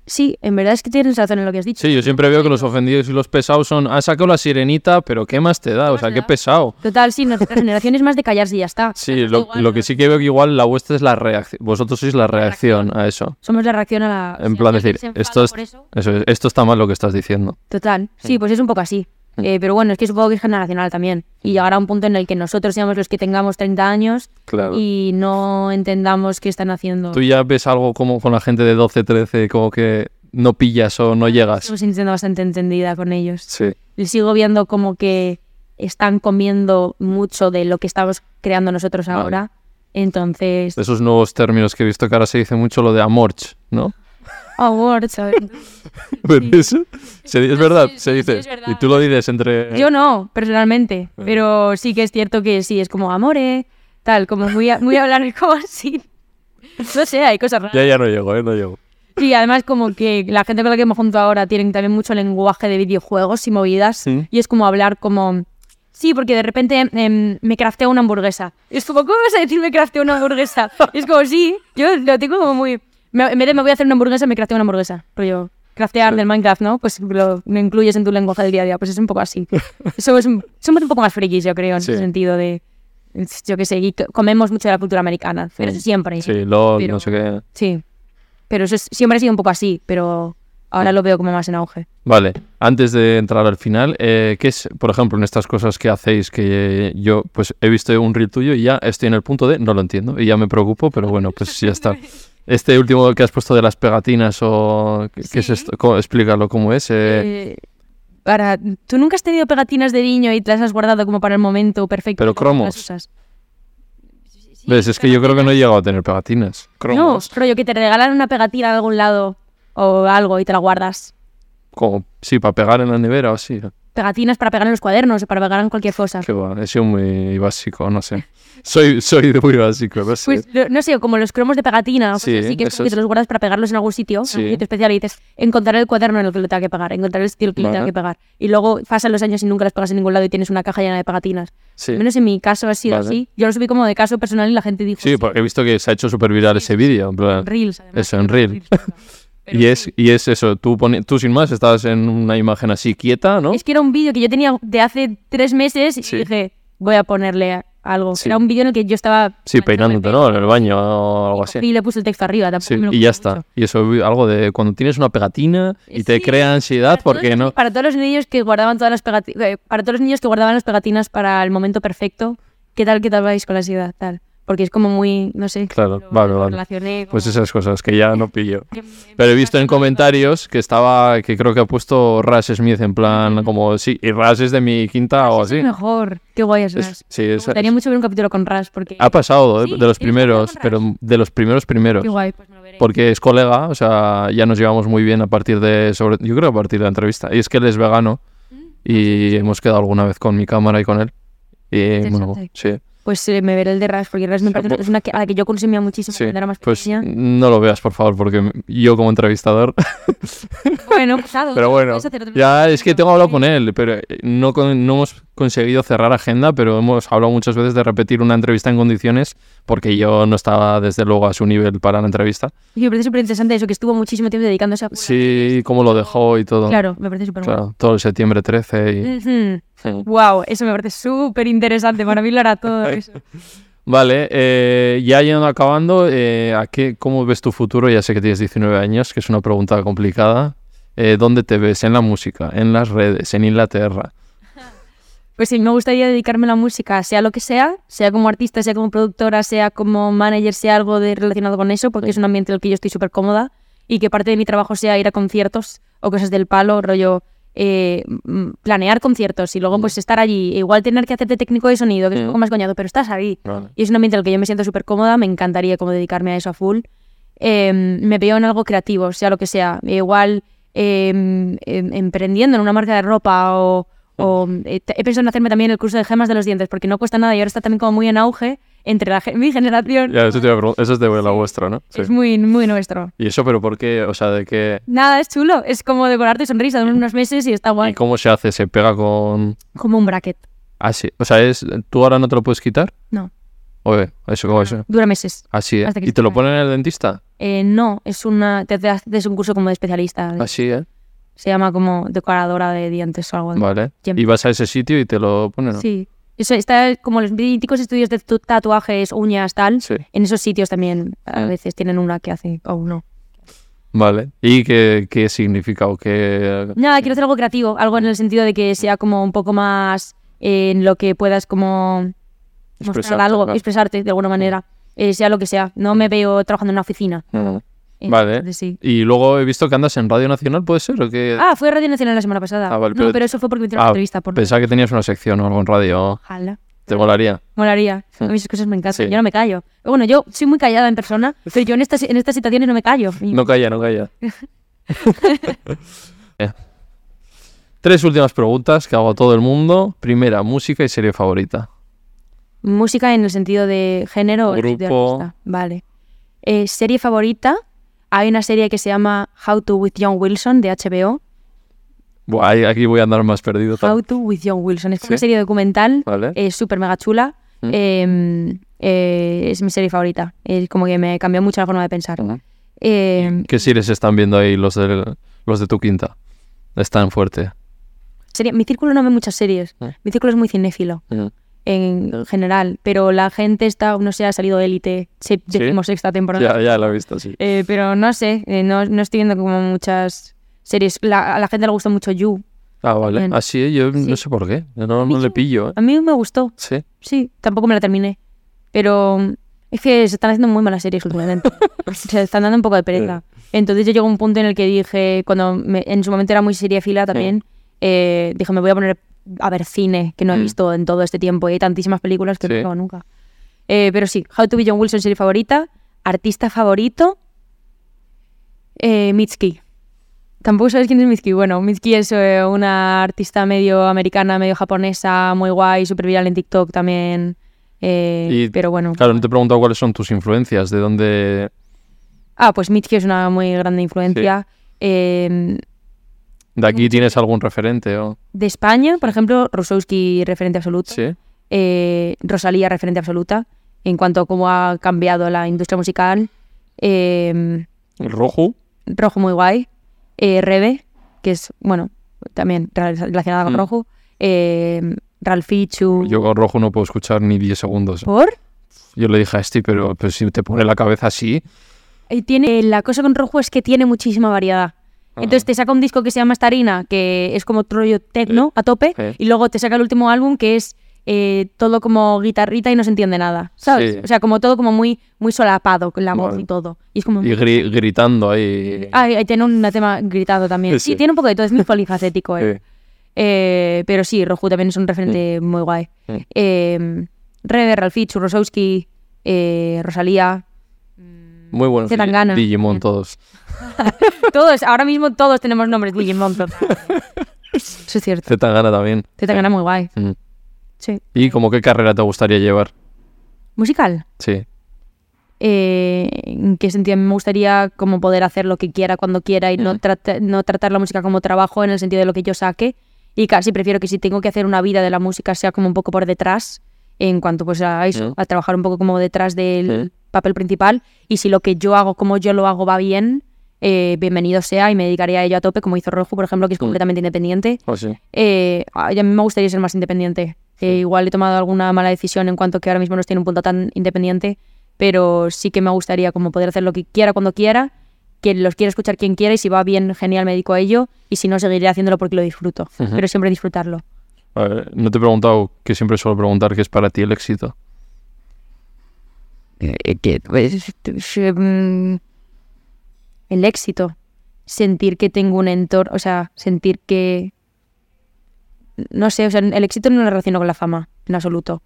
Sí, en verdad es que tienes razón en lo que has dicho. Sí, yo siempre veo que los ofendidos y los pesados son, ha sacado la sirenita, pero ¿qué más te da? O sea, qué pesado. Total, sí, nuestra generación es más de callarse y ya está. Sí, lo, lo que sí que veo que igual la vuestra es la reacción. Vosotros sois la reacción a eso. Somos la reacción a la... En plan decir, esto, es, por eso, eso es- esto está mal lo que estás diciendo. Total, sí, pues es un poco así. Mm. Eh, pero bueno, es que supongo que es generacional también. Y llegará un punto en el que nosotros seamos los que tengamos 30 años Claro. y no entendamos qué están haciendo. ¿Tú ya ves algo como con la gente de 12, 13, como que no pillas o no llegas? Estamos siendo bastante entendida con ellos. Sí. sigo viendo como que están comiendo mucho de lo que estamos creando nosotros ahora. Entonces, De esos nuevos términos que he visto que ahora se dice mucho lo de amorch, ¿no? Awards, a ver. Pero eso, se di- es verdad, se dice. sí, es verdad. Y tú lo dices entre... Yo no, personalmente, Bueno. pero sí que es cierto que sí, es como amore, tal, como muy a, muy a hablar como así. No sé, hay cosas raras. Ya, ya no llego, ¿eh? No llego. Sí, además como que la gente con la que me junto ahora tienen también mucho lenguaje de videojuegos y movidas. Sí. Y es como hablar como... Sí, porque de repente em, me crafteo una hamburguesa. Y es como, ¿cómo vas a decir me crafteo una hamburguesa? Y es como, sí, yo lo tengo como muy... me- en vez de me voy a hacer una hamburguesa, me crafteo una hamburguesa. Rollo, craftear Sí. del Minecraft, ¿no? Pues lo, lo incluyes en tu lenguaje del día a día. Pues es un poco así. Eso es un- somos un poco más frikis, yo creo, en Sí. ese sentido de... Yo qué sé, y co- comemos mucho de la cultura americana. Pero eso siempre. Sí, LOL, Pero- no sé qué. Sí. Pero eso es- siempre ha sido un poco así, pero ahora lo veo como más en auge. Vale, antes de entrar al final, eh, ¿qué es, por ejemplo, en estas cosas que hacéis que yo, pues he visto un reel tuyo y ya estoy en el punto de no lo entiendo y ya me preocupo, pero bueno, pues ya está. Este último que has puesto de las pegatinas o ¿qué, qué es esto? ¿Cómo- explícalo cómo es. eh, Eh, para, ¿Tú nunca has tenido pegatinas de niño y te las has guardado como para el momento perfecto? Pero cromos. ¿Ves? Es que yo creo que no he llegado a tener pegatinas. No, Cromos. rollo que te regalan una pegatina de algún lado o algo y te la guardas. Como, sí, para pegar en la nevera o así. Pegatinas para pegar en los cuadernos o para pegar en cualquier cosa. Qué va, he sido muy básico, no sé. Soy, soy muy básico, no sé. Pues lo- no sé, como los cromos de pegatina, Sí, así que es que te los guardas para pegarlos en algún sitio, Sí. en un sitio especial y dices, encontrar el cuaderno en el que lo tenga que pegar, encontrar el sitio en el que lo tenga que pegar. Y luego pasan los años y nunca las pegas en ningún lado y tienes una caja llena de pegatinas. sí. Al menos en mi caso ha sido Vale. así. Yo lo subí como de caso personal y la gente dijo, Sí, porque he visto que se ha hecho súper viral ese vídeo. en Reels, además. Eso, en Reel. Pero Y es, sí. y es eso, tú, tú sin más estabas en una imagen así quieta, ¿no? Es que era un vídeo que yo tenía de hace tres meses y dije, voy a ponerle algo. Sí. Era un vídeo en el que yo estaba... Sí, peinándote, ¿no? En el baño o algo así. Y le puse el texto arriba, tampoco Sí, me lo y ya está. Y eso, algo de cuando tienes una pegatina y te crea ansiedad todos porque los- no... Para todos los niños que guardaban todas las pegatinas... Para todos los niños que guardaban las pegatinas para el momento perfecto, ¿qué tal, qué tal vais con la ansiedad? Tal. Porque es como muy, no sé... Claro, lo- vale, lo vale. relacioné Pues esas cosas que ya no pillo. Pero he visto en me comentarios que estaba, que creo que ha puesto Ras Smith en plan como, sí, y Ras es de mi quinta o es así. el mejor. Qué guay es Es- Ras. sí, Me es- gustaría mucho ver un capítulo con Ras porque... Ha pasado de- Sí, de los ¿tienes capítulo primeros, pero de los primeros primeros. Qué guay, pues me lo veré. Porque es colega, o sea, ya nos llevamos muy bien a partir de, sobre, yo creo a partir de la entrevista. Y es que él es vegano Mm. y hemos quedado alguna vez con mi cámara y con él. Y bueno, sí, Pues eh, me veré el de Ras, porque Ras me parece pues- una que, a la que yo consumía muchísimo sí. cuando era más Pues pequeña. no lo veas, por favor, porque yo como entrevistador... Bueno, pasado. Pero bueno, ya es que tengo hablado con él, pero eh, no, con- no hemos conseguido cerrar agenda, pero hemos hablado muchas veces de repetir una entrevista en condiciones porque yo no estaba desde luego a su nivel para la entrevista. Y me parece súper interesante eso, que estuvo muchísimo tiempo dedicándose a... Sí, cómo lo dejó y todo. Claro, me parece súper. Claro, todo el septiembre 13 y... Sí. Wow, eso me parece súper interesante. Para mí lo hará todo eso. Vale, eh, ya yendo acabando, eh, ¿a qué, ¿cómo ves tu futuro? Ya sé que tienes 19 años, que es una pregunta complicada. Eh, ¿Dónde te ves? ¿En la música? ¿En las redes? ¿En Inglaterra? Pues sí, me gustaría dedicarme a la música, sea lo que sea, sea como artista, sea como productora, sea como manager, sea algo de, relacionado con eso, porque es un ambiente en el que yo estoy súper cómoda y que parte de mi trabajo sea ir a conciertos o cosas del palo, rollo eh, planear conciertos y luego pues estar allí, igual tener que hacerte técnico de sonido, que es un poco más coñado, pero estás ahí. Vale. Y es un ambiente en el que yo me siento súper cómoda, me encantaría como dedicarme a eso a full. Eh, me veo en algo creativo, sea lo que sea. Igual eh, em- emprendiendo en una marca de ropa o, o, eh, he pensado en hacerme también el curso de gemas de los dientes porque no cuesta nada y ahora está también como muy en auge entre la, mi generación. Ya, eso, te iba a eso es de la vuestra, ¿no? Sí. Es muy, muy nuestro. ¿Y eso, pero por qué? O sea, ¿de qué? Nada, es chulo. Es como decorarte sonrisa de unos meses y está ¿Y guay. cómo se hace? ¿Se pega con...? Como un bracket. Ah, sí. O sea, es... ¿tú ahora no te lo puedes quitar? No. Oye, eso, ¿cómo eso? Dura meses. Así, ¿eh? ¿Y te lo ponen en el dentista? Eh, no, es una. Te te haces un curso como de especialista. de- Así, ¿eh? Se llama como decoradora de dientes o algo así. Vale. Y vas a ese sitio y te lo ponen, ¿no? Sí. Eso está como los míticos estudios de tu- tatuajes, uñas, tal. Sí. En esos sitios también a veces tienen una que hace o no. Vale. ¿Y qué, qué significa o qué...? Nada, quiero hacer algo creativo, algo en el sentido de que sea como un poco más en lo que puedas como mostrar algo, claro. expresarte de alguna manera, eh, sea lo que sea. No me veo trabajando en una oficina. Mm. Vale. Entonces, sí. Y luego he visto que andas en Radio Nacional, ¿puede ser? ¿O que... Ah, fue Radio Nacional la semana pasada. Ah, vale, no, pero- pero eso fue porque me hicieron Ah, una entrevista. Por... Pensaba que tenías una sección o algo en radio. Ojalá. ¿Te molaría? Molaría. A mí esas cosas me encantan. Sí. Yo no me callo. Bueno, yo soy muy callada en persona, pero yo en estas, en estas situaciones no me callo. No calla, no calla. Eh. Tres últimas preguntas que hago a todo el mundo. Primera, música y serie favorita. Música en el sentido de género o de Grupo. artista. Vale. Eh, serie favorita. Hay una serie que se llama How to with John Wilson de HBO. Buah, aquí voy a andar más perdido. How to with John Wilson. Es Sí. una serie documental. Vale. Es súper mega chula. Mm. Eh, eh, es mi serie favorita. Es como que me cambió mucho la forma de pensar. Eh, ¿Qué series están viendo ahí los de, los de tu quinta? Están fuerte. serie- mi círculo no ve muchas series. Mm. Mi círculo es muy cinéfilo. Mm. En general, pero la gente está, no sé, ha salido élite, se- ¿Sí? decimosexta temporada. Ya, ya lo he visto, sí. Eh, pero no sé, eh, no, no estoy viendo como muchas series. La- a la gente le gusta mucho You. Ah, vale. Así, ¿eh? yo Sí. no sé por qué. No, no le pillo, ¿eh? A mí me gustó, Sí. sí, tampoco me la terminé. Pero es que se están haciendo muy malas series últimamente. se están dando un poco de pereza. Entonces yo llegó a un punto en el que dije, cuando me- en su momento era muy seriefila también, dije, me voy a poner a ver cine, que no he Mm. visto en todo este tiempo. Y hay tantísimas películas que no Sí. acabo nunca. Eh, pero sí, How to be John Wilson, serie favorita. Artista favorito, eh, Mitski. Tampoco sabes quién es Mitski. Bueno, Mitski es eh, una artista medio americana, medio japonesa, muy guay, súper viral en TikTok también. eh, Y, pero bueno. Claro, no te he preguntado cuáles son tus influencias, de dónde... Ah, pues Mitski es una muy grande influencia. Eh, ¿De aquí tienes algún referente o...? de España, por ejemplo, Rusowski, referente absoluto. Sí. Eh, Rosalía, referente absoluta. En cuanto a cómo ha cambiado la industria musical. Eh, ¿El rojo? Rojo muy guay. Eh, Rebe, que es, bueno, también rela- relacionada con Mm. Rojo. Eh, Ralfichu. Yo con rojo no puedo escuchar ni 10 segundos. ¿Por? Yo le dije a este, pero, pero si te pone la cabeza así... Y tiene, la cosa con Rojo es que tiene muchísima variedad. Entonces te saca un disco que se llama Starina, que es como rollo techno a tope, Sí. y luego te saca el último álbum que es eh, todo como guitarrita y no se entiende nada, ¿sabes? Sí. O sea, como todo como muy, muy solapado con la voz Vale. y todo. Y es como... Y gri- gritando ahí... Ah, y tiene un tema gritado también. Sí, tiene un poco de todo, es muy polifacético. él. Eh, pero sí, Roju también es un referente muy guay. Eh, Rebe, Ralfichu, Rosowski, eh, Rosalía. Muy buenos. Gana. Digimon todos. Todos, ahora mismo todos tenemos nombres Digimon. total. Eso es cierto. Z gana también. Te gana muy guay. Mm. Sí. ¿Y como qué carrera te gustaría llevar? Musical. Sí. Eh, ¿En qué sentido? Me gustaría como poder hacer lo que quiera cuando quiera y no, Mm. no tratar la música como trabajo en el sentido de lo que yo saque. Y casi prefiero que si tengo que hacer una vida de la música sea como un poco por detrás, en cuanto pues a eso, Mm. a trabajar un poco como detrás del. Papel principal. Y si lo que yo hago, como yo lo hago, va bien, eh, bienvenido sea y me dedicaré a ello a tope, como hizo Rojo, por ejemplo, que es Mm. completamente independiente. ¿O sí? Eh, a mí me gustaría ser más independiente. Eh, igual he tomado alguna mala decisión en cuanto que ahora mismo no estoy en un punto tan independiente, pero sí que me gustaría como poder hacer lo que quiera cuando quiera, que los quiera escuchar quien quiera y si va bien, genial, me dedico a ello y si no, seguiré haciéndolo porque lo disfruto, pero siempre disfrutarlo. Ver, no te he preguntado, que siempre suelo preguntar, qué es para ti el éxito. Eh, pues, mm, el éxito, sentir que tengo un entorno, o sea, sentir que, no sé, o sea, el éxito no lo relaciono con la fama, en absoluto.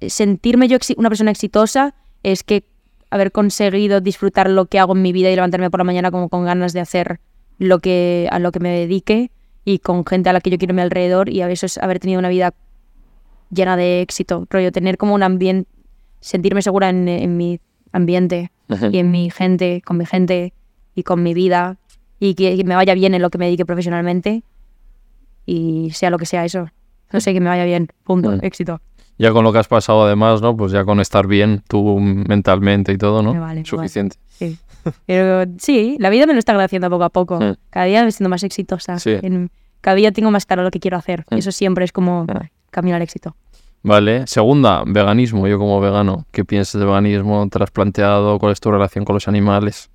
Sentirme yo una persona exitosa es que haber conseguido disfrutar lo que hago en mi vida y levantarme por la mañana como con ganas de hacer lo que a lo que me dedique y con gente a la que yo quiero a mi alrededor y a veces haber tenido una vida llena de éxito, rollo tener como un ambiente, sentirme segura en, en mi ambiente y en mi gente, con mi gente y con mi vida y que, que me vaya bien en lo que me dedique profesionalmente y sea lo que sea eso. No sé, que me vaya bien, punto, éxito. Ya con lo que has pasado además, ¿no? Pues ya con estar bien tú mentalmente y todo, ¿no? Me vale, Suficiente. Sí. Pero sí, la vida me lo está agradeciendo poco a poco. Cada día me siento más exitosa. Sí. En- cada día tengo más claro lo que quiero hacer. Eso siempre es como camino al éxito. Vale. Segunda, veganismo. Yo como vegano, ¿qué piensas de veganismo? ¿Te lo has planteado? ¿Cuál es tu relación con los animales?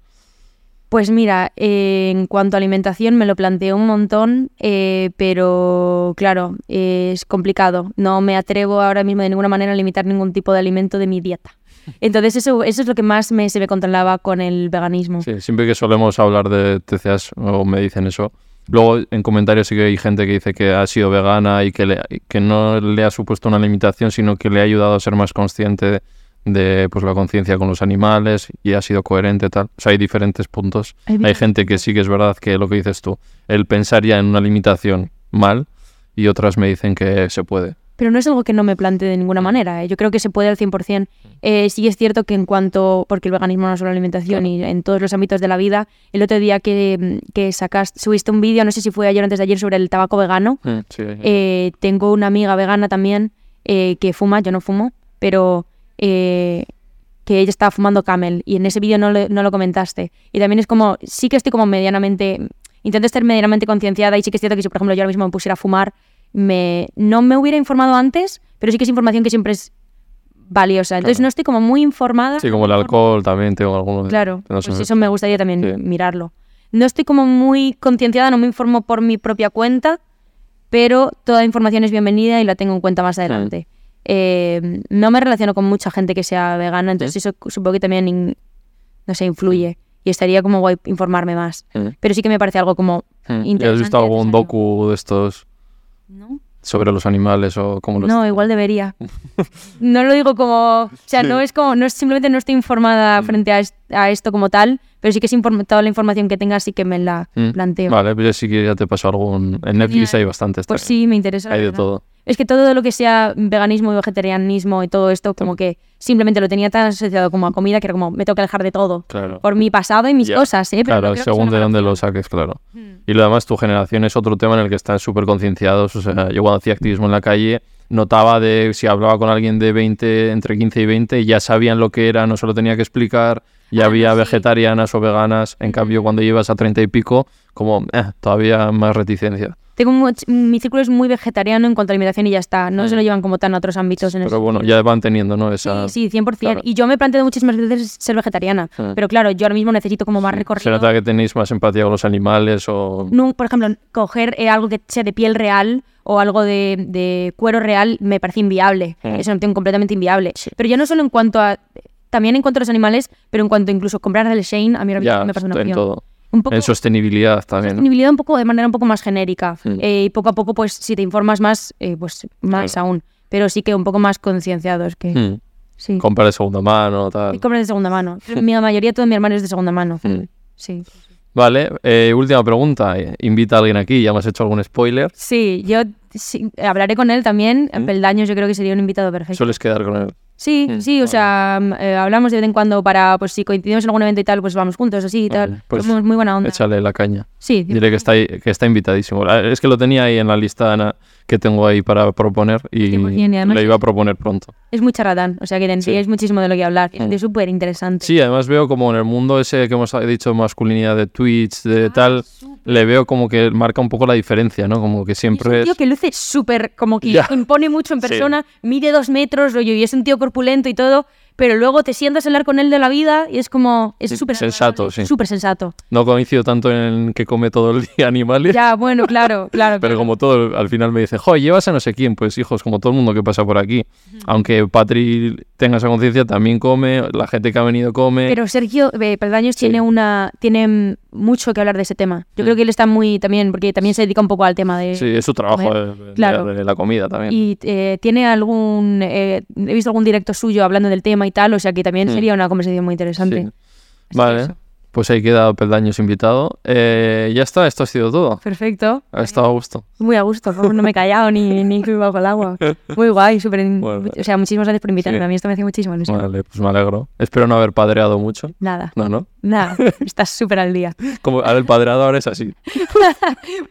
Pues mira, eh, en cuanto a alimentación me lo planteo un montón, eh, pero claro, eh, es complicado. No me atrevo ahora mismo de ninguna manera a limitar ningún tipo de alimento de mi dieta. Entonces eso, eso es lo que más me, se me controlaba con el veganismo. Sí, siempre que solemos hablar de TCAs o me dicen eso. Luego en comentarios sí que hay gente que dice que ha sido vegana y que, le- que no le ha supuesto una limitación, sino que le ha ayudado a ser más consciente de pues, la conciencia con los animales y ha sido coherente tal. O sea, hay diferentes puntos. Hay Hay gente que sí que es verdad que lo que dices tú, el pensar ya en una limitación mal y otras me dicen que se puede. Pero no es algo que no me plantee de ninguna manera. ¿eh? Yo creo que se puede al 100%. Eh, sí es cierto que en cuanto, porque el veganismo no es solo alimentación y en todos los ámbitos de la vida, el otro día que, que sacaste, subiste un vídeo, no sé si fue ayer o antes de ayer, sobre el tabaco vegano, Sí, eh, tengo una amiga vegana también eh, que fuma, yo no fumo, pero que ella estaba fumando camel y en ese vídeo no, no lo comentaste. Y también es como, sí que estoy como medianamente, intento estar medianamente concienciada y sí que es cierto que si por ejemplo yo ahora mismo me pusiera a fumar, me, no me hubiera informado antes, pero sí que es información que siempre es valiosa. Entonces Claro. no estoy como muy informada. Sí, como el alcohol también tengo algunos. Claro, no pues eso me gustaría también Sí. mirarlo. No estoy como muy concienciada, no me informo por mi propia cuenta, pero toda información es bienvenida y la tengo en cuenta más adelante. Eh, no me relaciono con mucha gente que sea vegana, entonces eso supongo que también, in- no sé, influye. Y estaría como guay informarme más. Pero sí que me parece algo como. ¿Y has interesante. visto algún docu de estos ¿No? sobre los animales o cómo los... No, igual debería. No lo digo como, o sea, no es como, no es simplemente no estoy informada frente a, es- a esto como tal, pero sí que es toda la información que tenga sí que me la Mm. planteo. Vale, pues ya sí que ya te pasó algún... En Netflix Genial. hay bastantes. Pues también. sí, me interesa. Hay de verdad. todo. Es que todo lo que sea veganismo y vegetarianismo y todo esto, como que simplemente lo tenía tan asociado como a comida que era como, me tengo que alejar de todo. Claro. Por mi pasado y mis cosas, ¿eh? Pero Claro, según de dónde lo saques, claro. Hmm. Y lo demás, tu generación es otro tema en el que están súper concienciados. O sea, yo cuando hacía activismo en la calle notaba de si hablaba con alguien de 20, entre 15 y 20, ya sabían lo que era, no se lo tenía que explicar, ya Ah, había sí. vegetarianas o veganas. En cambio, cuando llevas a 30 y pico, como eh, todavía más reticencia. Tengo much- mi círculo es muy vegetariano en cuanto a alimentación y ya está. No se lo llevan como tan a otros ámbitos en Pero bueno, ya van teniendo, ¿no? Esa... Sí, sí, 100%. Claro. Y yo me he planteado muchísimas veces ser vegetariana. Sí. Pero claro, yo ahora mismo necesito como más Se recorrido. nota que tenéis más empatía con los animales o... No, por ejemplo, coger eh, algo que sea de piel real o algo de, de cuero real me parece inviable. Mm. Es una opción completamente inviable. Pero ya no solo en cuanto a... También en cuanto a los animales, pero en cuanto incluso comprar el Shane, a mí ahora me parece una opción. todo. Un poco En sostenibilidad también. ¿no? sostenibilidad un poco de manera un poco más genérica. Mm. Eh, y poco a poco, pues si te informas más, eh, pues más Claro. aún. Pero sí que un poco más concienciados que... Mm. Sí. Comprar de segunda mano, tal. Y compras de segunda mano. Mi mayoría de todo mi hermano es de segunda mano. Mm. Sí. Vale, eh, última pregunta. Invita a alguien aquí, ya me has hecho algún spoiler. Sí, yo sí, hablaré con él también. ¿Mm? Peldaños yo creo que sería un invitado perfecto. Sueles quedar con él. Sí, sí, o vale. sea, mm, eh, hablamos de vez en cuando para, pues si coincidimos en algún evento y tal, pues vamos juntos, así y tal. Vale, pues Somos muy buena onda. Échale la caña. Sí, Dile que está, ahí- que está invitadísimo. Ah, Es que lo tenía ahí en la lista Ana, que tengo ahí para proponer y 100%, y además- le iba a proponer pronto. es muy charlatán, o sea que tendríais muchísimo de lo que hablar. Mm. Es súper interesante. Sí, además veo como en el mundo ese que hemos dicho, masculinidad de Twitch, Ah, de tal, le veo como que marca un poco la diferencia, ¿no? Como que Y es siempre un es... tío que luce súper, como que Ya. impone mucho en Sí. persona, mide dos metros, rollo, y es un tío corpulento y todo, pero luego te sientas a hablar con él de la vida y es como, es Sí, súper sensato, agradable, sí. Súper sensato. No coincido tanto en que come todo el día animales. Ya, bueno, claro, claro. Pero claro. como todo, al final me dice, jo, llevas a no sé quién. Pues hijos, como todo el mundo que pasa por aquí. Aunque Patri tenga esa conciencia, también come, la gente que ha venido come. Pero Sergio eh, Peldaños Sí. tiene una tiene mm, mucho que hablar de ese tema. Yo Mm. creo que él está muy también, porque también se dedica un poco al tema de... sí, es su trabajo, de, Claro. de la comida también. Y eh, tiene algún... eh, he visto algún directo suyo hablando del tema y tal, o sea que también Mm. sería una conversación muy interesante. Sí. Vale, eso. Pues ahí queda Peldaños invitado. Eh, ya está, esto ha sido todo. Perfecto. Ha estado a gusto. Muy a gusto, no me he callado ni, ni que bajo el agua. Muy guay, súper... Bueno. O sea, muchísimas gracias por invitarme. Sí. A mí esto me hace muchísimo ilusión. Vale, pues me alegro. Espero no haber padreado mucho. Nada, No, no. nada. Estás súper al día. Como ahora el padreado ahora es así.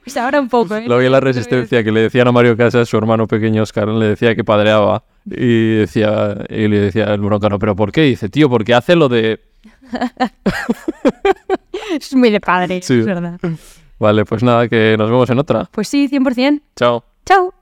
Pues ahora un poco, ¿eh? Lo vi en la resistencia que le decían a Mario Casas, su hermano pequeño Oscar, le decía que padreaba. Y decía, y le decía el broncano, ¿pero por qué? Y dice, tío, porque hace lo de. Es muy de padre, Sí. es verdad. Vale, pues nada, que nos vemos en otra. Pues sí, 100%. Chao. Chao.